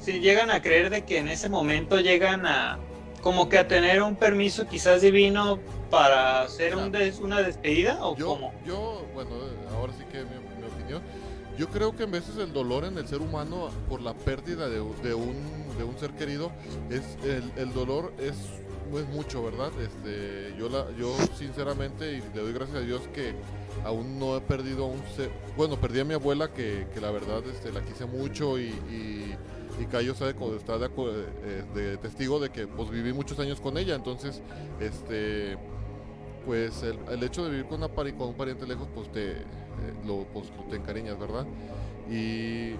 Si llegan a creer de que en ese momento llegan a... Como que a tener un permiso quizás divino para hacer un des- una despedida o Yo, cómo? yo, bueno, ahora sí que mi, mi opinión. Yo creo que en veces el dolor en el ser humano por la pérdida de, un, de un ser querido, es el, el dolor es, es mucho, ¿verdad? Este, yo, la, yo sinceramente, y le doy gracias a Dios que aún no he perdido a un ser, bueno, perdí a mi abuela que, que la verdad este, la quise mucho y, y, y Cayo sabe, está de, eh, de testigo de que pues viví muchos años con ella, entonces, este pues el, el hecho de vivir con, una con un pariente lejos, pues te, lo, pues, te encariñas, ¿verdad? Y,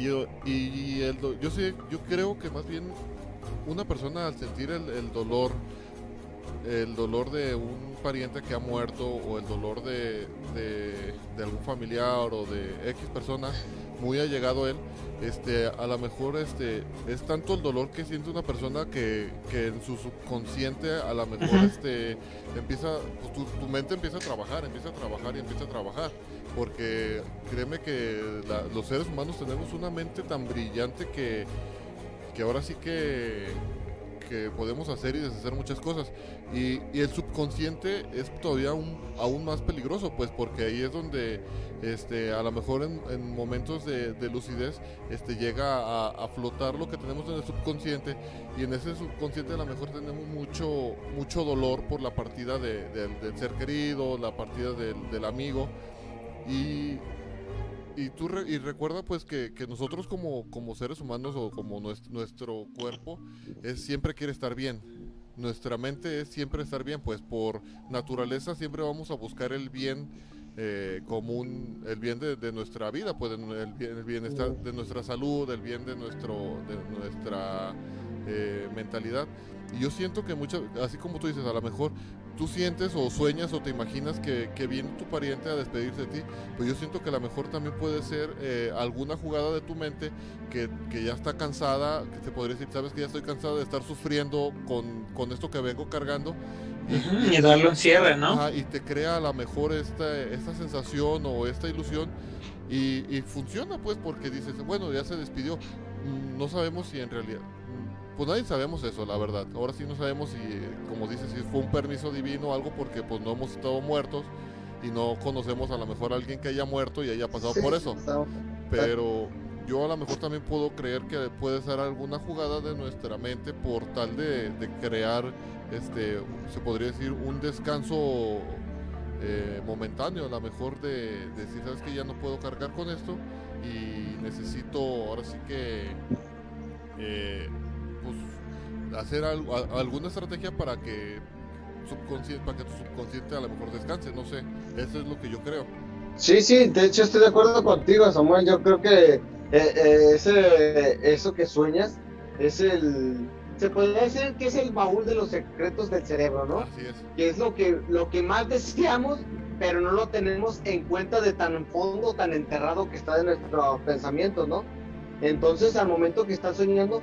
yo- y el yo sí, yo creo que más bien una persona al sentir el, el dolor, el dolor de un pariente que ha muerto o el dolor de, de, de algún familiar o de X persona muy allegado a él, este, a lo mejor este, es tanto el dolor que siente una persona que, que en su subconsciente a lo mejor este, empieza, pues, tu, tu mente empieza a trabajar, empieza a trabajar y empieza a trabajar. Porque créeme que la- los seres humanos tenemos una mente tan brillante que, que ahora sí que, que podemos hacer y deshacer muchas cosas. Y, el subconsciente es todavía aún, aún más peligroso, pues porque ahí es donde este, a lo mejor en, en momentos de, de lucidez este, llega a, flotar lo que tenemos en el subconsciente y en ese subconsciente a lo mejor tenemos mucho, mucho dolor por la partida de- del- del ser querido, la partida del, del amigo. Y, y tú re- y recuerda pues que, que nosotros como, como seres humanos o como nues- nuestro cuerpo es, siempre quiere estar bien. Nuestra mente es siempre estar bien, pues por naturaleza siempre vamos a buscar el bien eh, común, el bien de, de nuestra vida, pues el, bien- el bienestar de nuestra salud, el bien de, nuestro, de nuestra eh, mentalidad. Y yo siento que muchas, así como tú dices, a lo mejor tú sientes o sueñas o te imaginas que, que viene tu pariente a despedirse de ti, pues yo siento que a lo mejor también puede ser eh, alguna jugada de tu mente que, que ya está cansada, que te podría decir, sabes que ya estoy cansada de estar sufriendo con, con esto que vengo cargando. Y darle un cierre, ¿no? Ajá, y te crea a lo mejor esta, esta sensación o esta ilusión y, y funciona pues porque dices, bueno, ya se despidió. Mm, No sabemos si en realidad... Pues nadie sabemos eso, la verdad. Ahora sí no sabemos si, como dices, si fue un permiso divino o algo porque pues no hemos estado muertos y no conocemos a lo mejor a alguien que haya muerto y haya pasado por eso. Pero yo a lo mejor también puedo creer que puede ser alguna jugada de nuestra mente por tal de, de crear, este, se podría decir, un descanso eh, momentáneo, a lo mejor de, de decir, sabes que ya no puedo cargar con esto y necesito ahora sí que eh, pues, hacer algo- a- alguna estrategia para que subconsciente, para que tu subconsciente a lo mejor descanse, no sé, eso es lo que yo creo. Sí, sí, de hecho estoy de acuerdo contigo, Samuel. Yo creo que eh, eh, ese, eso que sueñas es el, se podría decir que es el baúl de los secretos del cerebro, ¿no? Así es. Que es lo que, lo que más deseamos, pero no lo tenemos en cuenta de tan fondo, tan enterrado que está en nuestros pensamientos, ¿no? Entonces, al momento que están soñando,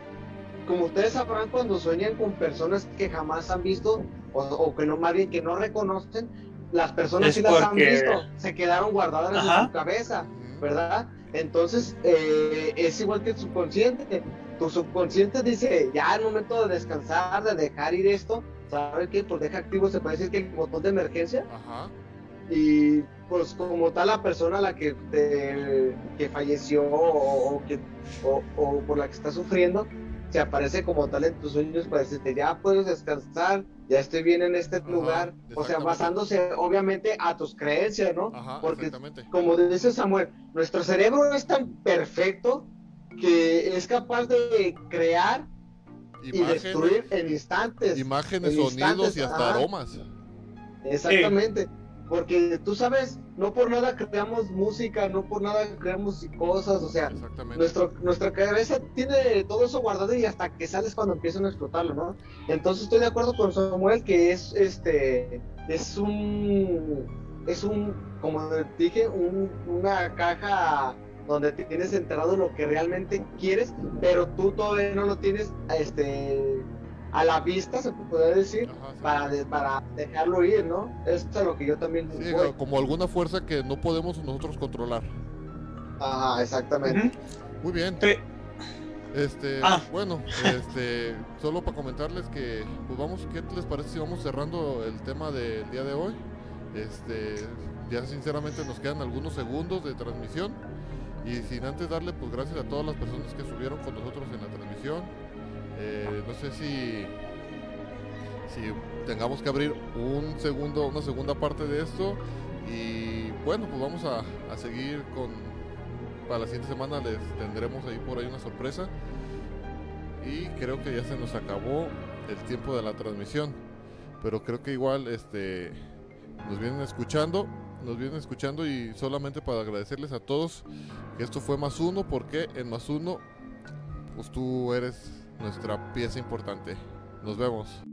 como ustedes sabrán, cuando sueñan con personas que jamás han visto, o, o que no, más bien que no reconocen, las personas Es sí las han visto, se quedaron guardadas Ajá. en su cabeza. ¿verdad? Entonces, eh, es igual que el subconsciente. Tu subconsciente dice, ya es momento de descansar, de dejar ir esto. ¿Sabes qué? Pues deja activo, se puede decir que el botón de emergencia. Ajá. Y pues como tal la persona a la que, te- que falleció o, o que, o, o por la que está sufriendo, se aparece como tal en tus sueños para decirte, ya puedes descansar, ya estoy bien en este Ajá, lugar. O sea, basándose obviamente a tus creencias, ¿no? Ajá, Porque como dice Samuel, nuestro cerebro es tan perfecto que es capaz de crear y destruir en instantes. imágenes en sonidos instantes, y hasta aromas. Exactamente. Porque tú sabes, no por nada creamos música, no por nada creamos cosas, o sea, nuestro, nuestra cabeza tiene todo eso guardado y hasta que sales cuando empiezan a explotarlo, ¿no? Entonces estoy de acuerdo con Samuel que es este es un es un como dije un- una caja donde tienes enterrado lo que realmente quieres, pero tú todavía no lo tienes este a la vista, se puede decir, Ajá, sí. para, de- para dejarlo ir, ¿no? Eso es a lo que yo también Sí, voy. como alguna fuerza que no podemos nosotros controlar. Ajá, exactamente. Muy bien. Sí. Este, Ah. bueno, este, solo para comentarles que, pues vamos, ¿qué les parece si vamos cerrando el tema del día de hoy? Este, ya sinceramente nos quedan algunos segundos de transmisión. Y sin antes darle pues gracias a todas las personas que subieron con nosotros en la transmisión. Eh, no sé si si tengamos que abrir un segundo, una segunda parte de esto. Y bueno, pues vamos a, a seguir con. Para la siguiente semana les tendremos ahí por ahí una sorpresa. Y creo que ya se nos acabó el tiempo de la transmisión. Pero creo que igual este nos vienen escuchando. Nos vienen escuchando y solamente para agradecerles a todos que esto fue más uno, porque en más uno, pues tú eres nuestra pieza importante. Nos vemos.